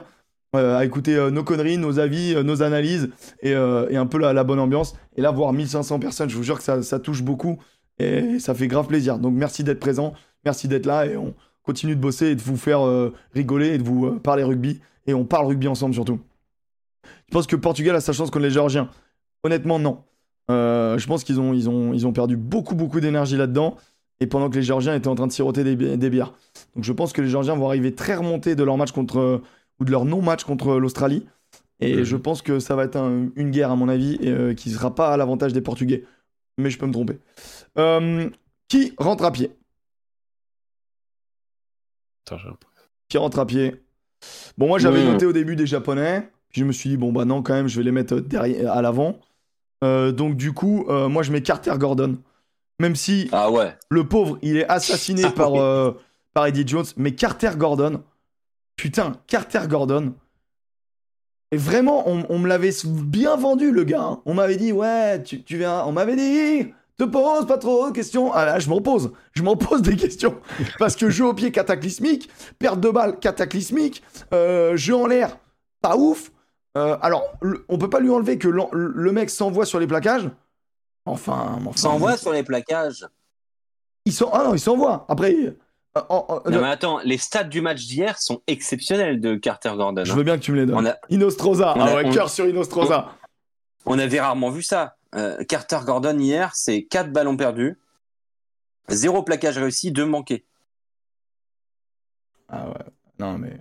Speaker 1: Euh, à écouter euh, nos conneries, nos avis, euh, nos analyses et, un peu la, bonne ambiance. Et là, voir 1500 personnes, je vous jure que ça, touche beaucoup et ça fait grave plaisir. Donc merci d'être présent, merci d'être là et on, continue de bosser et de vous faire rigoler et de vous parler rugby. Et on parle rugby ensemble surtout. Je pense que Portugal a sa chance contre les Géorgiens. Honnêtement, non. Je pense qu'ils ont, ils ont, ils ont perdu beaucoup, beaucoup d'énergie là-dedans. Et pendant que les Géorgiens étaient en train de siroter des, des bières. Donc je pense que les Géorgiens vont arriver très remontés de leur match contre. Euh, ou de leur non-match contre l'Australie. Et je pense que ça va être un- une guerre, à mon avis, et, euh, qui ne sera pas à l'avantage des Portugais. Mais je peux me tromper. Euh, qui rentre à pied?
Speaker 2: Attends,
Speaker 1: Qui rentre à pied? Bon, moi j'avais noté au début des Japonais. Puis je me suis dit, bon, bah non, quand même, je vais les mettre derrière, à l'avant. Euh, donc du coup, euh, moi je mets Carter Gordon. Même si
Speaker 3: Ah ouais.
Speaker 1: le pauvre, il est assassiné
Speaker 3: Ah
Speaker 1: par, euh, par Eddie Jones. Mais Carter Gordon, putain, Carter Gordon. Et vraiment, on, on me l'avait bien vendu, le gars. hein. On m'avait dit, ouais, tu, tu viens. On m'avait dit, te pose pas trop de questions. Ah là, je m'en pose. Je m'en pose des questions. Parce que jeu au pied cataclysmique, perte de balle cataclysmique, euh, jeu en l'air, pas ouf. Euh, alors, le- on peut pas lui enlever que le mec s'envoie sur les plaquages. Enfin, enfin
Speaker 3: Ça envoie sur les plaquages.
Speaker 1: il s'en... Ah non, il s'envoie. Après, en- en-
Speaker 3: Non mais attends, les stats du match d'hier sont exceptionnels de Carter Gordon.
Speaker 1: je
Speaker 3: hein.
Speaker 1: veux bien que tu me les donnes.
Speaker 3: On a,
Speaker 1: Inostroza.
Speaker 3: on
Speaker 1: Ah
Speaker 3: a-
Speaker 1: ouais,
Speaker 3: on-
Speaker 1: cœur sur Inostroza.
Speaker 3: on avait rarement vu ça. Euh, Carter Gordon hier, c'est 4 ballons perdus, 0 plaquage réussi, 2 manqués.
Speaker 1: Ah ouais. Non, mais.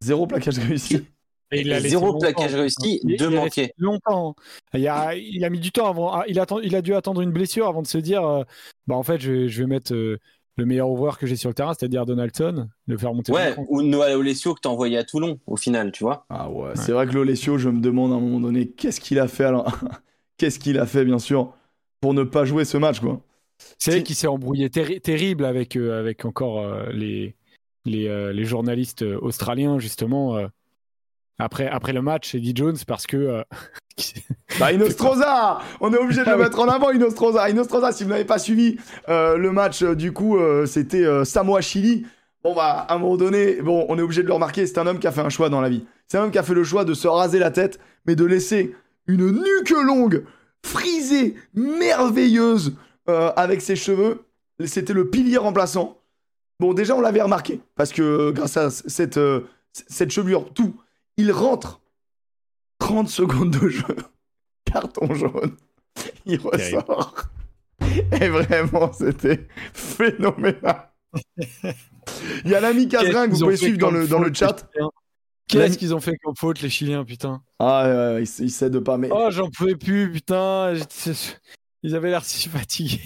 Speaker 1: Zéro plaquage réussi.
Speaker 2: Et il a laissé
Speaker 3: Zéro plaquage réussi,
Speaker 2: Il-
Speaker 3: 2
Speaker 2: il a
Speaker 3: manqués.
Speaker 2: Longtemps. Il a, il a mis du temps avant. ah, Il a, atten- il a dû attendre une blessure avant de se dire euh, bah en fait je vais, je vais mettre euh, le meilleur ouvreur que j'ai sur le terrain, c'est-à-dire Donaldson, le faire monter.
Speaker 3: Ouais, ou Noah Olesio que t'as envoyé à Toulon, au final, tu vois.
Speaker 1: Ah ouais, c'est vrai que l'Olesio, je me demande à un moment donné, qu'est-ce qu'il a fait alors Qu'est-ce qu'il a fait, bien sûr, pour ne pas jouer ce match, quoi.
Speaker 2: C'est vrai qu'il s'est embrouillé terri- terrible avec, euh, avec encore euh, les, les, euh, les journalistes australiens, justement, euh, après, après le match, Eddie Jones, parce que. euh,
Speaker 1: Bah, Inostroza On est obligé de le
Speaker 2: Ah oui.
Speaker 1: mettre en avant, Inostroza. Inostroza, si vous n'avez pas suivi euh, le match, euh, du coup, euh, c'était Samoa-Chili. Bon, bah, à un moment donné, bon, on est obligé de le remarquer, c'est un homme qui a fait un choix dans la vie. C'est un homme qui a fait le choix de se raser la tête, mais de laisser une nuque longue, frisée, merveilleuse, euh, avec ses cheveux. C'était le pilier remplaçant. Bon, déjà, on l'avait remarqué, parce que euh, grâce à cette, euh, cette chevelure, tout, il rentre 30 secondes de jeu, carton jaune, il
Speaker 2: Terrible.
Speaker 1: ressort. Et vraiment, c'était phénoménal. Il y a l'ami Casgrain que vous pouvez suivre dans le, dans le chat.
Speaker 2: Qu'est-ce qu'ils ont fait comme faute, les Chiliens, putain
Speaker 1: Ah, ouais, ils ils cèdent pas. Mais
Speaker 2: Oh, j'en pouvais plus, putain Ils avaient l'air si fatigués.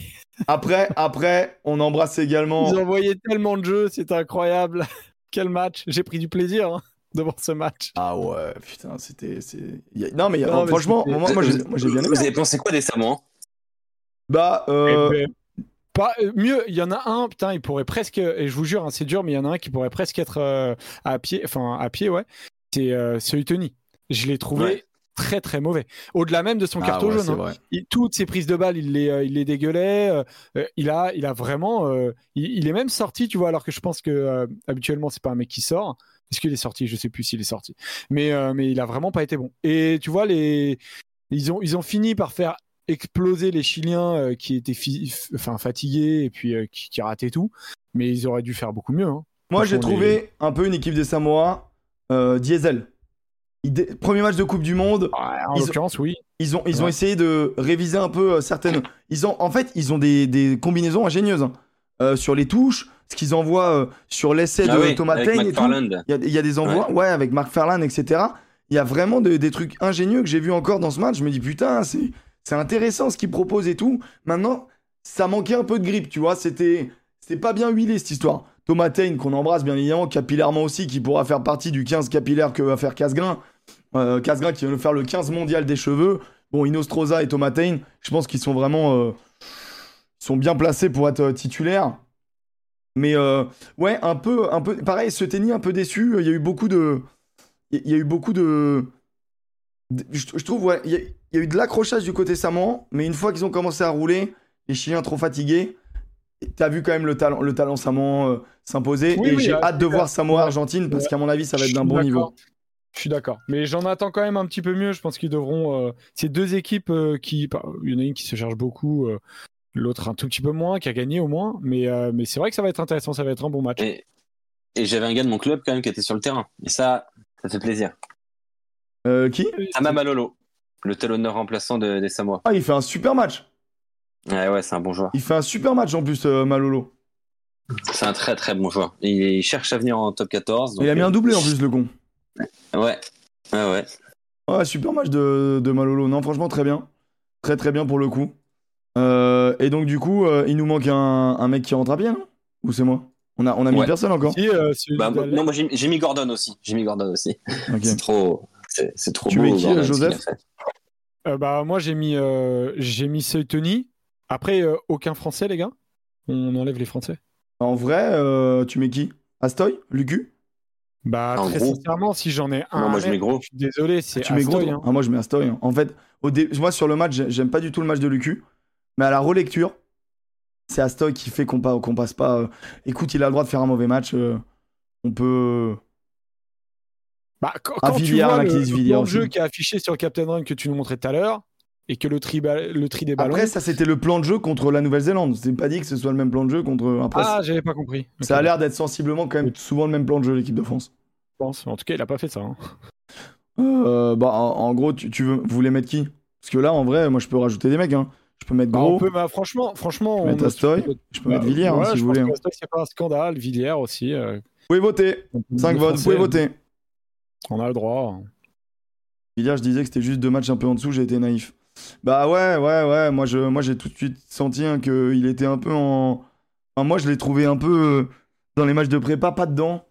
Speaker 1: après, après, on embrasse également.
Speaker 2: Ils envoyaient tellement de jeux, c'était incroyable. Quel match J'ai pris du plaisir hein, devant ce match.
Speaker 1: Ah ouais, putain, c'était. a- Non, mais, a-
Speaker 2: Non, mais
Speaker 1: franchement, moi, moi, j'ai moi, j'ai bien aimé.
Speaker 3: Vous avez pensé quoi des Samoans
Speaker 1: Bah, euh,
Speaker 2: Eh ben, pas, euh, mieux, il y en a un, putain, il pourrait presque, et je vous jure, hein, c'est dur, mais il y en a un qui pourrait presque être euh, à pied, enfin à pied, ouais. C'est euh, c'est Tony. Je l'ai trouvé
Speaker 3: Ouais.
Speaker 2: très très mauvais. Au-delà même de son
Speaker 1: ah
Speaker 2: carton
Speaker 1: ouais,
Speaker 2: jaune. hein. Il- toutes ses prises de balles, il les, euh, il les dégueulait. euh, euh, il a, il a vraiment, euh, il, il est même sorti, tu vois, alors que je pense que euh, habituellement c'est pas un mec qui sort. Est-ce qu'il est sorti? Je sais plus s'il est sorti. Mais, euh, mais il a vraiment pas été bon. Et tu vois, les, ils ont, ils ont fini par faire exploser les Chiliens euh, qui étaient enfin, fatigués et puis euh, qui, qui rataient tout. Mais ils auraient dû faire beaucoup mieux. hein.
Speaker 1: Moi, j'ai trouvé un peu une équipe des Samoa diesel. Dé- Premier match de Coupe du Monde,
Speaker 2: en
Speaker 1: Ils ont-
Speaker 2: l'occurrence, oui.
Speaker 1: ils ont, ils ont essayé de réviser un peu certaines. Ils ont, en fait, ils ont des, des combinaisons ingénieuses hein. Euh, sur les touches, ce qu'ils envoient euh, sur l'essai
Speaker 3: Ah
Speaker 1: de
Speaker 3: oui,
Speaker 1: Thomas.
Speaker 3: McFarland.
Speaker 1: Il y a, il y a des envois, ouais, avec Mark Farland, etc. Il y a vraiment de- des trucs ingénieux que j'ai vu encore dans ce match. Je me dis, putain, c'est c'est intéressant ce qu'ils proposent et tout. Maintenant, ça manquait un peu de grippe, tu vois. C'était pas bien huilé cette histoire. Thomas Tane, qu'on embrasse bien évidemment, capillairement aussi, qui pourra faire partie du 15 capillaire que va faire Casgrain. Euh, Casgrain qui va nous faire le 15 mondial des cheveux. Bon, Inostroza et Thomas Tane, je pense qu'ils sont vraiment. Euh, sont bien placés pour être euh, titulaires. Mais euh, ouais, un peu, un peu. Pareil, ce tennis un peu déçu. Il y a eu beaucoup de. Il y a eu beaucoup de. de- Je, je trouve, ouais, il y, a, il y a eu de l'accrochage du côté samoan, mais une fois qu'ils ont commencé à rouler, les Chiliens trop fatigués. T'as vu quand même le talent, le talent samoan euh, s'imposer.
Speaker 2: Oui,
Speaker 1: et
Speaker 2: oui,
Speaker 1: j'ai
Speaker 2: euh,
Speaker 1: hâte de voir. Samoa-Argentine parce
Speaker 2: Ouais.
Speaker 1: qu'à mon avis, ça va être d'un bon niveau.
Speaker 2: Je suis d'accord. Mais j'en attends quand même un petit peu mieux. Je pense qu'ils devront. euh, Ces deux équipes euh, qui. bah, Il y en a une qui se cherche beaucoup. euh, L'autre un tout petit peu moins, qui a gagné au moins. Mais, euh, mais c'est vrai que ça va être intéressant, ça va être un bon match.
Speaker 3: Et, et j'avais un gars de mon club quand même qui était sur le terrain. Et ça, ça fait plaisir.
Speaker 1: Euh, qui?
Speaker 3: Ama Malolo, le talonneur remplaçant de- des Samoa.
Speaker 1: Ah, il fait un super match.
Speaker 3: Ouais, ouais, c'est un bon joueur.
Speaker 1: Il fait un super match en plus, euh, Malolo.
Speaker 3: C'est un très très bon joueur. Il, il cherche à venir en top 14. donc,
Speaker 1: il a mis un doublé en plus, le con.
Speaker 3: Ouais, ouais, ouais.
Speaker 1: Ouais, super match de, de Malolo. Non, franchement, très bien. Très, très bien pour le coup. Euh, et donc, du coup, euh, il nous manque un, un mec qui rentre à pied, non? Ou c'est moi? On a, on a mis
Speaker 3: Ouais.
Speaker 1: personne encore
Speaker 2: Si, euh,
Speaker 3: Bah, non, moi j'ai mis Gordon aussi. J'ai mis Gordon aussi. C'est trop, c'est trop
Speaker 1: Tu
Speaker 3: beau.
Speaker 1: mets qui, Joseph
Speaker 2: euh, bah, moi, j'ai mis, euh, j'ai mis Seuntony. Après, euh, aucun Français, les gars On enlève les Français
Speaker 1: En vrai, euh, tu mets qui? Astoy? Lucu?
Speaker 2: Bah,
Speaker 3: En
Speaker 2: très
Speaker 3: gros.
Speaker 2: sincèrement, si j'en ai un.
Speaker 3: Non, moi, je mets gros.
Speaker 2: Je suis désolé, c'est
Speaker 1: Tu mets gros
Speaker 2: hein.
Speaker 1: Ah, moi, je mets Astoy. hein. En fait, au dé- moi, sur le match, j'ai- j'aime pas du tout le match de Lucu. Mais à la relecture, c'est Astoy qui fait qu'on pa- qu'on passe pas. euh, Écoute, il a le droit de faire un mauvais match. euh, On peut.
Speaker 2: Bah, quand, quand tu vois le, le plan jeu qui est affiché sur Captain Run que tu nous montrais tout à l'heure, et que le tri, le tri des ballons.
Speaker 1: Après, ça, c'était le plan de jeu contre la Nouvelle-Zélande. C'est pas dit que ce soit le même plan de jeu contre. Après,
Speaker 2: ah, j'avais pas compris.
Speaker 1: ça a l'air d'être sensiblement quand même souvent le même plan de jeu, l'équipe de France.
Speaker 2: je pense. En tout cas, il a pas fait ça. hein.
Speaker 1: Euh, bah, en, en gros, tu, tu veux, vous voulez mettre qui? Parce que là, en vrai, moi, je peux rajouter des mecs. Hein. Je peux mettre
Speaker 2: Bah,
Speaker 1: Gros,
Speaker 2: on peut, bah, franchement, franchement,
Speaker 1: je peux
Speaker 2: on
Speaker 1: mettre Astoy, je peux mettre Villiers, hein, si
Speaker 2: je
Speaker 1: vous voulez. hein.
Speaker 2: C'est pas un scandale. Villiers aussi. euh,
Speaker 1: Vous pouvez voter.
Speaker 2: on peut
Speaker 1: 5
Speaker 2: mettre
Speaker 1: votes, vous pouvez voter.
Speaker 2: On a le droit.
Speaker 1: Villiers, je disais que c'était juste deux matchs un peu en dessous, j'ai été naïf. Bah ouais, ouais, ouais. Moi, je, moi, j'ai tout de suite senti hein, qu'il était un peu en. Enfin, moi, je l'ai trouvé un peu euh, dans les matchs de prépa, pas dedans.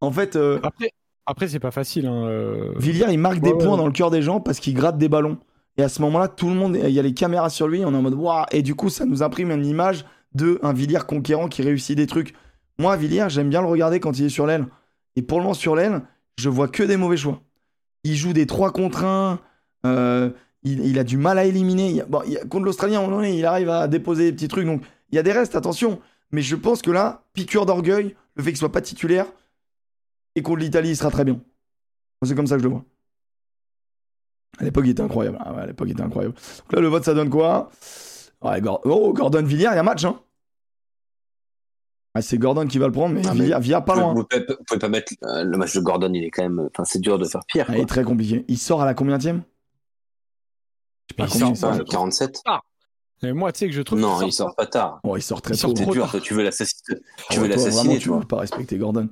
Speaker 1: En fait, euh,
Speaker 2: Après, après c'est pas facile. Hein, euh,
Speaker 1: Villiers, il marque des
Speaker 2: Ouais, ouais.
Speaker 1: points dans le cœur des gens parce qu'il gratte des ballons. Et à ce moment-là, tout le monde, il y a les caméras sur lui, on est en mode waouh. Et du coup, ça nous imprime une image de un Villiers conquérant qui réussit des trucs. Moi, Villiers, j'aime bien le regarder quand il est sur l'aile. Et pour le moment, sur l'aile, je vois que des mauvais choix. Il joue des 3 contre 1. euh, il, a du mal à éliminer. Bon, contre l'Australien, à un moment il arrive à déposer des petits trucs. Donc, il y a des restes, attention. Mais je pense que là, piqûre d'orgueil, le fait qu'il soit pas titulaire, et contre l'Italie, il sera très bien. C'est comme ça que je le vois. À l'époque, il était incroyable. Ah ouais, à l'époque, il était incroyable. Donc là, le vote, ça donne quoi? Ouais, Gor- Oh, Gordon Villiers, il y a match, hein Ah, C'est Gordon qui va le prendre, mais
Speaker 3: Ah, mais-
Speaker 1: pas loin.
Speaker 3: Vous pouvez, vous pouvez pas mettre euh, le match de Gordon, il est quand même. Enfin, c'est dur de faire pire.
Speaker 1: Ah, il est très compliqué. Il sort à la combienième Je sais pas
Speaker 2: Il
Speaker 1: combien
Speaker 2: sort
Speaker 1: il sort.
Speaker 2: pas,
Speaker 3: Enfin,
Speaker 2: je trouve.
Speaker 3: 47
Speaker 2: Et moi, tu sais que je trouve.
Speaker 3: Non,
Speaker 2: qu'il
Speaker 3: il sort pas tard.
Speaker 1: Oh, il sort très
Speaker 2: Il sort
Speaker 1: tôt.
Speaker 3: C'est dur, tu veux l'assassiner. Tu
Speaker 1: Ouais,
Speaker 3: veux l'assassiner,
Speaker 1: tu veux pas respecter Gordon.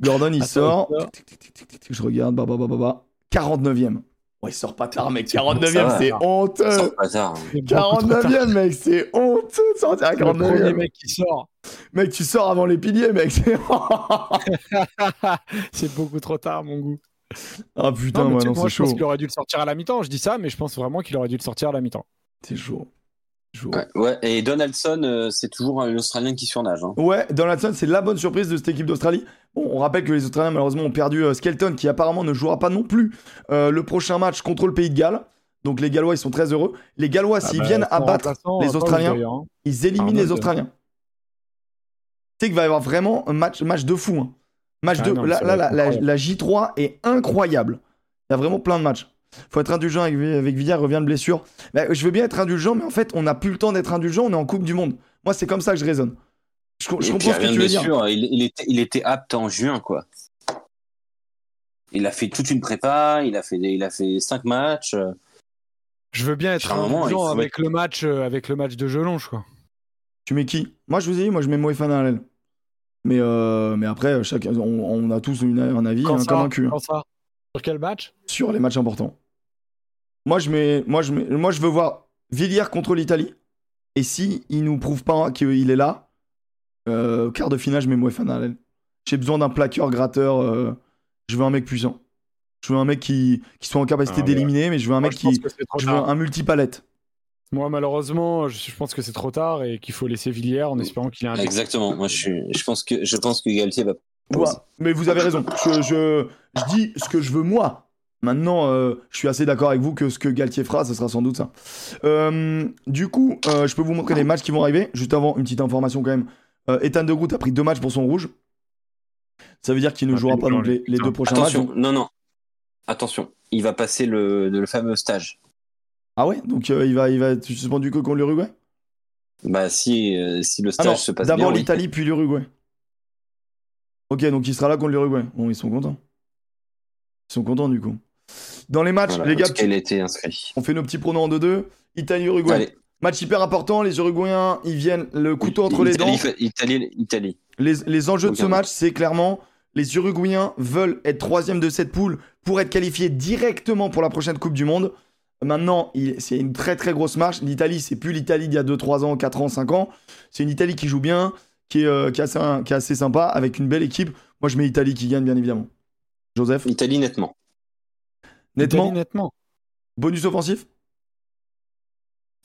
Speaker 1: Gordon, il
Speaker 2: Attends,
Speaker 1: sort.
Speaker 2: il sort.
Speaker 1: Je regarde. Bah, bah, bah, bah, bah. 49ème. Ouais, il sort pas tard, mec.
Speaker 3: Ça
Speaker 1: 49ème,
Speaker 3: va.
Speaker 1: c'est honteux.
Speaker 3: sort pas tard.
Speaker 2: C'est beaucoup trop tard.
Speaker 1: 49ème, mec, c'est honteux de sortir à
Speaker 2: C'est le premier
Speaker 1: 49ème.
Speaker 2: mec qui sort.
Speaker 1: Mec, tu sors avant les piliers, mec. c'est-
Speaker 2: beaucoup trop tard, mon goût.
Speaker 1: Ah putain,
Speaker 2: Non, mais
Speaker 1: ouais, non,
Speaker 2: moi,
Speaker 1: c'est
Speaker 2: je pense
Speaker 1: chaud.
Speaker 2: qu'il aurait dû le sortir à la mi-temps. Je dis ça, mais je pense vraiment qu'il aurait dû le sortir à la mi-temps.
Speaker 1: C'est chaud. Chaud.
Speaker 3: Ouais, ouais. Et Donaldson, euh, c'est toujours un Australien qui surnage. Hein.
Speaker 1: Ouais, Donaldson, c'est la bonne surprise de cette équipe d'Australie. Bon, on rappelle que les Australiens, malheureusement, ont perdu euh, Skelton, qui apparemment ne jouera pas non plus euh, le prochain match contre le Pays de Galles. Donc les Gallois, ils sont très heureux. Les Gallois, s'ils
Speaker 2: Ah bah,
Speaker 1: viennent abattre les Australiens,
Speaker 2: hein.
Speaker 1: ils éliminent les. Australiens. Tu sais qu'il va y avoir vraiment un match, match de fou. hein. Match
Speaker 2: Ah
Speaker 1: de...
Speaker 2: non,
Speaker 1: là, la J3 est incroyable. Il y a vraiment plein de matchs. Faut être indulgent avec, avec Villiers, il revient de blessure. Bah, je veux bien être indulgent, mais en fait, on n'a plus le temps d'être indulgent, on est en Coupe du Monde. Moi, c'est comme ça que je raisonne. Je, co- je
Speaker 3: Et
Speaker 1: comprends
Speaker 3: puis,
Speaker 1: ce que
Speaker 3: rien
Speaker 1: tu
Speaker 3: de
Speaker 1: veux dire.
Speaker 3: blessure, il, il était, il était apte en juin, quoi. Il a fait toute une prépa, il a fait, des- il a fait cinq matchs. euh,
Speaker 2: Je veux bien être
Speaker 3: moment,
Speaker 2: indulgent avec le match, euh, avec le match de Jelonge, quoi.
Speaker 1: Tu mets qui? Moi, je vous ai dit, moi, je mets Moefana à l'aile. Mais, euh, mais après, chacun, on, on a tous une- un avis,
Speaker 2: Quand
Speaker 1: hein, un
Speaker 2: quand ça Sur quel match?
Speaker 1: Sur les matchs importants. Moi, je mets, moi, je mets, moi, je veux voir Villiers contre l'Italie. Et si il nous prouve pas qu'il est là, euh, quart de finale, je mets Moefana à l'aile. J'ai besoin d'un plaqueur, gratteur. euh, je veux un mec puissant. Je veux un mec qui, qui soit en capacité
Speaker 2: Ah, ouais.
Speaker 1: d'éliminer, mais je veux un
Speaker 2: Moi,
Speaker 1: mec
Speaker 2: je
Speaker 1: qui. Je veux un multipalette.
Speaker 2: Moi, malheureusement, je, je pense que c'est trop tard et qu'il faut laisser Villiers en espérant qu'il ait un
Speaker 3: Exactement. Moi, je, suis, je pense que, je pense que Galtier va.
Speaker 1: Ouais, mais vous avez raison. Je, je, je dis ce que je veux moi. Maintenant, euh, je suis assez d'accord avec vous que ce que Galtier fera, ce sera sans doute ça. Euh, du coup, euh, je peux vous montrer les matchs qui vont arriver. Juste avant, une petite information quand même. Euh, Ethan de Groot a pris deux matchs pour son rouge. Ça veut dire qu'il ne
Speaker 2: Ah,
Speaker 1: jouera pas donc les, deux prochains matchs.
Speaker 3: Attention, non, non. Attention, il va passer le, le fameux stage.
Speaker 1: Ah ouais? Donc euh, il va, il va être suspendu que contre l'Uruguay?
Speaker 3: Bah, si, euh, si le
Speaker 1: Ah
Speaker 3: stage
Speaker 1: non,
Speaker 3: se passe bien.
Speaker 1: d'abord
Speaker 3: oui.
Speaker 1: l'Italie, puis l'Uruguay. Ok, donc il sera là contre l'Uruguay. Bon, ils sont contents. Ils sont contents du coup. Dans les matchs,
Speaker 3: Voilà,
Speaker 1: les gars,
Speaker 3: inscrit.
Speaker 1: on fait nos petits pronos en 2-2. Italie-Uruguay. Match hyper important. Les Uruguayens, ils viennent le couteau entre les dents.
Speaker 3: Italie, Italie.
Speaker 1: Les, les enjeux de ce match, c'est clairement les Uruguayens veulent être troisième de cette poule pour être qualifiés directement pour la prochaine Coupe du Monde. Maintenant, c'est une très très grosse marche. L'Italie, c'est plus l'Italie d'il y a 2, 3 ans, 4 ans, 5 ans. C'est une Italie qui joue bien, qui est, euh, qui est assez, qui est assez sympa, avec une belle équipe. Moi, je mets Italie qui gagne, bien évidemment. Joseph,
Speaker 3: Italie, nettement.
Speaker 1: nettement,
Speaker 2: Italie, nettement.
Speaker 1: bonus offensif?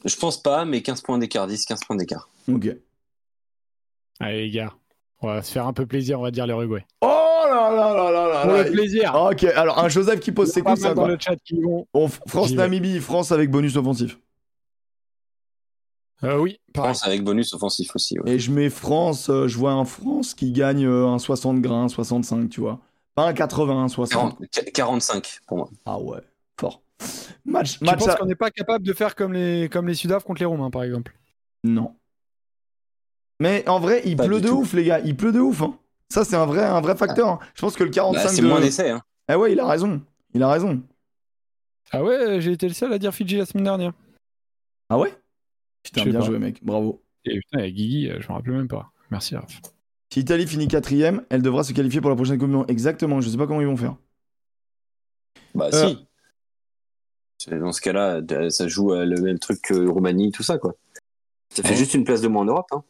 Speaker 3: Je pense pas, mais 15 points d'écart, 10, 15 points d'écart.
Speaker 1: Ok.
Speaker 2: Allez, les gars. On va se faire un peu plaisir, on va dire l'Uruguay.
Speaker 1: Oh là là là là là
Speaker 2: Pour
Speaker 1: là.
Speaker 2: le plaisir.
Speaker 1: Ok, alors un Joseph qui pose ses ça
Speaker 2: mal dans le chat qui vont.
Speaker 1: Bon, France-Namibie, France avec bonus offensif.
Speaker 2: Euh, oui,
Speaker 3: Je
Speaker 2: pareil.
Speaker 3: pense avec bonus offensif aussi. ouais.
Speaker 1: Et je mets France, euh, je vois un France qui gagne euh, un 60 grains, 65, tu vois. Pas un 80, un 60.
Speaker 3: 40 45 pour moi.
Speaker 1: Ah ouais, fort. Match,
Speaker 2: Tu
Speaker 1: match
Speaker 2: penses
Speaker 1: à-
Speaker 2: qu'on n'est pas capable de faire comme les, comme les Sudaf contre les Roumains, par exemple?
Speaker 1: Non. Mais en vrai, il
Speaker 3: Pas
Speaker 1: pleut de
Speaker 3: tout.
Speaker 1: ouf, les gars. Il pleut de ouf. hein. Ça, c'est un vrai, un vrai facteur. hein. Je pense que le 45
Speaker 3: Bah, c'est
Speaker 1: de...
Speaker 3: moins d'essais. Hein.
Speaker 1: Ah ouais, il a raison. Il a raison.
Speaker 2: Ah ouais, j'ai été le seul à dire Fidji la semaine dernière.
Speaker 1: Ah ouais? Putain, bien
Speaker 2: pas.
Speaker 1: joué, mec. Bravo.
Speaker 2: Et putain, avec Guigui, euh, je me rappelle même pas. Merci, Raph.
Speaker 1: Si l'Italie finit quatrième, elle devra se qualifier pour la prochaine Coupe du Monde. Exactement. Je sais pas comment ils vont faire.
Speaker 3: Bah
Speaker 1: Euh.
Speaker 3: si. Dans ce cas-là, ça joue euh, le même truc que Roumanie, tout ça, quoi. Ça fait
Speaker 1: Ouais.
Speaker 3: juste une place de moins en Europe. Hein.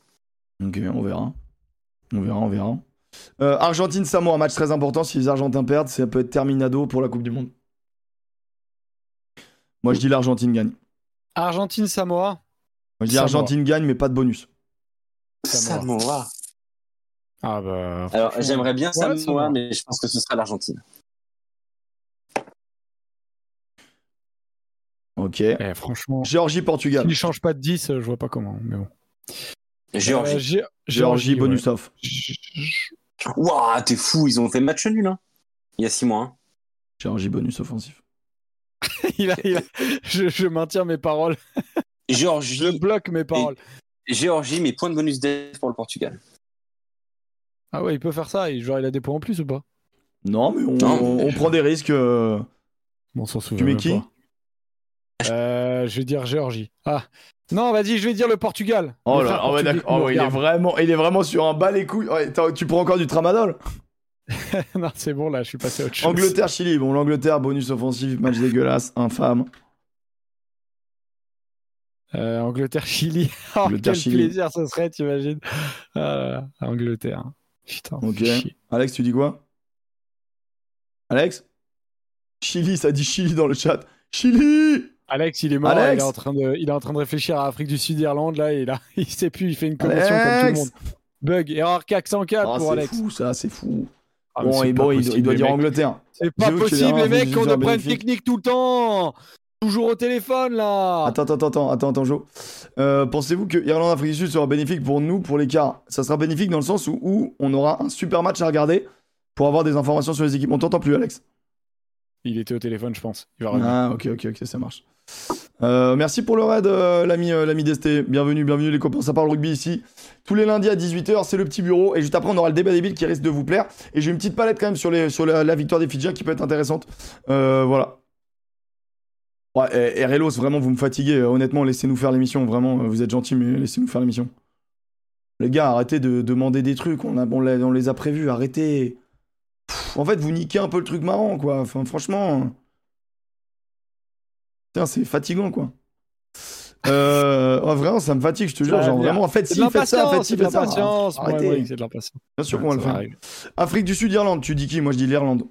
Speaker 1: Ok, on verra. On verra, on verra. Euh, Argentine-Samoa, match très important. Si les Argentins perdent, ça peut être terminado pour la Coupe du Monde. Moi, je dis l'Argentine gagne.
Speaker 2: Argentine,
Speaker 1: Dis
Speaker 2: Samoa.
Speaker 1: Argentine gagne, mais pas de bonus.
Speaker 2: Samoa.
Speaker 3: Samoa.
Speaker 2: Ah bah.
Speaker 3: Alors, j'aimerais bien
Speaker 2: ouais,
Speaker 3: Samoa,
Speaker 2: Samoa.
Speaker 3: mais je pense que ce sera l'Argentine.
Speaker 1: Ok.
Speaker 2: Eh, franchement,
Speaker 1: Géorgie-Portugal.
Speaker 2: s'il change pas de 10, euh, je vois pas comment. Mais bon.
Speaker 3: Géorgie.
Speaker 2: Euh, Gé-
Speaker 1: Géorgie,
Speaker 2: ouais.
Speaker 1: bonus off.
Speaker 3: Ouah, t'es fou, ils ont fait match nul, hein. Il y a 6 mois. hein.
Speaker 1: Géorgie, bonus offensif.
Speaker 2: Il a- il a- je, je maintiens mes paroles. Je
Speaker 3: Géorgie,
Speaker 2: bloque mes paroles.
Speaker 3: Géorgie, mais point de bonus def pour le Portugal.
Speaker 2: Ah ouais, il peut faire ça. Et genre, il a des points en plus ou pas?
Speaker 1: Non, mais on,
Speaker 3: Non,
Speaker 1: on-
Speaker 3: mais-
Speaker 1: on prend des risques. euh,
Speaker 2: Bon, on s'en souvient.
Speaker 1: Tu mets qui?
Speaker 2: Euh, Je vais dire Géorgie. Ah non, vas-y, je vais dire le Portugal.
Speaker 1: Oh là, oh ouais, d'accord. Oh ouais, il est vraiment, il est vraiment sur un bas les couilles. Tu prends encore du tramadol.
Speaker 2: non, c'est bon, là, je suis passé à autre chose.
Speaker 1: Angleterre, Chili. Bon, l'Angleterre, bonus offensif, match dégueulasse, infâme.
Speaker 2: Euh, Angleterre, Chili. Oh,
Speaker 1: Angleterre,
Speaker 2: quel
Speaker 1: Chili.
Speaker 2: plaisir ce serait, t'imagines là, Angleterre. Putain.
Speaker 1: Ok. Alex, tu dis quoi? Alex? Chili, ça dit Chili dans le chat. Chili
Speaker 2: Alex, il est mort.
Speaker 1: Alex
Speaker 2: il, est en train de, il est en train de réfléchir à Afrique du Sud, Irlande. Là, et là, il sait plus. Il fait une commotion comme tout le
Speaker 1: Alex
Speaker 2: monde. Bug, erreur 404
Speaker 1: Ah,
Speaker 2: pour
Speaker 1: c'est
Speaker 2: Alex.
Speaker 1: fou, ça, c'est fou.
Speaker 2: Ah,
Speaker 1: bon,
Speaker 2: c'est
Speaker 1: et bon, il, doit dire
Speaker 2: mecs.
Speaker 1: Angleterre.
Speaker 2: C'est pas
Speaker 1: c'est
Speaker 2: possible, les mecs,
Speaker 1: dernière
Speaker 2: on
Speaker 1: fois
Speaker 2: ne
Speaker 1: que
Speaker 2: prenne
Speaker 1: j'ai vu
Speaker 2: technique tout le temps. Toujours au téléphone, là.
Speaker 1: Attends, attends, attends, attends, attends, Joe. Euh, Pensez-vous que Irlande-Afrique du Sud sera bénéfique pour nous, pour l'écart Ça sera bénéfique dans le sens où, où on aura un super match à regarder pour avoir des informations sur les équipes. On t'entend plus, Alex
Speaker 2: Il était au téléphone, je pense. Il va revenir.
Speaker 1: Ah, ok, ok, ok, ça marche. Euh, merci pour le raid, euh, l'ami euh, l'ami Desté. Bienvenue, bienvenue les copains, ça parle rugby ici. Tous les lundis à 18h, c'est le petit bureau. Et juste après, on aura le débat des billes qui risque de vous plaire. Et j'ai une petite palette quand même sur, les, sur la, la victoire des Fidjiens qui peut être intéressante. Euh, voilà. Ouais, et, et Relos, vraiment, vous me fatiguez. Euh, Honnêtement, laissez-nous faire l'émission. Vraiment, euh, vous êtes gentils, mais laissez-nous faire l'émission. Les gars, arrêtez de demander des trucs. On, a, on, l'a- on les a prévus. Arrêtez. Pff, en fait, vous niquez un peu le truc marrant, quoi. Enfin, franchement. Putain, c'est fatigant, quoi. Euh, vraiment, ça me fatigue, je te jure. Genre, vraiment, en fait, si,
Speaker 2: de
Speaker 1: faites ça,
Speaker 2: c'est
Speaker 1: ci,
Speaker 2: de
Speaker 1: faites ça. Arrêtez.
Speaker 2: c'est de l'impatience.
Speaker 1: Bien sûr qu'on va le faire.
Speaker 2: arrive.
Speaker 1: Afrique du Sud, Irlande, tu dis qui? Moi, je dis l'Irlande.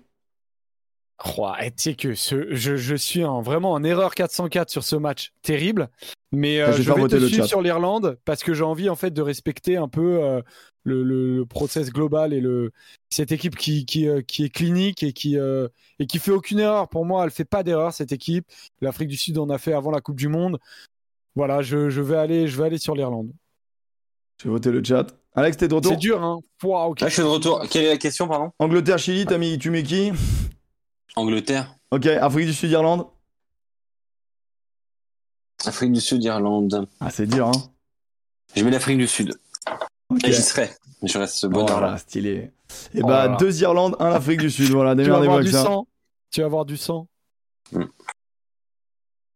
Speaker 2: Oh, et tu sais que ce, je, je suis en- vraiment en erreur 404 sur ce match terrible, mais euh,
Speaker 1: Je vais
Speaker 2: je vais
Speaker 1: voter
Speaker 2: te
Speaker 1: le
Speaker 2: suivre
Speaker 1: chat.
Speaker 2: sur l'Irlande parce que j'ai envie en fait de respecter un peu euh, le, le- le process global et le cette équipe qui qui, euh, qui est clinique et qui euh, et qui fait aucune erreur. Pour moi, elle fait pas d'erreur cette équipe. L'Afrique du Sud en a fait avant la Coupe du Monde. Voilà, je, je vais aller je vais aller sur l'Irlande.
Speaker 1: Je vais voter le chat. Alex, t'es de retour?
Speaker 2: C'est dur, hein. Pouah, ok.
Speaker 3: Ah, je suis de retour. Quelle est la question, pardon?
Speaker 1: Angleterre, Chili, t'as mis, tu mets qui
Speaker 3: Angleterre,
Speaker 1: Ok, Afrique du Sud, Irlande.
Speaker 3: Afrique du Sud, Irlande.
Speaker 1: Ah, c'est dur, hein.
Speaker 3: Je mets l'Afrique du Sud.
Speaker 1: Ok.
Speaker 3: Et j'y serai. Je reste ce bonheur
Speaker 1: Voilà,
Speaker 3: là.
Speaker 1: stylé. Et
Speaker 2: Oh
Speaker 1: bah,
Speaker 2: là
Speaker 1: deux Irlandes, un Afrique du Sud. Voilà,
Speaker 2: Tu vas avoir du
Speaker 1: ça.
Speaker 2: sang. Tu vas avoir du sang.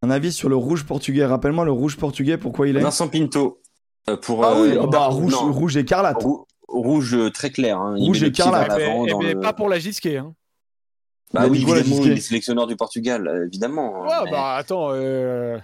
Speaker 1: Un avis sur le rouge portugais. Rappelle-moi le rouge portugais, pourquoi il est?
Speaker 3: Vincent Pinto. euh, pour,
Speaker 1: Ah oui,
Speaker 3: euh,
Speaker 1: ah bah, rouge,
Speaker 3: non,
Speaker 1: rouge écarlate.
Speaker 3: rou- rouge euh, très clair. Hein. Il
Speaker 1: Rouge écarlate.
Speaker 2: Eh eh
Speaker 3: le-
Speaker 2: Pas pour la Gisquet. Hein.
Speaker 3: Bah oui, évidemment, il est sélectionneur du Portugal, euh, évidemment.
Speaker 2: Ouais,
Speaker 3: Mais
Speaker 2: bah attends. euh,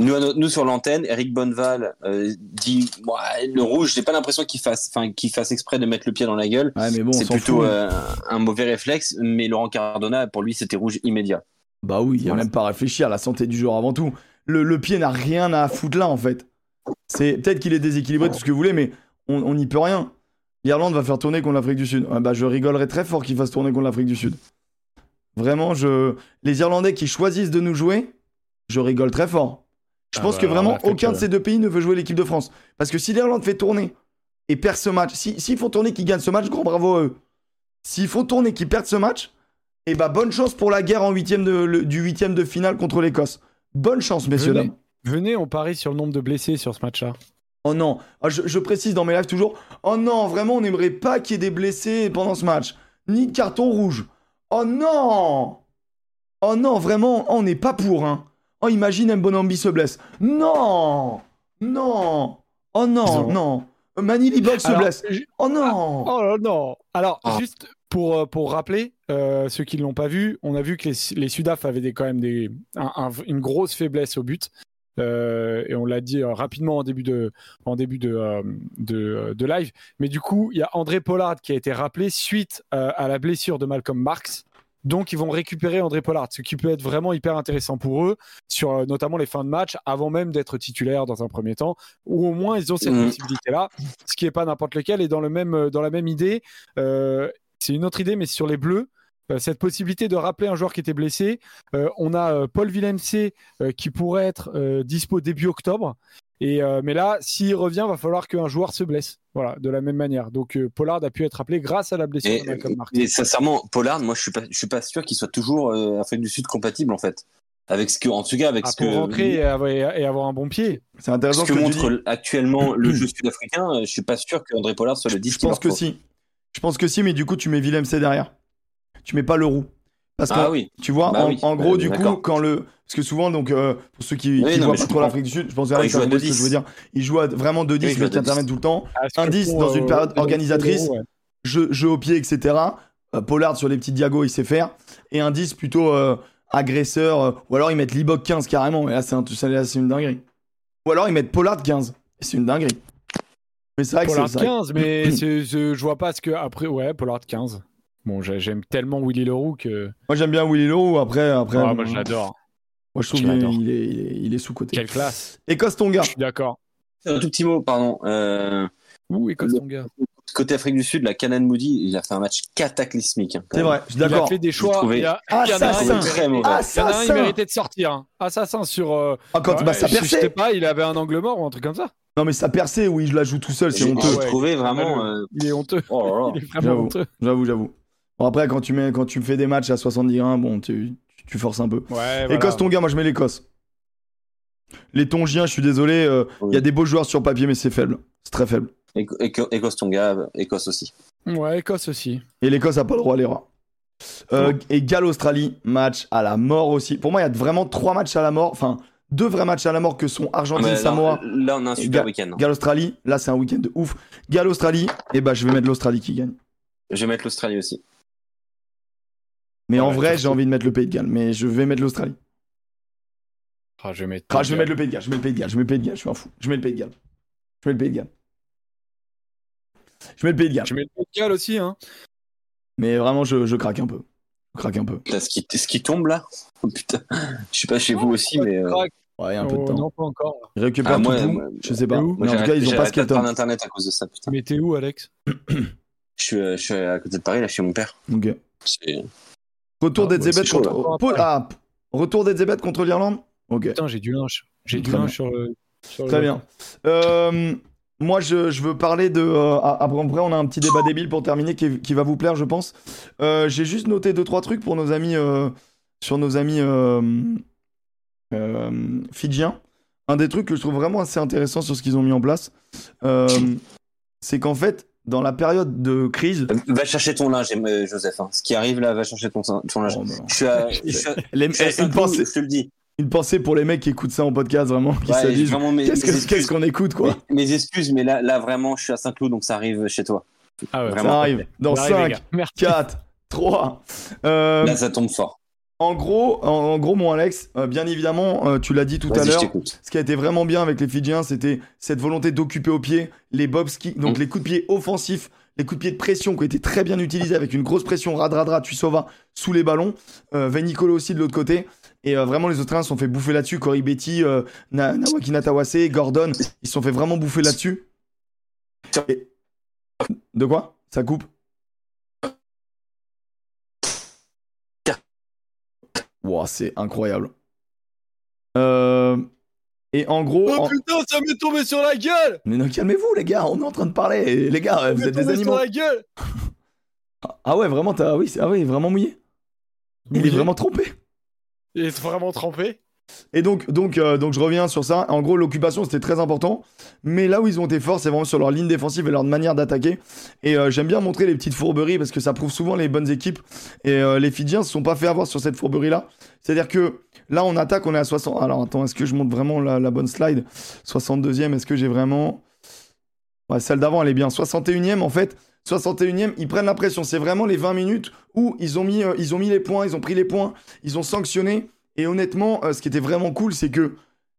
Speaker 3: nous, sur l'antenne, Eric Bonneval euh, dit ouais, le rouge, j'ai pas l'impression qu'il fasse, enfin, qu'il fasse exprès de mettre le pied dans la gueule.
Speaker 1: Ouais, mais bon, on
Speaker 3: c'est plutôt
Speaker 1: fout.
Speaker 3: euh, un mauvais réflexe, mais Laurent Cardona, pour lui, c'était rouge immédiat.
Speaker 1: Bah oui, il y a
Speaker 3: Voilà.
Speaker 1: même pas à réfléchir. La santé du joueur avant tout. Le, le pied n'a rien à foutre là, en fait. C'est peut-être qu'il est déséquilibré, tout ce que vous voulez, mais on on n'y peut rien. L'Irlande va faire tourner contre l'Afrique du Sud. Ah bah, je rigolerais très fort qu'il fasse tourner contre l'Afrique du Sud. Vraiment, je... les Irlandais qui choisissent de nous jouer, je rigole très fort. Je
Speaker 2: Ah
Speaker 1: pense
Speaker 2: bah,
Speaker 1: que
Speaker 2: alors
Speaker 1: vraiment
Speaker 2: là, faites,
Speaker 1: aucun de
Speaker 2: euh,
Speaker 1: ces deux pays ne veut jouer l'équipe de France. Parce que si l'Irlande fait tourner et perd ce match, si- s'ils font tourner qu'ils gagnent ce match, grand bravo à eux. S'ils font tourner qu'ils perdent ce match, et bah bonne chance pour la guerre en huitième de, le- du huitième de finale contre l'Écosse. Bonne chance, messieurs,
Speaker 2: Venez.
Speaker 1: dames.
Speaker 2: Venez, on parie sur le nombre de blessés sur ce match-là.
Speaker 1: Oh non, Ah, je, je précise dans mes lives toujours, oh non, vraiment, on n'aimerait pas qu'il y ait des blessés pendant ce match. Ni de carton rouge. Oh non Oh non, vraiment, oh, on n'est pas pour, hein. Oh, imagine Mbonambi se blesse. Non Non Oh non, non Manili Box se blesse. Oh non
Speaker 2: Oh là, non Alors,
Speaker 3: Ah.
Speaker 2: juste pour, euh, pour rappeler, euh, ceux qui ne l'ont pas vu, on a vu que les, les Sudaf avaient des, quand même des, un- un- une grosse faiblesse au but. Euh, et on l'a dit euh, rapidement en début de, en début de, euh, de, de live. Mais du coup, il y a André Pollard qui a été rappelé suite à la blessure de Malcolm Marx. Donc, ils vont récupérer André Pollard, ce qui peut être vraiment hyper intéressant pour eux, sur notamment les fins de match, avant même d'être titulaire dans un premier temps, ou au moins ils ont cette
Speaker 3: Mhm.
Speaker 2: possibilité-là, ce qui n'est pas n'importe lequel. Et dans, le même, dans la même idée, c'est une autre idée, mais sur les Bleus, cette possibilité de rappeler un joueur qui était blessé, euh, on a euh, Paul Villemc euh, qui pourrait être euh, dispo début octobre. Et, euh, mais là, s'il revient, va falloir qu'un joueur se blesse. Voilà, de la même manière. Donc euh, Pollard a pu être rappelé grâce à la blessure
Speaker 3: Et,
Speaker 2: de Malcolm Marx.
Speaker 3: et sincèrement, Pollard, moi, je suis pas, je suis pas sûr qu'il soit toujours euh, Afrique du Sud compatible en fait, avec ce que, en tout cas, avec
Speaker 2: Ah,
Speaker 3: ce
Speaker 2: pour
Speaker 3: que.
Speaker 2: rentrer et avoir, et avoir un bon pied.
Speaker 1: C'est intéressant
Speaker 3: Ce
Speaker 1: ce
Speaker 3: que montre
Speaker 1: dis.
Speaker 3: actuellement le jeu sud-africain, euh, je suis pas sûr qu'André Pollard soit le 10
Speaker 1: Je pense que si. Je pense que si, mais du coup, tu mets Willem C derrière. Tu mets pas le roux. Parce que
Speaker 3: Ah oui.
Speaker 1: Tu vois,
Speaker 3: Bah
Speaker 1: en,
Speaker 3: oui,
Speaker 1: en gros,
Speaker 3: euh,
Speaker 1: du coup, quand le. Parce que souvent, donc, euh, pour ceux qui,
Speaker 3: Oui,
Speaker 1: qui
Speaker 3: non,
Speaker 1: voient pas trop l'Afrique du Sud, je pense que
Speaker 3: il joue à
Speaker 1: ce que
Speaker 3: 2-10.
Speaker 1: je veux dire. Il joue à- vraiment 2-10,
Speaker 3: Oui, il joue
Speaker 1: mais
Speaker 3: à
Speaker 1: qui interviennent
Speaker 3: 2-10.
Speaker 1: tout le temps.
Speaker 2: Ah, que
Speaker 1: Indice
Speaker 2: font,
Speaker 1: dans une période
Speaker 2: euh,
Speaker 1: organisatrice.
Speaker 2: ouais.
Speaker 1: Jeu, jeu au pied, etc. Pollard sur les petites diagos, il sait faire. Et un 10 plutôt agresseur. ou alors ils mettent Libok 15 carrément. Et là, c'est un- ça, là, c'est une dinguerie. Ou alors ils mettent Pollard 15. Et c'est une dinguerie. Mais c'est vrai que
Speaker 2: Pollard
Speaker 1: vrai.
Speaker 2: 15, mais je vois pas ce que. Après, ouais, Pollard 15. Bon, j'ai- j'aime tellement Willy Leroux que.
Speaker 1: Moi, j'aime bien Willy Leroux. Après, après
Speaker 2: Ah,
Speaker 1: bon,
Speaker 2: moi, je l'adore.
Speaker 1: moi, je trouve qu'il est, il est, il est, il est sous-côté.
Speaker 2: Quelle classe.
Speaker 1: Écosse Tonga.
Speaker 2: Je suis d'accord.
Speaker 3: Un tout petit mot, pardon. Euh,
Speaker 2: Ouh, Écosse, ton gars.
Speaker 3: côté Afrique du Sud, la Canan Moody, il a fait un match cataclysmique. hein,
Speaker 1: C'est vrai, je suis
Speaker 2: Il a
Speaker 1: d'accord.
Speaker 2: fait des choix. Il y a,
Speaker 1: Assassin.
Speaker 2: il méritait-
Speaker 3: Très mauvais.
Speaker 2: il a un, il
Speaker 1: Assassin.
Speaker 2: méritait de sortir. hein. Assassin sur. euh,
Speaker 1: Ah, quand
Speaker 2: ouais,
Speaker 1: bah, ça
Speaker 2: je- Je sais
Speaker 1: perçait.
Speaker 2: pas, il avait un angle mort ou un truc comme ça.
Speaker 1: Non, mais ça perçait, oui, je la joue tout seul, c'est honteux.
Speaker 3: trouvé
Speaker 2: il est
Speaker 3: vraiment. euh,
Speaker 2: Il est honteux.
Speaker 3: Oh là là.
Speaker 2: Il est vraiment honteux.
Speaker 1: J'avoue, j'avoue. Bon, après, quand tu, mets, quand tu fais des matchs à 70 grains, bon, tu, tu, tu forces un peu.
Speaker 2: Ouais,
Speaker 1: Écosse Tonga, moi je mets l'Écosse. Les Tongiens, je suis désolé, euh, il
Speaker 3: Oui.
Speaker 1: y a des beaux joueurs sur papier, mais c'est faible. C'est très faible.
Speaker 3: Éco- Éco- Écosse Tonga, Écosse aussi.
Speaker 2: Ouais, Écosse aussi.
Speaker 1: Et l'Écosse a pas le droit à l'erreur. Euh, Et Galles-Australie, match à la mort aussi. Pour moi, il y a vraiment trois matchs à la mort. Enfin, deux vrais matchs à la mort que sont
Speaker 3: Ah,
Speaker 1: Argentine,
Speaker 3: mais
Speaker 1: Samoa.
Speaker 3: là, là, on a un super week-end.
Speaker 1: Galles-Australie, là c'est un week-end de ouf. Galles-Australie, et bah je vais mettre l'Australie qui gagne.
Speaker 3: Je vais mettre l'Australie aussi.
Speaker 1: Mais en vrai, j'ai envie de mettre le Pays de Galles, mais je vais mettre l'Australie.
Speaker 2: Ah, je vais mettre.
Speaker 1: Ah, je vais mettre le Pays de Galles, je mets le Pays de Galles, je mets le Pays de Galles, je suis un fou. Je mets le Pays de Galles. Je mets le Pays de Galles. Je mets le Pays de Galles.
Speaker 2: Je mets le Pays de Galles aussi. Hein.
Speaker 1: Mais vraiment, je, je craque un peu. Je craque un peu.
Speaker 3: Là, ce, qui, ce qui tombe là, oh, putain. Je sais pas chez vous aussi, mais. euh.
Speaker 1: Ouais, un peu de
Speaker 2: Oh,
Speaker 1: temps.
Speaker 2: Non, pas encore.
Speaker 1: Ils récupèrent
Speaker 3: Ah, moi,
Speaker 1: tout.
Speaker 3: moi,
Speaker 1: je sais pas.
Speaker 2: où
Speaker 1: Mais en tout cas, ils ont pas
Speaker 3: prendre
Speaker 1: Skelton.
Speaker 3: internet à cause de ça, putain.
Speaker 2: Mais t'es où, Alex?
Speaker 3: Je suis, euh, je suis à côté de Paris, là, chez mon père.
Speaker 1: Ok.
Speaker 3: C'est-
Speaker 1: Retour
Speaker 3: Ah,
Speaker 1: des
Speaker 3: ouais,
Speaker 1: contre. Ah, retour des contre l'Irlande? Ok.
Speaker 2: Putain, j'ai du linge. J'ai du linge sur le. sur le-
Speaker 1: Très bien. Euh, moi, je, je veux parler de. euh, après, après, on a un petit débat débile pour terminer qui, qui va vous plaire, je pense. Euh, J'ai juste noté deux trois trucs pour nos amis euh, sur nos amis euh, euh, fidjiens. un des trucs que je trouve vraiment assez intéressant sur ce qu'ils ont mis en place, euh, c'est qu'en fait, dans la période de crise.
Speaker 3: Va chercher ton linge, euh, Joseph. Hein. Ce qui arrive là, va chercher ton, ton linge.
Speaker 1: Oh,
Speaker 3: je suis à, je suis à-
Speaker 1: Les-
Speaker 3: je suis à
Speaker 1: une,
Speaker 3: Saint-Cloud,
Speaker 1: pensée,
Speaker 3: je te le dis.
Speaker 1: une pensée pour les mecs qui écoutent ça en podcast, vraiment, qui
Speaker 3: Ouais,
Speaker 1: se disent
Speaker 3: vraiment, mes-
Speaker 1: qu'est-ce
Speaker 3: mes
Speaker 1: que-
Speaker 3: excuses.
Speaker 1: qu'est-ce qu'on écoute, quoi?
Speaker 3: Mes, mes excuses, mais là, là vraiment, je suis à Saint-Cloud, donc ça arrive chez toi.
Speaker 2: Ah ouais,
Speaker 3: Vraiment.
Speaker 1: Ça arrive dans
Speaker 2: Ça arrive, les
Speaker 1: 5,
Speaker 2: gars. Merci.
Speaker 1: 4, 3. Euh,
Speaker 3: Là, ça tombe fort.
Speaker 1: En gros, en, en gros, mon Alex, euh, bien évidemment, euh, tu l'as dit tout à l'heure, ce qui a été vraiment bien avec les Fidjiens, c'était cette volonté d'occuper au pied les bobski, donc
Speaker 3: Mm.
Speaker 1: les coups de pied offensifs, les coups de pied de pression qui ont été très bien utilisés avec une grosse pression radradra, Tuisova sous les ballons, euh, Venicolo aussi de l'autre côté. Et euh, vraiment, les Australiens se sont fait bouffer là-dessus. Cory Betty, euh, Na- Nawaki Natawase, Gordon, ils se sont fait vraiment bouffer là-dessus. Et- De quoi? Ça coupe? Wow, c'est incroyable. Euh, Et en gros,
Speaker 2: Oh
Speaker 1: en-
Speaker 2: putain, ça m'est tombé sur la gueule
Speaker 1: mais non, calmez-vous les gars, on est en train de parler. Les gars, vous
Speaker 2: Ça
Speaker 1: êtes des animaux.
Speaker 2: sur la gueule
Speaker 1: Ah ouais, vraiment, t'as, oui, c'est- ah oui, vraiment mouillé. Il est
Speaker 2: Mouillé.
Speaker 1: vraiment trompé.
Speaker 2: Il est vraiment trempé.
Speaker 1: Et euh, donc je reviens sur ça. En gros, l'occupation, c'était très important. Mais là où ils ont été forts, c'est vraiment sur leur ligne défensive et leur manière d'attaquer. Et euh, j'aime bien montrer les petites fourberies parce que ça prouve souvent les bonnes équipes. Et euh, les Fidjiens se sont pas fait avoir sur cette fourberie-là. C'est-à-dire que là, on attaque, on est à 60. Alors attends, est-ce que je montre vraiment la, bonne slide? 62e, est-ce que j'ai vraiment? Ouais, celle d'avant, elle est bien. 61e, en fait. 61e, ils prennent la pression. C'est vraiment les 20 minutes où ils ont mis les points, ils ont pris les points, ils ont sanctionné. Et honnêtement, euh, ce qui était vraiment cool, c'est que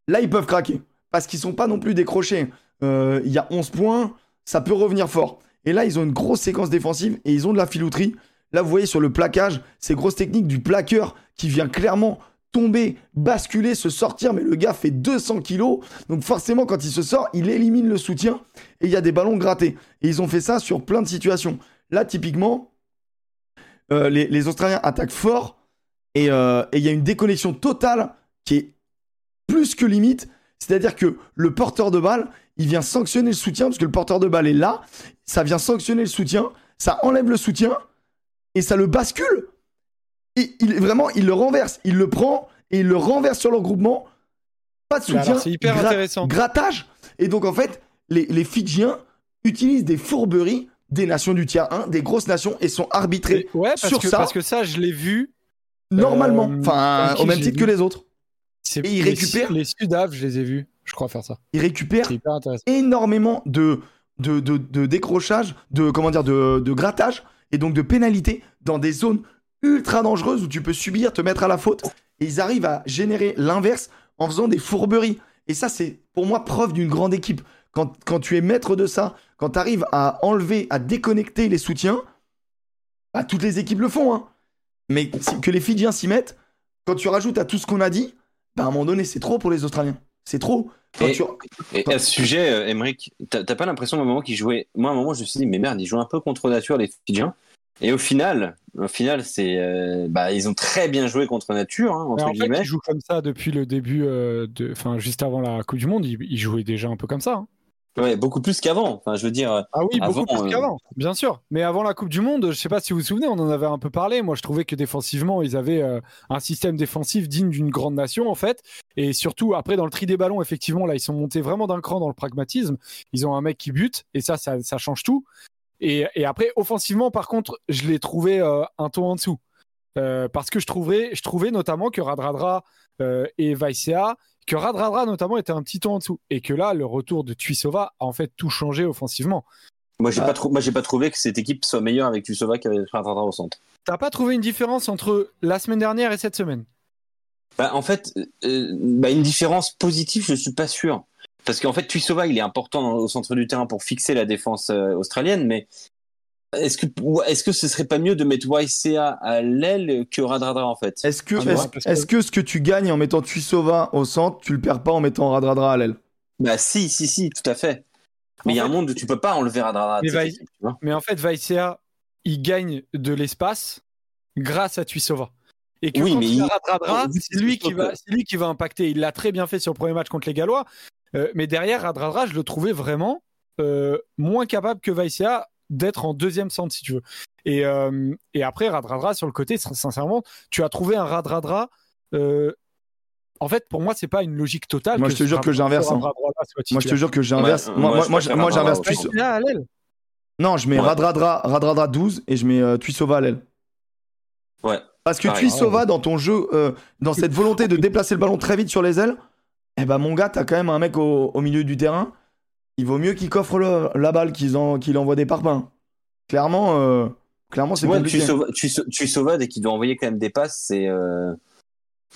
Speaker 1: là, ils peuvent craquer. Parce qu'ils sont pas non plus décrochés. Euh, Il y a 11 points, ça peut revenir fort. Et là, ils ont une grosse séquence défensive et ils ont de la filouterie. Là, vous voyez sur le plaquage, ces grosses techniques du plaqueur qui vient clairement tomber, basculer, se sortir. Mais le gars fait 200 kilos. Donc forcément, quand il se sort, il élimine le soutien et il y a des ballons grattés. Et ils ont fait ça sur plein de situations. Là, typiquement, euh, les Australiens attaquent fort et euh, et il y a une déconnexion totale qui est plus que limite. C'est-à-dire que le porteur de balle, il vient sanctionner le soutien parce que le porteur de balle est là. Ça vient sanctionner le soutien, ça enlève le soutien et ça le bascule. Et il, vraiment, il le renverse. Il le prend et il le renverse sur le regroupement. Pas de
Speaker 2: Mais
Speaker 1: soutien.
Speaker 2: c'est hyper intéressant.
Speaker 1: Grattage. Et donc, en fait, les, les Fidjiens utilisent des fourberies des nations du tiers 1, des grosses nations, et sont arbitrés
Speaker 2: Ouais, parce
Speaker 1: sur
Speaker 2: que,
Speaker 1: ça.
Speaker 2: parce que ça, je l'ai vu.
Speaker 1: Normalement.
Speaker 2: Euh,
Speaker 1: Enfin,
Speaker 2: avec qui
Speaker 1: au même titre
Speaker 2: vu
Speaker 1: que les autres. Et ils récupèrent-
Speaker 2: Les Sudaves, je les ai vus, je crois faire ça.
Speaker 1: Ils récupèrent énormément de, de, de, de décrochage, de, comment dire, de, de grattage et donc de pénalité dans des zones ultra dangereuses où tu peux subir, te mettre à la faute. Et ils arrivent à générer l'inverse en faisant des fourberies. Et ça, c'est pour moi preuve d'une grande équipe. Quand, quand tu es maître de ça, quand tu arrives à enlever, à déconnecter les soutiens, bah, toutes les équipes le font. hein. Mais que les Fidjiens s'y mettent, quand tu rajoutes à tout ce qu'on a dit, bah, à un moment donné, c'est trop pour les Australiens. C'est trop. Quand
Speaker 3: Et-
Speaker 1: tu-
Speaker 3: Et à ce sujet, euh, Emmerich, t'as t'as pas l'impression à un moment qu'ils jouaient. Moi, à un moment, je me suis dit, mais merde, ils jouent un peu contre nature, les Fidjiens. Et au final, au final, c'est, euh, bah, ils ont très bien joué contre nature, hein, entre
Speaker 2: en fait, ils jouent comme ça depuis le début, euh, de... enfin juste avant la Coupe du Monde, ils, ils jouaient déjà un peu comme ça. hein.
Speaker 3: Ouais, beaucoup plus qu'avant. Enfin, je veux dire,
Speaker 2: Ah oui,
Speaker 3: Avant,
Speaker 2: beaucoup plus
Speaker 3: euh,
Speaker 2: qu'avant, bien sûr. Mais avant la Coupe du Monde, je sais pas si vous vous souvenez, on en avait un peu parlé. Moi, je trouvais que défensivement, ils avaient euh, un système défensif digne d'une grande nation, en fait. Et surtout, après, dans le tri des ballons, effectivement, là, ils sont montés vraiment d'un cran dans le pragmatisme. Ils ont un mec qui bute, et ça, ça, ça change tout. Et, et après, offensivement, par contre, je l'ai trouvé euh, un ton en dessous. Euh, parce que je trouvais, je trouvais notamment que Radradra euh, et Vaisea, que Radradra notamment était un petit ton en dessous. Et que là, le retour de Tuisova a en fait tout changé offensivement.
Speaker 3: moi, j'ai
Speaker 1: Ah.
Speaker 3: pas trou- moi, j'ai pas trouvé que cette équipe soit meilleure avec Tusova qu'avec Radradra au centre.
Speaker 2: T'as pas trouvé une différence entre la semaine dernière et cette semaine?
Speaker 3: Bah, en fait, euh, bah, une différence positive, je suis pas sûr. Parce qu'en fait, Tuisova, il est important au centre du terrain pour fixer la défense euh, australienne, mais est-ce que, est-ce que ce serait pas mieux de mettre YCA à l'aile que Radradra, en fait?
Speaker 1: Est-ce que,
Speaker 3: Ah,
Speaker 1: est-ce,
Speaker 2: que-
Speaker 1: ce que tu gagnes en mettant Tuisova au centre, tu le perds pas en mettant Radradra à l'aile?
Speaker 3: Bah, si, si, si, tout à fait. Mais il y a
Speaker 2: En
Speaker 3: un
Speaker 2: fait-
Speaker 3: monde où tu peux pas enlever Radradra.
Speaker 2: Mais Vai-. Mais en fait, Vaisea, il gagne de l'espace grâce à Tuisova. Et que
Speaker 3: Oui,
Speaker 2: quand
Speaker 3: mais
Speaker 2: il Radradra,
Speaker 3: Oui,
Speaker 2: c'est lui, qui va, lui qui va impacter. Il l'a très bien fait sur le premier match contre les Gallois. Euh, mais derrière, Radradra, je le trouvais vraiment euh, moins capable que Vaisea d'être en deuxième centre, si tu veux. Et, euh, et après, Radradra, sur le côté, sin- sincèrement, tu as trouvé un Radradra euh, en fait, pour moi, c'est pas une logique totale.
Speaker 1: Moi, je te jure que j'inverse. Hein. Moi, je te jure que j'inverse. moi, moi, moi, moi j'inverse. Non, je mets ouais. Radradra, Radradra 12 et je mets euh, Tuisova à l'aile.
Speaker 3: Ouais.
Speaker 1: Parce que Tuisova, dans ton jeu, euh, dans cette volonté de déplacer le ballon très vite sur les ailes, eh ben mon gars, t'as quand même un mec au, au milieu du terrain. Il vaut mieux qu'il coffre le, la balle qu'il en, envoie des parpaings. Clairement, euh, clairement c'est
Speaker 3: ouais, Tuisova, Tuisova, dès qu'il doit envoyer quand même des passes, c'est. Euh,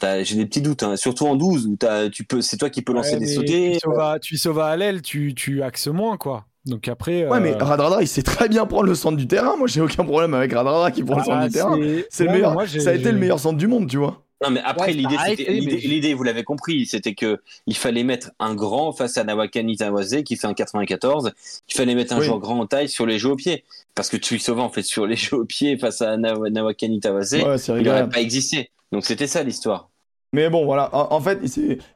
Speaker 3: j'ai des petits doutes, hein. surtout en 12 où tu peux, c'est toi qui peux lancer
Speaker 2: ouais,
Speaker 3: des sautés.
Speaker 2: Tu sauves à l'aile, tu, tu axes moins quoi. Donc après.
Speaker 1: Ouais, mais Radradra, il sait très bien prendre le centre du terrain. Moi, j'ai aucun problème avec Radradra qui prend le centre du terrain. C'est le meilleur. ça a été le meilleur centre du monde, tu vois.
Speaker 3: Non, mais après, l'idée, l'idée, vous l'avez compris, c'était que il fallait mettre un grand face à Nawakani Tawase qui fait un 94. Il fallait mettre un joueur grand en taille sur les jeux au pied. Parce que Tuisova, en fait, sur les jeux au pied face à Nawakani Tawase, il n'aurait pas existé. Donc c'était ça l'histoire.
Speaker 1: Mais bon, voilà. En fait,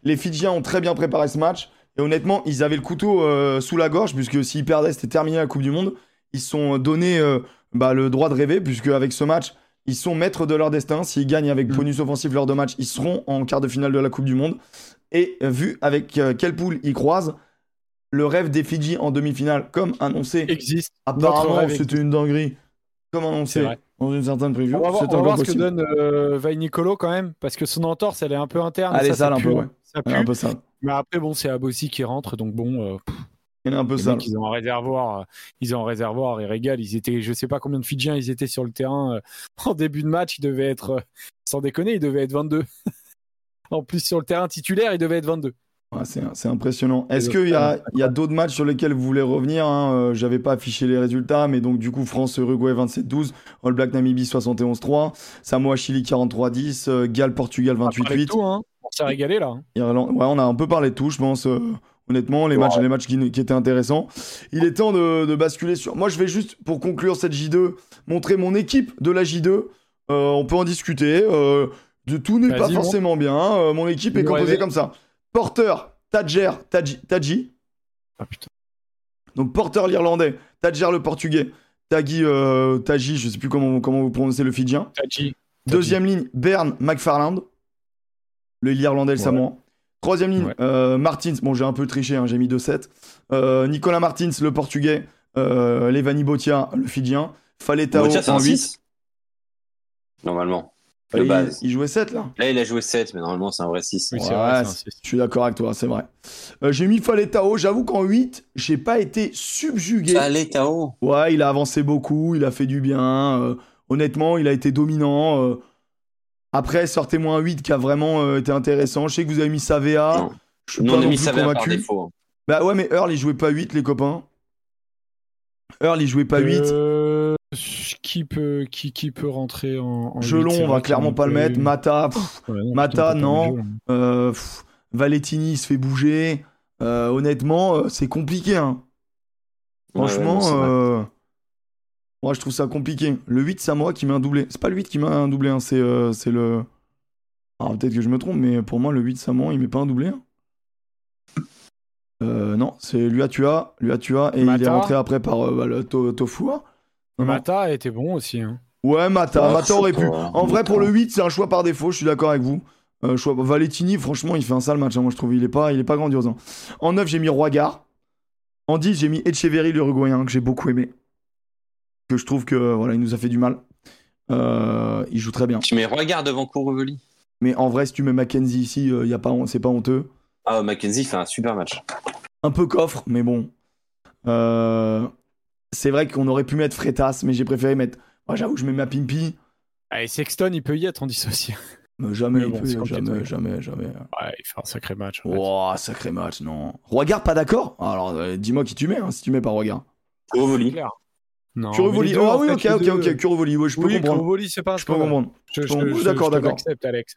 Speaker 1: les Fidjiens ont très bien préparé ce match. Et honnêtement, ils avaient le couteau euh, sous la gorge, puisque s'ils perdaient, c'était terminé la Coupe du Monde. Ils se sont donné euh, bah, le droit de rêver, puisque avec ce match, ils sont maîtres de leur destin. S'ils gagnent avec mm. bonus offensif lors de match, ils seront en quart de finale de la Coupe du Monde. Et vu avec euh, quelle poule ils croisent, le rêve des Fidji en demi-finale, comme annoncé,
Speaker 2: existe.
Speaker 1: Apparemment, c'était une dinguerie. Comme annoncé dans une certaine preview.
Speaker 2: On va voir, on va voir ce que donne euh, Nicolo quand même, parce que son entorse, elle est un peu interne.
Speaker 1: Elle est
Speaker 2: sale
Speaker 1: un peu, ouais.
Speaker 2: Ça pue.
Speaker 1: un peu sale.
Speaker 2: Mais après, bon, c'est Abossi qui rentre, donc bon. Euh,
Speaker 1: il est un peu sale.
Speaker 2: Ils ont un réservoir, euh, ils ont un réservoir, ils régalent. Ils étaient, je sais pas combien de Fidjiens ils étaient sur le terrain euh, en début de match. Ils devaient être, euh, sans déconner, ils devaient être 22. en plus, sur le terrain titulaire, ils devaient être 22.
Speaker 1: Ouais, c'est impressionnant. Est-ce qu'il y a, d'autres matchs sur lesquels vous voulez revenir hein J'avais pas affiché les résultats, mais donc du coup, France-Uruguay 27-12, All Black Namibie 71-3, Samoa-Chili 43-10, Galles-Portugal 28-8.
Speaker 2: Hein. On s'est régalé là. Hein.
Speaker 1: Ouais, on a un peu parlé de tout, je pense. Honnêtement, les matchs, les matchs qui, étaient intéressants. Il est temps de, basculer sur. Moi, je vais juste, pour conclure cette J2, montrer mon équipe de la J2. Euh, on peut en discuter. Euh, de tout n'est pas forcément bien. Euh, mon équipe est composée comme ça. Porteur, Tadjer, Tadji.
Speaker 2: Ah putain.
Speaker 1: Donc porteur l'Irlandais, Tadjer le Portugais, Tagi, Taji, je sais plus comment, comment vous prononcez le Fidjien.
Speaker 2: Tadji.
Speaker 1: Deuxième ligne, Bern McFarland. Le l'Irlandais, le Samoan. Troisième ligne, euh, Martins. Bon, j'ai un peu triché, hein, j'ai mis 2-7. Euh, Nicolas Martins, le portugais. Euh, Levani Botia, le fidjien. Faletao en 8.
Speaker 3: Normalement.
Speaker 1: Le il, base. il jouait 7 là
Speaker 3: Là, il a joué 7, mais normalement, c'est un vrai 6.
Speaker 1: Oui, vrai, je suis d'accord avec toi, c'est vrai. j'ai mis Faletao. J'avoue qu'en 8, j'ai pas été subjugué.
Speaker 3: Faletao
Speaker 1: Ouais, il a avancé beaucoup, il a fait du bien. honnêtement, il a été dominant. Après, sortez-moi un 8 qui a vraiment euh, été intéressant. Je sais que vous avez mis Savea.
Speaker 3: Non. Je suis pas non plus convaincu. Défaut.
Speaker 1: Bah ouais, mais Earl, il jouait pas 8, les copains. Earl, il jouait pas 8.
Speaker 2: Euh, qui, peut, qui, qui peut rentrer en. en
Speaker 1: Gelon, on va clairement pas le mettre. Mata, non, Mata, non. Euh, Valettini, il se fait bouger. Euh, honnêtement, c'est compliqué. Hein. Franchement. Ouais, moi, je trouve ça compliqué. Le 8, c'est à moi qui met un doublé. C'est pas le 8 qui met un doublé, hein, c'est euh, le. Alors, peut-être que je me trompe, mais pour moi, le 8, c'est à moi, il met pas un doublé. Hein. Euh, non, c'est Luatua, Luatua, et il est rentré après par euh, bah, le Tofua.
Speaker 2: Mata était bon aussi. Hein.
Speaker 1: Ouais, Mata, Mata aurait pu. En vrai, pour le 8, c'est un choix par défaut, je suis d'accord avec vous. choix... Valettini, franchement, il fait un sale match, moi je trouve. Il est pas, il est pas grandiose. En 9, j'ai mis Roigard. En 10, j'ai mis Echeverry, l'Uruguayen, que j'ai beaucoup aimé que je trouve que voilà, il nous a fait du mal. Euh, il joue très bien.
Speaker 3: Tu mets regarde devant Kourouveli.
Speaker 1: Mais en vrai, si tu mets Mackenzie ici, il euh, y a pas, c'est pas honteux.
Speaker 3: Ah, Mackenzie fait un super match.
Speaker 1: Un peu coffre, mais bon. Euh, c'est vrai qu'on aurait pu mettre Fretas, mais j'ai préféré mettre. Moi, j'avoue, je mets ma Pimpi.
Speaker 2: Ah, et Sexton, il peut y être, on dit aussi.
Speaker 1: Mais jamais, jamais, jamais, jamais.
Speaker 2: Ouais, il fait un sacré match.
Speaker 1: En sacré match, non. Regarde, pas d'accord? Alors, dis-moi qui tu mets, hein, si tu mets pas Regarde.
Speaker 3: Kourouveli.
Speaker 2: Non,
Speaker 1: Curvoli. Ah oui, ok, ok, ok, Curvoli. Ouais, je peux
Speaker 2: oui,
Speaker 1: comprendre.
Speaker 2: C'est pas un
Speaker 1: Je peux comprendre. D'accord, d'accord.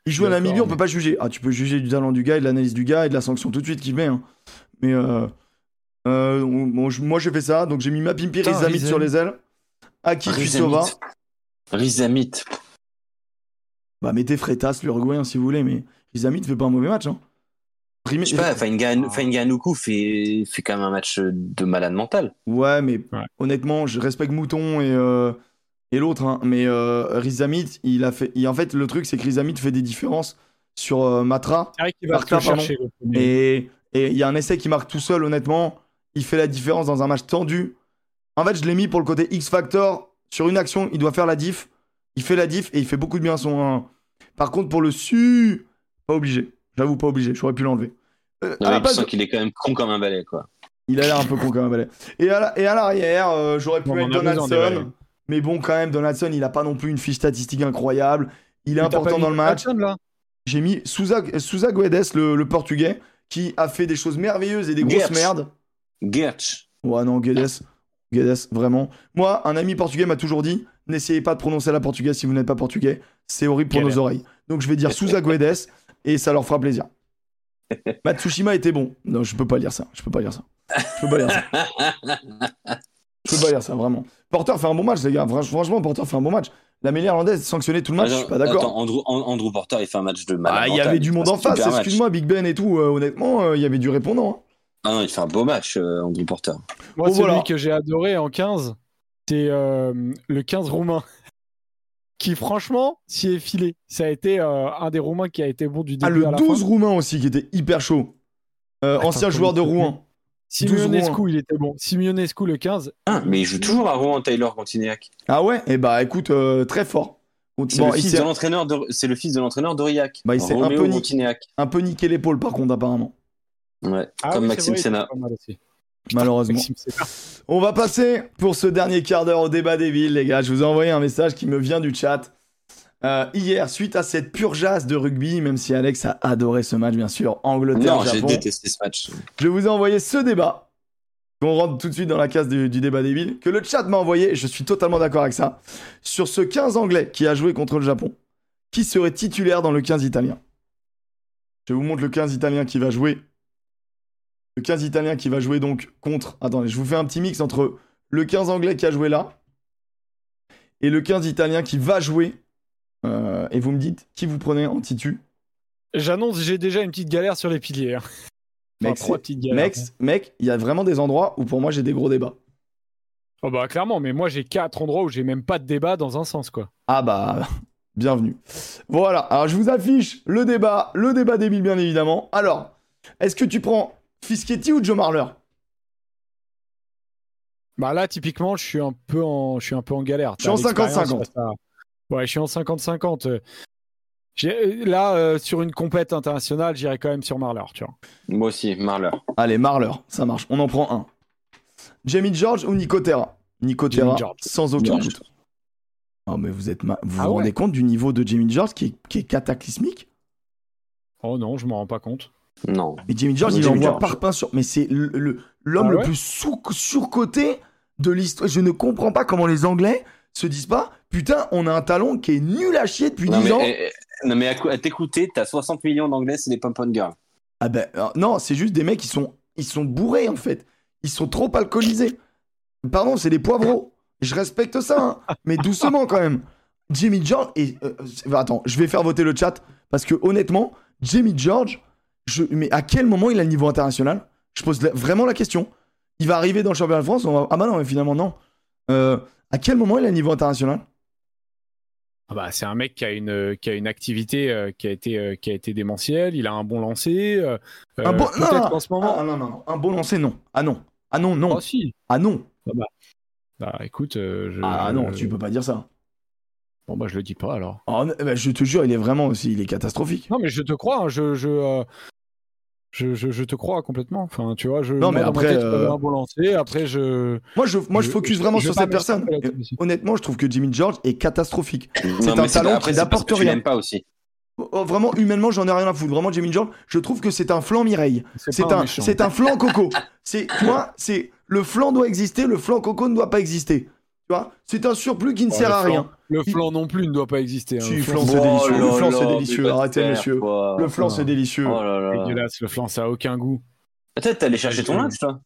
Speaker 1: Il joue à Namibie, on peut pas juger. Ah, tu peux juger du talent du gars et de l'analyse du gars et de la sanction tout de suite qu'il met. Hein. Mais euh, euh, bon, moi, j'ai fait ça. Donc, j'ai mis ma Pimpi Rizamit sur les ailes. Aki Tuisova.
Speaker 3: Rizamit.
Speaker 1: Bah, mettez Freitas, l'Uruguayen, si vous voulez. Mais Rizamit fait pas un mauvais match. Hein.
Speaker 3: Je sais pas, Nuku fait, fait quand même un match de malade mental.
Speaker 1: Ouais, mais honnêtement, je respecte Mouton et, euh, et l'autre, hein, mais euh, Rizamit, il a fait. en fait, le truc, c'est que Rizamit fait des différences sur euh, Matra.
Speaker 2: C'est vrai qu'il va chercher. premier.
Speaker 1: Et et il y a un essai qui marque tout seul, honnêtement. Il fait la différence dans un match tendu. En fait, je l'ai mis pour le côté X-Factor. Sur une action, il doit faire la diff. Il fait la diff et il fait beaucoup de bien à son 1. Par contre, pour le su, pas obligé. J'avoue, pas obligé. J'aurais pu l'enlever. Euh,
Speaker 3: Non,
Speaker 1: à la base,
Speaker 3: qu'il est quand même con comme un balai, quoi.
Speaker 1: il a l'air un peu con quand même. Valet. Et à la- l'arrière, euh, j'aurais pu mettre Donaldson. Mais bon, quand même, Donaldson, il a pas non plus une fiche statistique incroyable. Il est
Speaker 2: Mais
Speaker 1: important dans le match. J'ai mis Sousa, Sousa Guedes, le, le portugais, qui a fait des choses merveilleuses et des grosses
Speaker 3: Gertz.
Speaker 1: merdes.
Speaker 3: Gertz.
Speaker 1: Ouais, non, Guedes. Guedes, vraiment. Moi, un ami portugais m'a toujours dit n'essayez pas de prononcer la portugaise si vous n'êtes pas portugais. C'est horrible pour
Speaker 2: Guedes.
Speaker 1: nos oreilles. Donc, je vais dire Sousa Guedes et ça leur fera plaisir. Matsushima était bon. Non, je peux pas lire ça. Je peux pas lire ça. Je peux pas lire ça. Je peux pas lire ça, vraiment. Porter fait un bon match, les gars. Franch- Franchement, Porter fait un bon match. La mêlée irlandaise sanctionnée tout le match, je suis pas d'accord.
Speaker 3: Attends, Andrew, An- Andrew Porter, il fait un match de malade.
Speaker 1: Ah, il y avait du monde en face, excuse-moi, Big Ben et tout. euh, honnêtement, euh, il y avait du répondant. hein.
Speaker 3: Ah non, il fait un beau match, euh, Andrew Porter.
Speaker 2: Moi,
Speaker 1: Bon,
Speaker 2: celui
Speaker 1: voilà.
Speaker 2: que j'ai adoré en 15, c'est euh, le 15 roumain. Qui, franchement, s'y est filé. Ça a été euh, un des Roumains qui a été bon du
Speaker 1: Ah,
Speaker 2: début
Speaker 1: le
Speaker 2: à la
Speaker 1: 12
Speaker 2: fin.
Speaker 1: roumain aussi, qui était hyper chaud. Euh,
Speaker 2: Attends,
Speaker 1: ancien joueur de Rouen. 12
Speaker 2: Simeonescu, il était bon. Simeonescu, le 15.
Speaker 3: Ah, mais il joue toujours à Rouen, Taylor Cantignac.
Speaker 1: Ah ouais? Eh bah écoute, euh, très fort.
Speaker 3: C'est
Speaker 1: Bon,
Speaker 3: le
Speaker 1: il
Speaker 3: fils de l'entraîneur de, c'est le fils de l'entraîneur d'Aurillac.
Speaker 1: Bah, il s'est un peu ni-
Speaker 3: Cantignac.
Speaker 1: un peu niqué l'épaule par contre, apparemment.
Speaker 3: Ouais,
Speaker 2: Ah
Speaker 3: comme
Speaker 2: oui,
Speaker 3: Maxime
Speaker 2: c'est
Speaker 1: Malheureusement. On va passer pour ce dernier quart d'heure au débat des villes, les gars. Je vous ai envoyé un message qui me vient du chat. Euh, hier, suite à cette purgeasse de rugby, même si Alex a adoré ce match, bien sûr,
Speaker 3: Non, j'ai détesté ce match.
Speaker 1: je vous ai envoyé ce débat. On rentre tout de suite dans la case du, du débat des villes, que le chat m'a envoyé, et je suis totalement d'accord avec ça. Sur ce 15 anglais qui a joué contre le Japon, qui serait titulaire dans le 15 italien Je vous montre le 15 italien qui va jouer. Le 15 italien qui va jouer donc contre. Attendez, je vous fais un petit mix entre le 15 anglais qui a joué là et le 15 italien qui va jouer. Euh, et vous me dites qui vous prenez en titu.
Speaker 2: J'annonce, j'ai déjà une petite galère sur les piliers. hein. Enfin,
Speaker 1: Mec,
Speaker 2: trois
Speaker 1: c'est-
Speaker 2: petites galères.
Speaker 1: mec, mec, il y a vraiment des endroits où pour moi j'ai des gros débats.
Speaker 2: Oh bah clairement, mais moi j'ai quatre endroits où j'ai même pas de débat dans un sens quoi.
Speaker 1: Ah bah, bienvenue. Voilà, alors je vous affiche le débat, le débat débile bien évidemment. Alors, est-ce que tu prends Fischetti ou Joe Marler?
Speaker 2: Bah là typiquement, je suis un peu en, je suis un peu en galère.
Speaker 1: Je suis en
Speaker 2: T'as l'expérience
Speaker 1: 50-50.
Speaker 2: face à- Ouais, je suis en 50-50. euh. J'ai- Là, euh, sur une compète internationale, j'irais quand même sur Marler, tu vois.
Speaker 3: Moi aussi, Marler.
Speaker 1: Allez, Marler, ça marche, on en prend un. Jamie George ou Nico Terra? Nico Terra, sans aucun
Speaker 3: George.
Speaker 1: doute. Oh mais vous êtes ma- vous
Speaker 2: Ah
Speaker 1: vous
Speaker 2: ouais.
Speaker 1: rendez compte du niveau de Jamie George qui est, qui est cataclysmique?
Speaker 2: Oh non, je m'en rends pas compte.
Speaker 3: Non.
Speaker 1: Mais Jamie George, il envoie par pain sur. Mais c'est le- le- l'homme
Speaker 2: Ah
Speaker 1: le
Speaker 2: ouais
Speaker 1: plus sous- surcoté de l'histoire. Je ne comprends pas comment les Anglais se disent pas Putain, on a un talent qui est nul à chier depuis
Speaker 3: Non
Speaker 1: 10 ans.
Speaker 3: mais, eh, eh, non, mais à, cou- à t'écouter, t'as 60 millions d'anglais, c'est des pom-pom girls.
Speaker 1: Ah ben euh, non, c'est juste des mecs qui sont, ils sont bourrés en fait. Ils sont trop alcoolisés. Pardon, c'est des poivreaux. Je respecte ça, hein. mais doucement quand même. Jimmy George et euh, c'est- attends, je vais faire voter le chat parce que honnêtement, Jimmy George, je, mais à quel moment il a le niveau international? Je pose la- vraiment la question. Il va arriver dans le championnat de France on va- Ah bah non, mais finalement non. Euh, à quel moment il a le niveau international?
Speaker 2: Ah bah, c'est un mec qui a une, qui a une activité euh, qui, a été, euh, qui a été démentielle, il a un bon lancer.
Speaker 1: Un bon- non,
Speaker 2: Peut-être qu'en ce moment.
Speaker 1: Ah non non non, un bon lancer non. Ah non. Ah non non.
Speaker 2: Ah si.
Speaker 1: Ah non.
Speaker 2: Bah écoute, euh, je,
Speaker 1: Ah non, tu peux pas dire ça.
Speaker 2: Bon bah je le dis pas alors.
Speaker 1: Oh, non, bah, je te jure, il est vraiment aussi, il est catastrophique.
Speaker 2: Non mais je te crois, hein, je, je, euh, je, je, je te crois complètement. Enfin, tu vois, je.
Speaker 1: Non, mais après,
Speaker 2: tête,
Speaker 1: euh,
Speaker 2: un bon lancer. Après, je.
Speaker 1: Moi, je, moi, je,
Speaker 2: Je-
Speaker 1: focus vraiment
Speaker 2: je
Speaker 1: sur cette personne. Honnêtement, je trouve que Jimmy George est catastrophique.
Speaker 3: Non,
Speaker 1: un talent qui
Speaker 3: c'est
Speaker 1: n'apporte
Speaker 3: que tu
Speaker 1: rien.
Speaker 3: pas aussi.
Speaker 1: Oh, vraiment, humainement, j'en ai rien à foutre. Vraiment, Jimmy George, je trouve que c'est un flanc Mireille. C'est un, c'est un flanc coco. C'est, tu vois, c'est le flanc doit exister, le flanc coco ne doit pas exister. Tu vois, c'est un surplus qui ne
Speaker 2: Ouais,
Speaker 1: sert à rien.
Speaker 2: Le flan non plus ne doit pas exister. hein.
Speaker 1: Si,
Speaker 2: Le
Speaker 1: flan, c'est
Speaker 3: Oh
Speaker 1: délicieux. Le flan,
Speaker 3: là,
Speaker 1: c'est délicieux. Arrêtez, monsieur.
Speaker 3: quoi.
Speaker 1: Le flan, c'est délicieux.
Speaker 3: Oh là
Speaker 2: c'est
Speaker 3: là.
Speaker 2: dégueulasse. Le flan, ça a aucun goût.
Speaker 3: Peut-être t'allais chercher ton lunch, toi?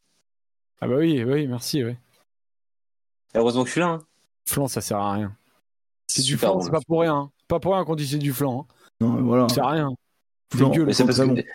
Speaker 2: Ah bah oui, oui, merci. Ouais.
Speaker 3: Heureusement que je suis là. hein.
Speaker 2: Flan, ça sert à rien. C'est du flan,
Speaker 3: bon,
Speaker 2: c'est pas pour rien. hein. Pas pour rien qu'on dit c'est du flan. hein.
Speaker 1: Non, mais voilà.
Speaker 2: Ça sert à rien.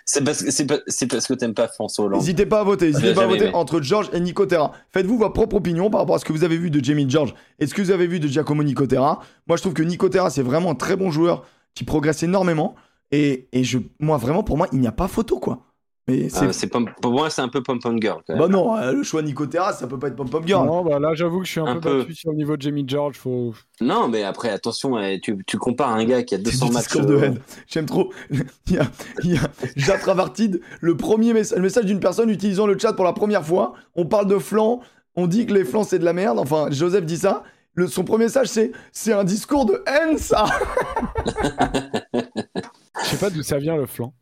Speaker 3: C'est parce, que parce t'aimes pas François Hollande.
Speaker 1: N'hésitez pas à voter, n'hésitez pas à voter
Speaker 3: aimé.
Speaker 1: entre George et Nicotera. Faites-vous votre propre opinion par rapport à ce que vous avez vu de Jamie George et ce que vous avez vu de Giacomo Nicotera. Moi, je trouve que Nicotera, c'est vraiment un très bon joueur qui progresse énormément. Et, et je, moi, vraiment, pour moi, il n'y a pas photo, quoi. Mais c'est.
Speaker 3: Ah, c'est pom- pour moi, c'est un peu pom-pom girl. Quand même.
Speaker 1: bah non, euh, le choix Nico Terras, ça peut pas être pom-pom girl.
Speaker 2: Non, bah là, j'avoue que je suis un,
Speaker 3: Un
Speaker 2: peu,
Speaker 3: peu.
Speaker 2: battu sur le niveau de Jamie George. Faut...
Speaker 3: Non, mais après, attention, eh, tu, tu compares un gars qui a
Speaker 1: C'est
Speaker 3: 200
Speaker 1: du
Speaker 3: matchs.
Speaker 1: discours de
Speaker 3: euh,
Speaker 1: haine. J'aime trop. il y a, il y a Jat Ravartid, le premier message, le message d'une personne utilisant le chat pour la première fois. On parle de flancs, on dit que les flancs c'est de la merde. Enfin, Joseph dit ça. Le, son premier message c'est c'est un discours de haine ça.
Speaker 2: Je sais pas d'où ça vient le flanc.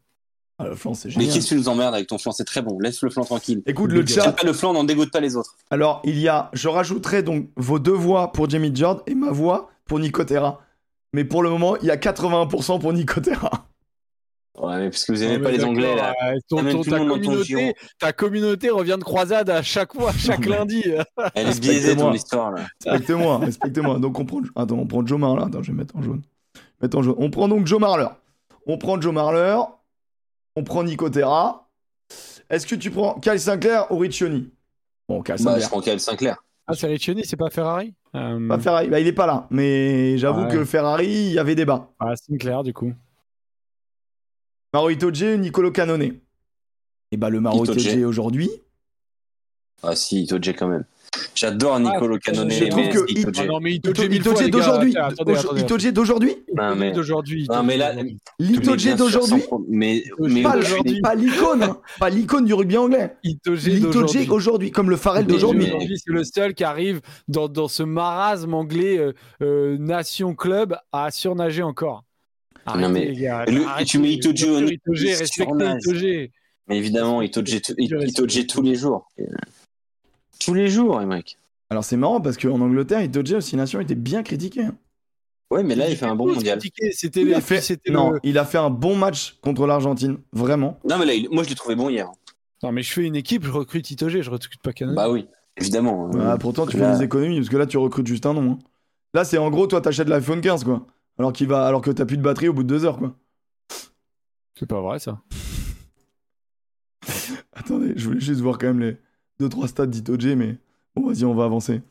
Speaker 1: Ah, le flanc c'est
Speaker 3: Mais
Speaker 1: génial.
Speaker 3: qu'est-ce que tu nous emmerdes avec ton flanc C'est très bon. Laisse le flanc tranquille.
Speaker 1: Écoute le chat.
Speaker 3: pas le flanc, n'en dégoûte pas les autres.
Speaker 1: Alors il y a, je rajouterai donc vos deux voix pour Jamie Jord et ma voix pour Nicotera. Mais pour le moment, il y a 81% pour Nicotera.
Speaker 3: Ouais, mais parce que vous aimez pas
Speaker 2: mais
Speaker 3: les Anglais, là.
Speaker 2: ton- ton- ta, communauté, ta communauté revient de croisade à chaque fois, chaque lundi.
Speaker 3: Elle est biaisée,
Speaker 1: Respecte-moi.
Speaker 3: ton histoire, là.
Speaker 1: Respectez-moi, respectez-moi. Donc on prend, attends, on prend Joe Marler. Attends, je vais mettre en jaune. Mettre en jaune. On prend donc Joe Marler. On prend Joe Marler. On prend Nicotera. Est-ce que tu prends Kyle Sinclair ou Riccioni Bon, Kyle
Speaker 3: Bah, je
Speaker 1: Sinclair.
Speaker 3: prends Kyle Sinclair.
Speaker 2: Ah, c'est Riccioni, c'est pas Ferrari? Euh...
Speaker 1: Pas Ferrari. Bah, il est pas là. Mais j'avoue
Speaker 2: Ouais.
Speaker 1: que Ferrari, il y avait débat.
Speaker 2: Ah, Sinclair, du coup.
Speaker 1: Maro Itoje ou Nicolo Canone Et bah, le Maro
Speaker 3: Itoje.
Speaker 1: Itoje aujourd'hui.
Speaker 3: Ah si, Itoje quand même. J'adore Nicolo
Speaker 2: je-
Speaker 3: Canone.
Speaker 1: je trouve
Speaker 3: mais
Speaker 1: que
Speaker 3: Itoje.
Speaker 2: Ah non,
Speaker 1: d'aujourd'hui. Itoje d'aujourd'hui
Speaker 3: Non, mais-
Speaker 2: d'aujourd'hui.
Speaker 3: Non, mais là-
Speaker 1: L'Itoje d'aujourd'hui
Speaker 3: Mais,
Speaker 1: Pas, l'icône. hein. Pas l'icône du rugby anglais.
Speaker 2: Itoje
Speaker 1: aujourd'hui. Comme le Farrell d'aujourd'hui.
Speaker 2: c'est le seul qui arrive dans, dans ce marasme anglais euh, euh, nation club à surnager encore. Arrêtez,
Speaker 3: mais- tu mets Itoje au-
Speaker 2: Itoje, respectez.
Speaker 3: Mais évidemment, Itoje, tous les jours. Tous les jours, les mecs.
Speaker 1: Alors c'est marrant parce qu'en Angleterre, Itoje aussi Nation était bien critiqué. hein.
Speaker 3: Ouais, mais là, il fait un bon mondial.
Speaker 2: C'était
Speaker 1: Il
Speaker 2: les-
Speaker 1: fait, non,
Speaker 2: le-
Speaker 1: il a fait un bon match contre l'Argentine, vraiment.
Speaker 3: Non, mais là, il- moi, je l'ai trouvé bon hier.
Speaker 2: Non, mais je fais une équipe, je recrute Itoje, je recrute pas Canon.
Speaker 3: Bah oui, évidemment.
Speaker 1: Ah, pourtant, tu
Speaker 3: Là-
Speaker 1: fais des économies parce que là, tu recrutes juste un nom. hein. Là, c'est en gros, toi, t'achètes l'iPhone 15, quoi. Alors qu'il va, alors que t'as plus de batterie au bout de deux heures, quoi.
Speaker 2: C'est pas vrai ça.
Speaker 1: Attendez, je voulais juste voir quand même les deux trois stats d'Itoje, mais bon, vas-y, on va avancer.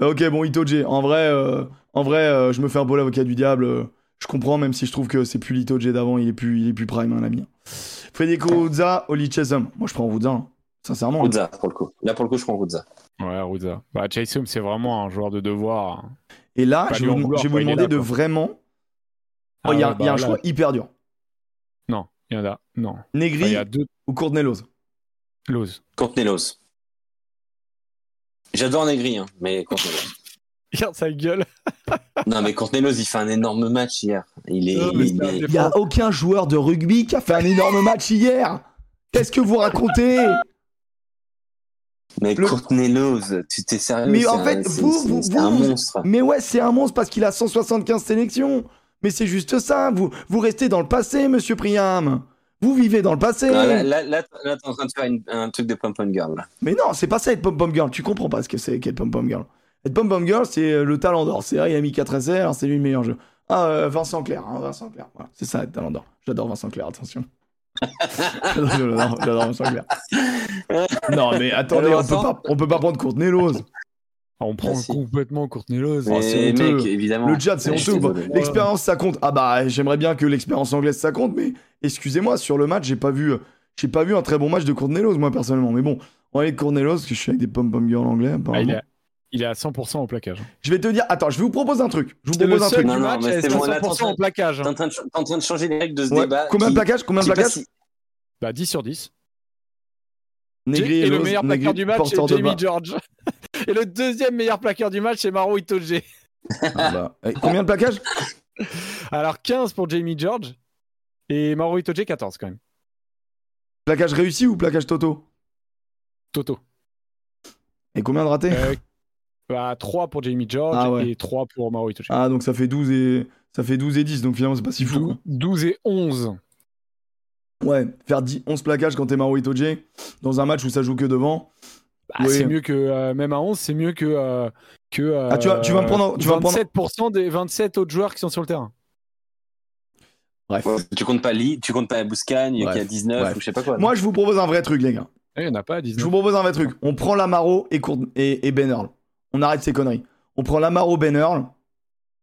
Speaker 1: Euh, ok, bon, Itoje, en vrai, euh, en vrai, euh, je me fais un peu l'avocat du diable. euh, je comprends, même si je trouve que c'est plus l'Itoje d'avant, il est plus, il est plus prime, hein, l'ami. Federico Uzza, Oli Chesham. Moi, je prends Uzza, hein. sincèrement. hein.
Speaker 3: Rudza, pour le coup. Là, pour le coup, je prends Rudza.
Speaker 2: Ouais, Ruza. Bah, Chase c'est vraiment un joueur de devoir.
Speaker 1: Et là, je vais
Speaker 2: vouloir,
Speaker 1: je vais vous demander
Speaker 2: là,
Speaker 1: de vraiment.
Speaker 2: Ah
Speaker 1: Oh, Il y a,
Speaker 2: ouais,
Speaker 1: il y a un
Speaker 2: bah, là-
Speaker 1: choix hyper dur.
Speaker 2: Non, il y en a. Non.
Speaker 1: Negri
Speaker 2: il y a deux
Speaker 1: ou Courtnelos
Speaker 2: Lose.
Speaker 3: J'adore Negri, hein, mais Courtney-Lose.
Speaker 2: Regarde sa gueule.
Speaker 3: non, mais Courtney-Lose, il fait un énorme match hier. Il est.
Speaker 2: Non,
Speaker 3: il est-
Speaker 1: Il y a aucun joueur de rugby qui a fait un énorme match hier. Qu'est-ce que vous racontez?
Speaker 3: Mais
Speaker 1: Le-
Speaker 3: Courtney-Lose, tu t'es sérieux
Speaker 1: Mais en fait, vous- vous-
Speaker 3: un
Speaker 1: vous-
Speaker 3: monstre.
Speaker 1: Mais ouais, c'est un monstre parce qu'il a 175 sélections. Mais c'est juste ça. Vous, vous restez dans le passé, monsieur Priam. Vous vivez dans le passé.
Speaker 3: Là, là, là, là, t'es en train de faire une- un truc de pom-pom girl. là.
Speaker 1: Mais non, c'est pas ça être pom-pom girl. Tu comprends pas ce que c'est qu'être pom-pom girl. Être pom-pom girl, c'est euh, le talent d'or. C'est ah, il a mis 4 essais, alors c'est lui le meilleur jeu. Ah, euh, Vincent Clair. hein, Vincent Clair. Voilà, c'est ça être talent d'or. J'adore Vincent Clair, attention. J'adore Vincent Clair. Non, mais attendez, on peut, pas, on peut pas prendre Courtenay Lose.
Speaker 2: Ah, on prend
Speaker 3: Merci.
Speaker 2: complètement Courtney Lose.
Speaker 1: Oh,
Speaker 3: Mais
Speaker 1: c'est honteux.
Speaker 3: mec, évidemment.
Speaker 1: Le chat, c'est honteux.
Speaker 3: désolé.
Speaker 1: L'expérience, ça compte. Ah bah, j'aimerais bien que l'expérience anglaise, ça compte, mais excusez-moi, sur le match, j'ai pas vu, j'ai pas vu un très bon match de Cornelos, moi, personnellement. Mais bon, on va aller parce que je suis avec des pom-pom girls anglais,
Speaker 2: Ah,
Speaker 1: apparemment.
Speaker 2: il, est à, il est à 100% au plaquage.
Speaker 1: Je vais te dire, attends, je vais vous proposer un truc. Je vous
Speaker 2: C'est le
Speaker 1: propose un truc.
Speaker 2: du
Speaker 3: Non, non,
Speaker 2: match
Speaker 3: mais
Speaker 2: à
Speaker 3: c'est bon, là,
Speaker 2: 100%
Speaker 3: t'es en
Speaker 2: au plaquage.
Speaker 3: T'es en, train de, t'es en train de changer les règles de ce
Speaker 1: Ouais.
Speaker 3: débat.
Speaker 1: Combien de
Speaker 3: qui-
Speaker 1: plaquages Combien de plaquages
Speaker 3: si-
Speaker 2: Bah 10 sur 10.
Speaker 1: Negri
Speaker 2: et le meilleur plaqueur du match, c'est Jamie. George. Et le deuxième meilleur plaqueur du match, c'est Maro Itoje.
Speaker 1: Ah bah, eh, Combien de plaquages
Speaker 2: Alors 15 pour Jamie George et Maro Itoje 14 quand même.
Speaker 1: Plaquage réussi ou plaquage toto
Speaker 2: Toto.
Speaker 1: Et combien de ratés
Speaker 2: Euh, bah, 3 pour Jamie George
Speaker 1: Ah ouais.
Speaker 2: et 3 pour Maro Itoje.
Speaker 1: Ah, donc ça fait 12 et ça fait 12 et 10, donc finalement, c'est pas si fou. quoi.
Speaker 2: 12 et 11.
Speaker 1: Ouais, faire 10, 11 plaquages quand t'es Maro Itoje dans un match où ça joue que devant.
Speaker 2: Bah,
Speaker 1: Oui.
Speaker 2: C'est mieux que, euh, même à 11, c'est mieux que. euh, que euh,
Speaker 1: Ah, tu vas- tu vas me prendre- tu vas me prendre-
Speaker 2: 27% des 27 autres joueurs qui sont sur le terrain.
Speaker 1: Bref.
Speaker 3: Ouais, Tu comptes pas Lee, tu comptes pas Bouscagne
Speaker 1: Bref,
Speaker 3: qui a 19
Speaker 1: bref.
Speaker 3: ou je sais pas quoi.
Speaker 1: Moi, je vous propose un vrai truc, les gars.
Speaker 2: Il n'y en a pas à
Speaker 1: Je
Speaker 2: 19.
Speaker 1: vous propose un vrai truc. On prend Lamaro et, Cour- et, et Ben Earl. On arrête ces conneries. On prend Lamaro, Ben Earl.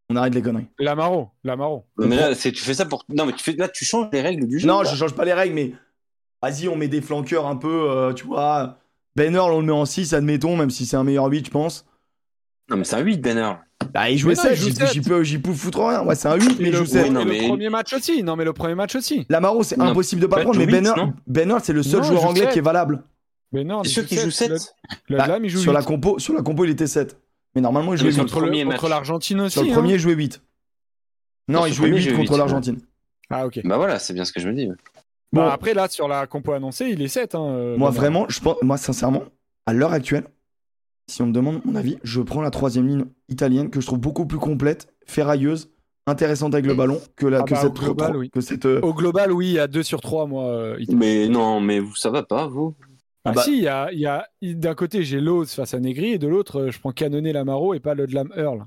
Speaker 1: On arrête les conneries.
Speaker 2: Lamaro, Lamaro.
Speaker 3: Mais là, c'est- tu fais ça pour. Non, mais tu fais là, tu changes les règles du jeu.
Speaker 1: Non,
Speaker 3: là.
Speaker 1: je change pas les règles, mais vas-y, on met des flanqueurs un peu, euh, tu vois. Ben Earl, on le met en 6, admettons, même si c'est un meilleur 8, je pense.
Speaker 3: Non, mais c'est un 8, Benner.
Speaker 1: Bah, il jouait
Speaker 2: Mais non,
Speaker 1: 7,
Speaker 2: il joue
Speaker 1: j'y
Speaker 2: sept.
Speaker 1: j'y peux, j'y peux foutre rien. Ouais, c'est un 8, mais il
Speaker 2: le,
Speaker 1: joue 7.
Speaker 3: Oui, non,
Speaker 2: et le
Speaker 3: mais-
Speaker 2: premier match aussi. Non, mais le premier match aussi.
Speaker 1: Lamaro, c'est impossible de pas
Speaker 3: bah,
Speaker 1: prendre, mais Ben Earl, Ben Earl, c'est le seul
Speaker 2: Non,
Speaker 1: joueur
Speaker 2: joue
Speaker 1: anglais qui est valable.
Speaker 2: Mais non,
Speaker 3: T'es
Speaker 2: il
Speaker 3: sûr
Speaker 2: joue
Speaker 3: qu'il joue
Speaker 2: sept.
Speaker 3: 7
Speaker 2: Le, le
Speaker 1: Bah,
Speaker 2: Lam, il joue
Speaker 1: sur, la
Speaker 2: 8.
Speaker 1: compo, sur la compo, il était 7. Mais normalement, il jouait
Speaker 3: Mais sur
Speaker 1: 8.
Speaker 3: le
Speaker 2: Contre le- l'Argentine aussi.
Speaker 1: Sur le
Speaker 2: hein.
Speaker 1: premier, il jouait 8. Non, il jouait
Speaker 3: premier,
Speaker 1: 8
Speaker 3: il jouait
Speaker 1: contre l'Argentine.
Speaker 2: Ah, ok.
Speaker 3: Bah voilà, c'est bien ce que je me dis.
Speaker 2: Bah,
Speaker 1: Bon.
Speaker 2: après, là, sur la compo annoncée, il est 7. Hein, euh,
Speaker 1: Moi, vraiment, je pense, moi, sincèrement, à l'heure actuelle, si on me demande mon avis, je prends la troisième ligne italienne que je trouve beaucoup plus complète, ferrailleuse, intéressante avec le ballon que, la,
Speaker 2: Ah
Speaker 1: que
Speaker 2: bah,
Speaker 1: cette.
Speaker 2: au global, oui.
Speaker 1: que cette euh,
Speaker 2: Au global, oui, il y a 2 sur 3, moi. euh,
Speaker 3: Mais non, mais vous, ça va pas, vous?
Speaker 2: Ah
Speaker 1: bah-
Speaker 2: si, il y a, il y a- d'un côté j'ai Lowe's face à Negri et de l'autre je prends Cannonnet Lamaro et pas le Lam Earl.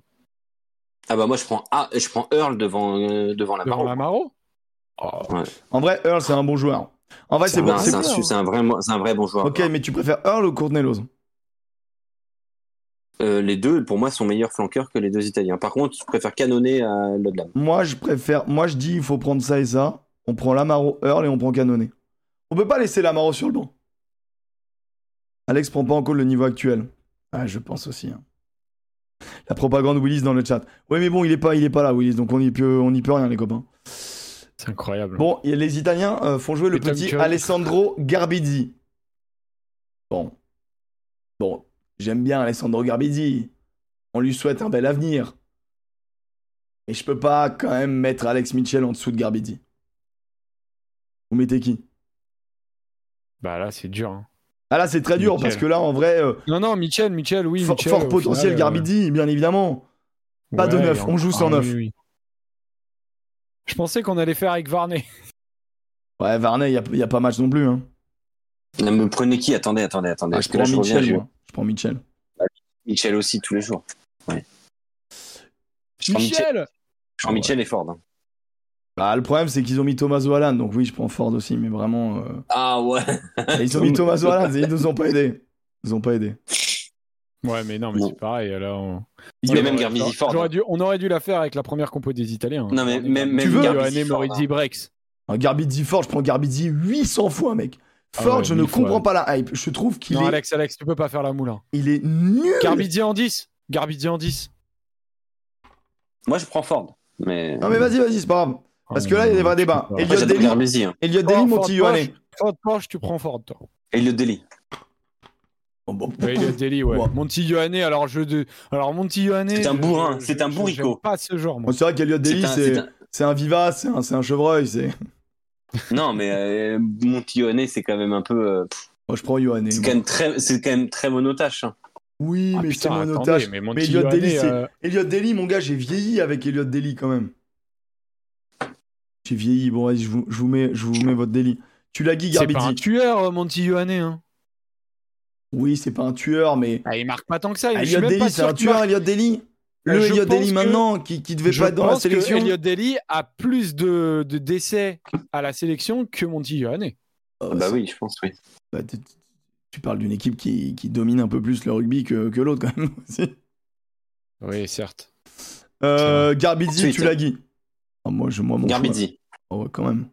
Speaker 3: Ah bah moi, je prends, ah, je prends Earl devant, euh, devant
Speaker 2: Devant Lamaro Oh.
Speaker 1: En vrai, Earl, c'est un bon joueur. En vrai, c'est bon.
Speaker 2: un-
Speaker 1: c'est
Speaker 3: C'est un, vrai, c'est un vrai bon joueur.
Speaker 1: Ok, mais tu préfères Earl ou Courtney Lawes
Speaker 3: Euh, les deux, pour moi, sont meilleurs flanqueurs que les deux Italiens. Par contre, je préfère canonner à Lodlam.
Speaker 1: Moi, je préfère. Moi, je dis, il faut prendre ça et ça. On prend Lamaro, Earl et on prend Cannonnet. On peut pas laisser Lamaro sur le banc. Alex prend pas en compte le niveau actuel. Ah, je pense aussi. hein. La propagande Willis dans le chat. Ouais, mais bon, il est pas, il est pas là, Willis, donc on y peut, on y peut rien, les copains.
Speaker 2: C'est incroyable.
Speaker 1: Bon, et les Italiens euh, font jouer le
Speaker 2: Et
Speaker 1: petit. Alessandro Garbizzi. Bon. Bon, j'aime bien Alessandro Garbizzi. On lui souhaite un bel avenir. Mais je peux pas quand même mettre Alex Mitchell en dessous de Garbizzi. Vous mettez qui?
Speaker 2: Bah là c'est dur. hein.
Speaker 1: Ah là, c'est très dur
Speaker 2: Mitchell.
Speaker 1: parce que là, en vrai, euh,
Speaker 2: Non non Michel, Michel, oui.
Speaker 1: fort,
Speaker 2: Mitchell,
Speaker 1: potentiel
Speaker 2: final, euh,
Speaker 1: Garbizzi, bien évidemment. pas de neuf, on joue sans
Speaker 2: ah,
Speaker 1: neuf.
Speaker 2: oui, oui. Je pensais qu'on allait faire avec Varney.
Speaker 1: Ouais, Varney, il n'y a, pas match non plus. Hein.
Speaker 3: Non, mais prenez qui? Attendez, attendez, attendez.
Speaker 1: Ah, je
Speaker 3: là,
Speaker 1: prends
Speaker 3: je reviens,
Speaker 1: Mitchell,
Speaker 3: je-
Speaker 1: moi. Je prends Mitchell.
Speaker 3: Mitchell aussi, tous les jours. Ouais. Je prends Mitchell,
Speaker 2: Michel
Speaker 3: je prends Mitchell et Ford. hein.
Speaker 1: Bah, le problème, c'est qu'ils ont mis Thomas Allan, donc oui, je prends Ford aussi, mais vraiment. euh,
Speaker 3: Ah ouais
Speaker 1: Ils ont mis Thomas Allan, ils nous ont pas aidés. Ils nous ont pas aidés.
Speaker 2: Ouais mais non mais
Speaker 3: Bon.
Speaker 2: c'est pareil. Là, on...
Speaker 3: Il y a
Speaker 2: on
Speaker 3: même
Speaker 2: aurait-
Speaker 3: Garbisi Ford.
Speaker 2: j'aurais dû- on aurait dû la faire avec la première compo des Italiens. hein.
Speaker 3: Non, mais même-
Speaker 1: même
Speaker 2: Yoanné,
Speaker 3: Garbisi Ford,
Speaker 2: Morizzi,
Speaker 3: hein.
Speaker 2: Brex.
Speaker 1: Garbizzi Ford, je prends Garbizzi 800 fois, mec.
Speaker 2: Ah
Speaker 1: Ford,
Speaker 2: ouais,
Speaker 1: je ne
Speaker 2: fois,
Speaker 1: comprends
Speaker 2: ouais.
Speaker 1: pas la hype. Je trouve qu'il
Speaker 2: Non
Speaker 1: est,
Speaker 2: Alex, Alex, tu peux pas faire la moulin.
Speaker 1: il est nul.
Speaker 2: Garbizzi en 10 Garbizzi en 10
Speaker 3: Moi, je prends Ford. Mais...
Speaker 1: Non, mais vas-y, vas-y, c'est pas grave. Parce que là, il y a des vrais débats. Elliot.
Speaker 3: Hein.
Speaker 1: Elliot
Speaker 2: Oh,
Speaker 1: Deli,
Speaker 2: Ford. Porsche, Ford Porsche, tu prends Ford, toi.
Speaker 3: Elliot Deli.
Speaker 1: Bon, bon,
Speaker 2: Ouais, Elliot Deli, ouais.
Speaker 1: Ouais.
Speaker 2: Montiglione, alors je de... alors Montiglione.
Speaker 3: C'est un bourrin, c'est un bourricot.
Speaker 2: Pas ce genre, moi.
Speaker 1: Bon, c'est vrai qu'Elliot Deli,
Speaker 3: C'est un-
Speaker 1: c'est
Speaker 3: c'est un-
Speaker 1: c'est un vivace, c'est un, chevreuil. c'est-
Speaker 3: Non, mais euh, Montillonnet, c'est quand même un peu. euh, pff,
Speaker 1: Moi, je prends Ioane.
Speaker 3: c'est quand même très, c'est quand même très monotache. hein.
Speaker 1: Oui,
Speaker 2: Ah,
Speaker 1: mais c'est mon
Speaker 2: attendez,
Speaker 1: otage.
Speaker 2: mais
Speaker 1: Mais Elliot c'est.
Speaker 2: euh,
Speaker 1: Elliot mon gars, j'ai vieilli avec Elliot Deli quand même. J'ai vieilli. Bon, vas-y, je vous, je vous mets, je vous mets votre Deli. Tu l'as Guy
Speaker 2: c'est pas un tueur, euh, Montiglione. Hein.
Speaker 1: Oui, c'est pas un tueur, mais.
Speaker 2: Ah, il marque pas tant que ça. suis
Speaker 1: Elliot Deli, c'est un tueur,
Speaker 2: marque.
Speaker 1: Elliot Deli.
Speaker 2: Euh,
Speaker 1: Le Elliot
Speaker 2: que-
Speaker 1: maintenant, qui, qui devait
Speaker 2: Je
Speaker 1: pas être dans la
Speaker 2: pense que
Speaker 1: sélection.
Speaker 2: Elliot Deli a plus de, de décès à la sélection que Montiglione.
Speaker 1: Oh,
Speaker 3: bah
Speaker 1: c'est-
Speaker 3: oui, je pense, oui.
Speaker 1: bah, tu- tu parles d'une équipe qui, qui domine un peu plus le rugby que, que l'autre, quand même. aussi.
Speaker 2: Oui, certes.
Speaker 1: Euh, Garbizzi, tu l'as Guy. Ah, moi, je, moi, mon choix.
Speaker 3: Garbizzi.
Speaker 1: Oh, ouais, quand même.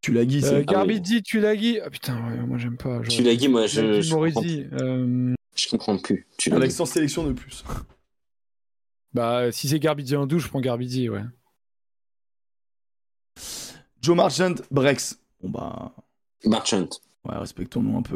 Speaker 1: Tu l'as Guy,
Speaker 2: Euh,
Speaker 1: c'est.
Speaker 2: Garbizzi, Tulagi. Ah putain, ouais, moi j'aime pas.
Speaker 3: Tu l'as dit, moi, je,
Speaker 2: Tulagi,
Speaker 3: je, comprends,
Speaker 2: euh,
Speaker 3: je comprends plus. Tu
Speaker 1: Avec
Speaker 3: dit.
Speaker 1: sans sélection de plus.
Speaker 2: Bah, si c'est Garbizzi en 12, je prends Garbizzi, ouais.
Speaker 1: Joe Marchant, Brex. Bon, bah.
Speaker 3: Marchant.
Speaker 1: Ouais, respectons-nous un peu.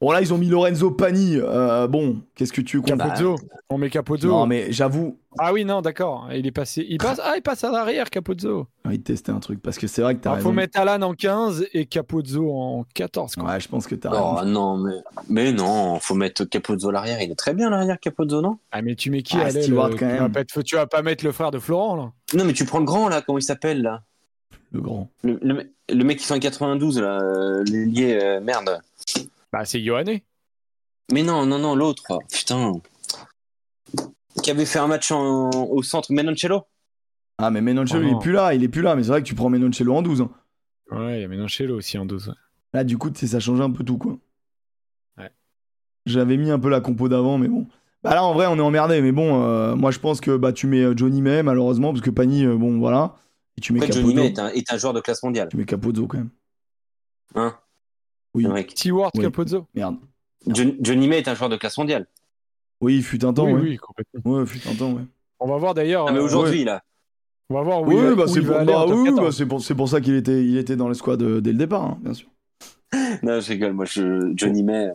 Speaker 1: Bon, là, ils ont mis Lorenzo Pani. Euh, bon, qu'est-ce que tu veux qu'on
Speaker 2: Capozzo. On met Capozzo.
Speaker 1: Non, mais j'avoue,
Speaker 2: Ah oui, non, d'accord. Il est passé. Il passe. Ah, il passe à l'arrière, Capozzo.
Speaker 1: envie de tester un truc parce que c'est vrai que t'as
Speaker 2: Alors,
Speaker 1: raison.
Speaker 2: faut mettre Alan en 15 et Capozzo en 14. Quoi.
Speaker 1: Ouais, je pense que t'as raison.
Speaker 3: Oh non, mais, mais non, faut mettre Capozzo à l'arrière. Il est très bien l'arrière, Capozzo, non?
Speaker 2: Ah, mais tu mets qui
Speaker 1: Ah, Stewart, quand
Speaker 2: tu, vas pas être- tu vas pas mettre le frère de Florent, là.
Speaker 3: Non, mais tu prends le grand, là, comment il s'appelle, là?
Speaker 1: Le grand.
Speaker 3: le, le, le mec qui fait un 92, là, euh, l'ailier, euh, merde.
Speaker 2: Bah, c'est Yohanné.
Speaker 3: Mais non, non, non, l'autre. Putain. Qui avait fait un match en- au centre, Menoncello
Speaker 1: Ah, mais Menoncello,
Speaker 2: Oh
Speaker 1: il est plus là. Il est plus là. Mais c'est vrai que tu prends Menoncello en 12. hein.
Speaker 2: Ouais, il y a Ménanchello aussi en 12. ouais.
Speaker 1: Là, du coup, ça change un peu tout, quoi.
Speaker 2: Ouais.
Speaker 1: J'avais mis un peu la compo d'avant, mais bon. Bah là, en vrai, on est emmerdé. Mais bon, euh, moi, je pense que bah, tu mets euh, Johnny May, malheureusement, parce que Pani, euh, bon, voilà. Et tu mets
Speaker 3: Après,
Speaker 1: Capozzo.
Speaker 3: Johnny May est un, est un joueur de classe mondiale.
Speaker 1: Tu mets Capozzo quand même.
Speaker 3: Hein?
Speaker 1: Oui.
Speaker 2: Stewart
Speaker 1: Oui.
Speaker 2: Capozzo.
Speaker 1: Merde.
Speaker 3: John- Johnny May est un joueur de classe mondiale.
Speaker 1: Oui, il fut un temps,
Speaker 2: oui,
Speaker 1: ouais.
Speaker 2: oui, complètement.
Speaker 1: Ouais, fut un temps, ouais.
Speaker 2: On va voir d'ailleurs.
Speaker 3: Ah, mais
Speaker 2: euh,
Speaker 3: aujourd'hui, là.
Speaker 2: On va voir où
Speaker 1: Oui,
Speaker 2: il va,
Speaker 1: bah,
Speaker 2: où
Speaker 1: c'est pour, bah,
Speaker 2: en top
Speaker 1: oui,
Speaker 2: 14.
Speaker 1: bah, c'est pour, pour ça qu'il était, il était dans l'escouade euh, dès le départ, hein, bien sûr.
Speaker 3: Non, je rigole. Moi, je, Johnny May.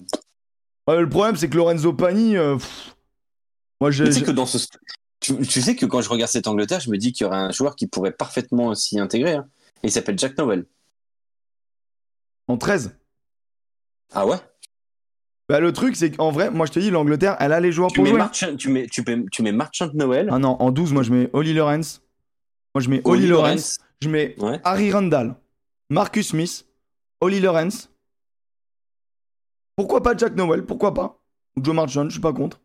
Speaker 1: Ouais, le problème, c'est que Lorenzo Pani, euh, moi, j'ai.
Speaker 3: Tu sais que dans ce. Tu, tu sais que quand je regarde cette Angleterre, je me dis qu'il y aurait un joueur qui pourrait parfaitement s'y intégrer. hein. Et il s'appelle Jack Nowell.
Speaker 1: En 13.
Speaker 3: Ah ouais?
Speaker 1: Bah, le truc, c'est qu'en vrai, moi, je te dis, l'Angleterre, elle a les joueurs
Speaker 3: tu
Speaker 1: pour
Speaker 3: mets,
Speaker 1: jouer.
Speaker 3: Marchand, tu, mets, tu, mets, tu mets Marchand Noël.
Speaker 1: Ah non, en 12, moi, je mets Oli Lawrence. Moi, je mets Oli Lawrence. Je mets
Speaker 3: Ouais.
Speaker 1: Harry Randall, Marcus Smith, Oli Lawrence. Pourquoi pas Jack Nowell? Pourquoi pas? Ou Joe Marchand, je suis pas contre.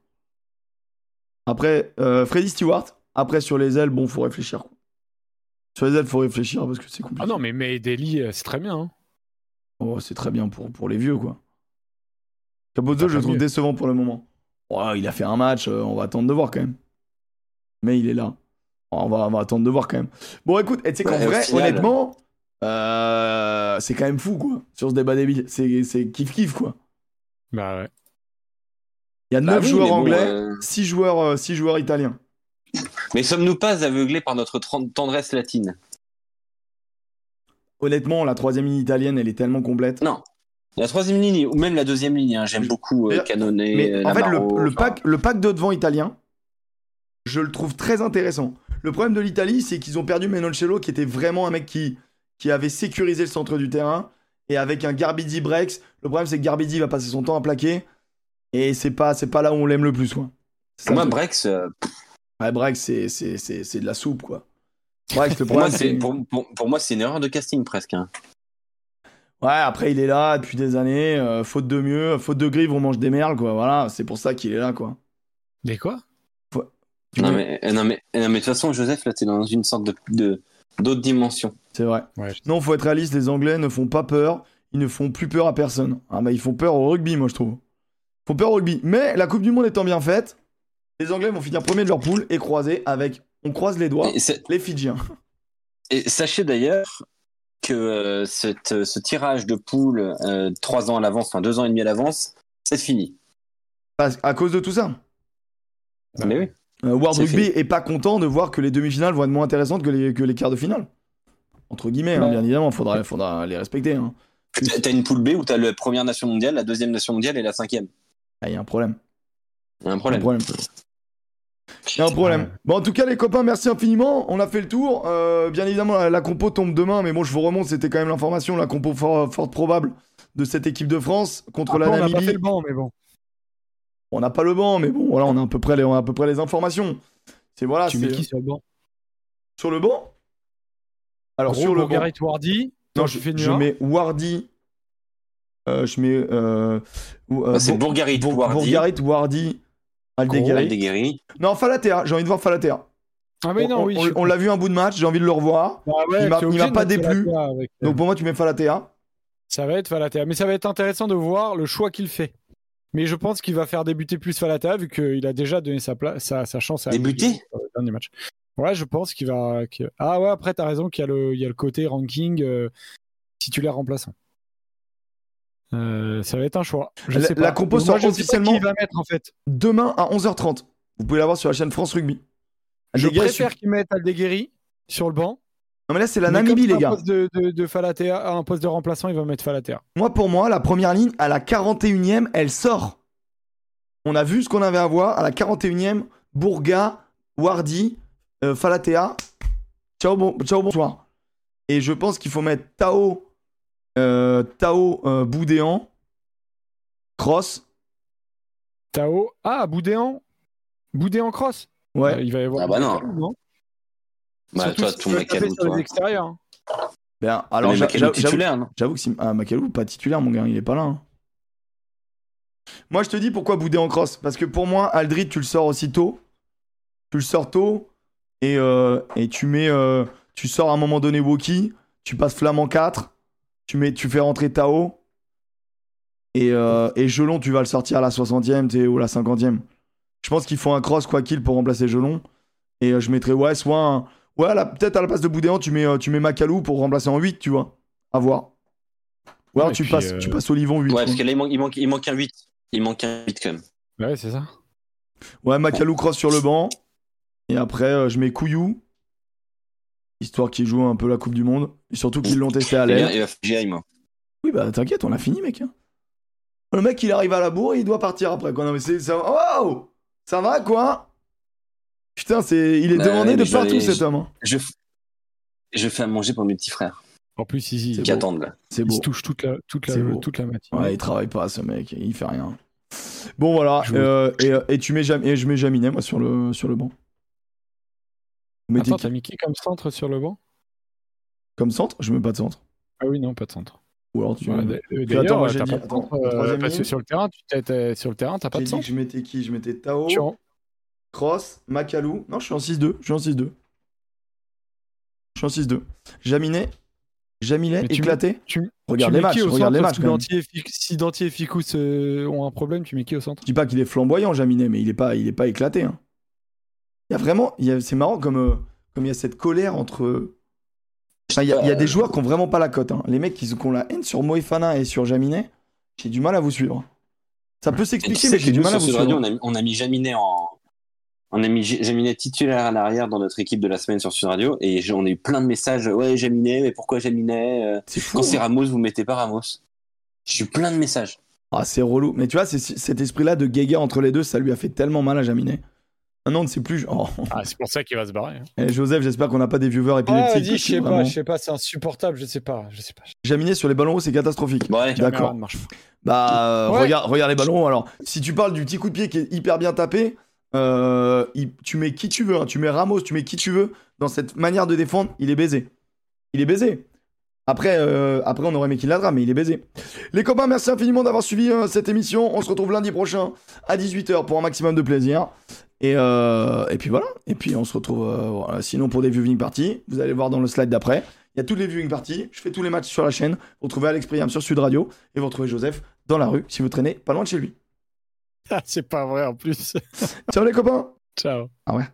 Speaker 1: Après, euh, Freddy Stewart. Après, sur les ailes, bon, faut réfléchir. quoi. Sur les ailes, faut réfléchir parce que c'est compliqué.
Speaker 2: Ah non, mais, mais Daly, euh, c'est très bien. hein.
Speaker 1: Oh, c'est très bien pour, pour les vieux, quoi. Capozzo,
Speaker 2: Ah,
Speaker 1: je le trouve
Speaker 2: mieux.
Speaker 1: décevant pour le moment. Ouais, il a fait un match, euh, on va attendre de voir quand même. Mais il est là. On va, on va attendre de voir quand même. Bon, écoute, tu sais qu'en
Speaker 3: Ouais,
Speaker 1: vrai,
Speaker 3: final-
Speaker 1: honnêtement, euh, c'est quand même fou, quoi. Sur ce débat débile. C'est c'est kiff-kiff, quoi.
Speaker 2: Bah ouais.
Speaker 1: Il y a
Speaker 3: Bah
Speaker 1: 9
Speaker 3: oui,
Speaker 1: joueurs
Speaker 3: bon,
Speaker 1: anglais,
Speaker 3: euh,
Speaker 1: 6 joueurs, euh, six joueurs italiens.
Speaker 3: Mais sommes-nous pas aveuglés par notre tendresse latine?
Speaker 1: Honnêtement, la troisième ligne italienne, elle est tellement complète.
Speaker 3: Non. La troisième ligne, ou même la deuxième ligne, hein, j'aime beaucoup euh,
Speaker 1: Mais-. Mais
Speaker 3: euh,
Speaker 1: en fait, le,
Speaker 3: Navarro,
Speaker 1: le
Speaker 3: enfin,
Speaker 1: pack, le pack de devant italien, je le trouve très intéressant. Le problème de l'Italie, c'est qu'ils ont perdu Menoncello, qui était vraiment un mec qui, qui avait sécurisé le centre du terrain. Et avec un Garbidi Brex, le problème, c'est que Garbidi va passer son temps à plaquer. Et c'est pas, c'est pas là où on l'aime le plus, quoi.
Speaker 3: Pour moi. Brex, euh,
Speaker 1: Ouais, Brex, c'est, c'est, c'est, c'est de la soupe, quoi. Brex, le
Speaker 3: pour, moi,
Speaker 1: problème,
Speaker 3: c'est, pour, pour- pour moi, c'est une erreur de casting presque. hein.
Speaker 1: Ouais, après, il est là depuis des années. euh, faute de mieux, faute de grive, on mange des merles, quoi. Voilà, c'est pour ça qu'il est là, quoi.
Speaker 2: Mais quoi?
Speaker 3: Non mais, euh, non, mais, non, mais de toute façon, Joseph, là, t'es dans une sorte de, de, d'autre dimension.
Speaker 1: C'est vrai.
Speaker 2: Ouais.
Speaker 1: Non, faut être réaliste, les Anglais ne font pas peur. Ils ne font plus peur à personne. Ah bah ils font peur au rugby, moi je trouve. Font peur au rugby. Mais la Coupe du Monde étant bien faite, les Anglais vont finir premier de leur poule et croiser avec, on croise les doigts, les Fidjiens.
Speaker 3: et sachez d'ailleurs que euh, cette- ce tirage de poule euh, trois ans à l'avance, enfin deux ans et demi à l'avance, c'est fini.
Speaker 1: À, à cause de tout ça.
Speaker 2: Bah,
Speaker 3: mais oui.
Speaker 1: Euh, World Rugby
Speaker 3: fait.
Speaker 1: est pas content de voir que les demi-finales vont être moins intéressantes que les, que les quarts de finale. Entre guillemets, hein, bien évidemment, faudra, faudra les respecter. hein.
Speaker 3: T'as une poule B où t'as la première nation mondiale, la deuxième nation mondiale et la cinquième.
Speaker 1: Ah, il y a un problème.
Speaker 3: Il y a un
Speaker 1: Un
Speaker 3: problème.
Speaker 1: Il y a un problème. Bon, en tout cas, les copains, merci infiniment. On a fait le tour. Euh, bien évidemment, la, la compo tombe demain, mais bon, je vous remonte, c'était quand même l'information, la compo fort, forte probable de cette équipe de France contre
Speaker 2: Après,
Speaker 1: la
Speaker 2: on n'a pas
Speaker 1: Namibie.
Speaker 2: fait le banc, mais bon.
Speaker 1: On n'a pas le banc, mais bon, voilà, on a à peu près les, on a à peu près les informations. C'est voilà,
Speaker 2: tu
Speaker 1: c'est
Speaker 2: mets qui sur le banc?
Speaker 1: Sur le banc? Alors
Speaker 2: Gros,
Speaker 1: sur le banc,
Speaker 2: Wardy.
Speaker 1: non, je, je mets Wardy. Euh, je mets euh, euh,
Speaker 3: Bah, c'est
Speaker 1: Bour-
Speaker 3: Bourgarit,
Speaker 1: Bour-
Speaker 3: Wardy,
Speaker 1: Bourgarit, Wardy, Aldeguerri.
Speaker 3: Aldeguerri.
Speaker 1: Non, Falatea. J'ai envie de voir Falatea.
Speaker 2: Ah, mais non,
Speaker 1: on
Speaker 2: oui.
Speaker 1: on-
Speaker 2: je-
Speaker 1: on l'a vu un bout de match. J'ai envie de le revoir.
Speaker 2: Ah ouais,
Speaker 1: il m'a- pas déplu.
Speaker 2: Avec,
Speaker 1: Donc pour moi, tu mets Falatea.
Speaker 2: Ça va être Falatea. Mais ça va être intéressant de voir le choix qu'il fait. Mais je pense qu'il va faire débuter plus Falatea vu qu'il a déjà donné sa, place, sa, sa chance à
Speaker 3: Débuter
Speaker 2: le dernier match. Ouais, je pense qu'il va. que- Ah ouais, après, t'as raison qu'il y, a le- il y a le côté ranking euh, titulaire remplaçant. Euh, ça va être un choix. Je
Speaker 1: La-
Speaker 2: sais
Speaker 1: la compo sort officiellement-
Speaker 2: qui va mettre en fait.
Speaker 1: Demain à 11h30. Vous pouvez la voir sur la chaîne France Rugby.
Speaker 2: Je préfère
Speaker 1: su-
Speaker 2: qu'il mette Aldeguerri sur le banc.
Speaker 1: Non mais là c'est la
Speaker 2: Mais
Speaker 1: Namibie les
Speaker 2: un
Speaker 1: gars.
Speaker 2: poste de, de, de Falatea, un poste de remplaçant, il va mettre Falatea.
Speaker 1: Moi pour moi la première ligne à la 41e elle sort. On a vu ce qu'on avait à voir à la 41e. Bourga, Wardy, euh, Falatea. Ciao, bon, ciao bonsoir. Et je pense qu'il faut mettre Tao, Tao euh, Boudéan, Cross.
Speaker 2: Tao. Ah, Boudéan. Boudéan cross.
Speaker 1: Ouais.
Speaker 2: Euh, il va y avoir.
Speaker 3: Ah bah non.
Speaker 2: non
Speaker 3: Bah,
Speaker 2: Surtout
Speaker 3: toi,
Speaker 2: si
Speaker 3: ton Macalou,
Speaker 2: sur les extérieurs. hein.
Speaker 1: Ben, alors j'avoue, que si ah, Macalou pas titulaire mon gars, il est pas là. hein. Moi je te dis pourquoi bouder en cross parce que pour moi Aldrit tu le sors aussi tôt. Tu le sors tôt et, euh, et tu mets euh, tu sors à un moment donné Woki, tu passes Flamme en 4, tu mets tu fais rentrer Tao et euh, et Gelon tu vas le sortir à la 60e tu sais, ou la 50e. Je pense qu'ils font un cross quoi qu'il pour remplacer Gelon. Et euh, je mettrais, ouais, soit un. Ouais, peut-être à la place de Boudéan, tu mets, euh, tu mets Macalou pour remplacer en 8, tu vois. À voir. Ou alors
Speaker 2: Ouais,
Speaker 1: tu, passes,
Speaker 2: euh,
Speaker 1: tu passes Olivon 8.
Speaker 3: Ouais,
Speaker 1: quoi.
Speaker 3: parce que là, il manque, il manque, il manque un 8. Il manque un 8 quand même.
Speaker 2: Ouais, c'est ça.
Speaker 1: Ouais, Macalou cross sur le banc. Et après, euh, je mets Couillou. Histoire qu'il joue un peu la Coupe du Monde. Et surtout qu'ils l'ont testé à l'air. Oui, bah t'inquiète, on a fini, mec. hein. Le mec, il arrive à la bourre et il doit partir après. Quoi. Non, mais c'est. ça- Ça va, quoi? Putain, c'est... il est
Speaker 3: Bah
Speaker 1: demandé de partout, cet
Speaker 3: je-
Speaker 1: homme. hein.
Speaker 3: Je, je fais à manger pour mes petits frères
Speaker 2: En plus, ils, ils-
Speaker 1: C'est
Speaker 3: qui
Speaker 1: beau.
Speaker 3: attendent là.
Speaker 1: C'est
Speaker 2: ils
Speaker 1: beau.
Speaker 2: se touchent toute la, toute la, toute la matinée.
Speaker 1: Ouais, il travaille pas, ce mec. Il fait rien. Bon, voilà.
Speaker 2: Je
Speaker 1: euh, et, euh, et tu mets Jam- et je mets Jaminet, moi, sur le, sur le banc. Mettez
Speaker 2: Attends,
Speaker 1: qui
Speaker 2: t'as mis qui comme centre sur le banc?
Speaker 1: Comme centre? Je mets pas de centre.
Speaker 2: Ah oui, non, pas de centre.
Speaker 1: Ou alors tu.
Speaker 2: Ouais,
Speaker 1: Puis attends, moi, j'ai
Speaker 2: t'as
Speaker 1: dit-
Speaker 2: pas de centre, euh, parce que sur le terrain, tu t'es- sur le terrain, t'as pas de
Speaker 1: dit que
Speaker 2: centre.
Speaker 1: je mettais qui? Je mettais Tao,
Speaker 2: en-
Speaker 1: Cross, Macalou. Non, je suis en 6-2. Je suis en 6-2. Je suis en 6-2. Jaminet. Jaminet,
Speaker 2: Mais tu
Speaker 1: éclaté.
Speaker 2: tu-
Speaker 1: Regarde
Speaker 2: tu
Speaker 1: les
Speaker 2: mets
Speaker 1: matchs. Regarde les matchs.
Speaker 2: Si Dantier et Ficous euh, ont un problème, tu mets qui au centre?
Speaker 1: Je dis pas qu'il est flamboyant, Jaminet, mais il est pas, il est pas éclaté. hein. Y a vraiment, c'est marrant comme, euh, comme il y a cette colère entre. Il y, a- il y a des joueurs qui ont vraiment pas la cote. hein. Les mecs qui, qui ont la haine sur Moefana et sur Jaminet, j'ai du mal à vous suivre. Ça peut
Speaker 3: tu
Speaker 1: s'expliquer,
Speaker 3: sais
Speaker 1: mais j'ai du mal à vous
Speaker 3: Radio,
Speaker 1: suivre.
Speaker 3: on a, on a mis Jaminet en. On a mis Jaminet titulaire à l'arrière dans notre équipe de la semaine sur Sud Radio et on a eu plein de messages. Ouais, Jaminet, mais pourquoi Jaminet Euh,
Speaker 1: C'est.
Speaker 3: Quand c'est
Speaker 1: hein.
Speaker 3: Ramos, vous mettez pas Ramos. J'ai eu plein de messages.
Speaker 1: Ah, c'est relou. Mais tu vois, c'est- cet esprit-là de guéguerre entre les deux, ça lui a fait tellement mal à Jaminet. Maintenant, on ne sait plus. Oh.
Speaker 2: Ah, c'est pour ça qu'il va se barrer. hein.
Speaker 1: Eh, Joseph, j'espère qu'on n'a pas des viewers
Speaker 2: Ah,
Speaker 1: épileptiques.
Speaker 2: vas-y,
Speaker 1: parce
Speaker 2: je sais pas, je sais pas, c'est insupportable, je sais pas, je sais pas.
Speaker 1: Jaminet sur les ballons hauts, c'est catastrophique.
Speaker 3: Ouais,
Speaker 1: D'accord. Bah, euh,
Speaker 2: Ouais.
Speaker 1: regarde, regarde les ballons. Alors, si tu parles du petit coup de pied qui est hyper bien tapé, euh, il- tu mets qui tu veux. hein. Tu mets Ramos, tu mets qui tu veux. Dans cette manière de défendre, il est baisé. Il est baisé. Après, euh, après on aurait aimé qu'il l'adra, mais il est baisé. Les copains, merci infiniment d'avoir suivi euh, cette émission. On se retrouve lundi prochain à 18h pour un maximum de plaisir. Et, euh, et puis voilà. Et puis on se retrouve euh, voilà. sinon pour des viewing parties. Vous allez voir dans le slide d'après. Il y a toutes les viewing parties. Je fais tous les matchs sur la chaîne. Vous retrouvez Alex Priam sur Sud Radio. Et vous retrouvez Joseph dans la rue si vous traînez pas loin de chez lui.
Speaker 2: Ah, c'est pas vrai en plus.
Speaker 1: Ciao les copains
Speaker 2: Ciao.
Speaker 1: Ah ouais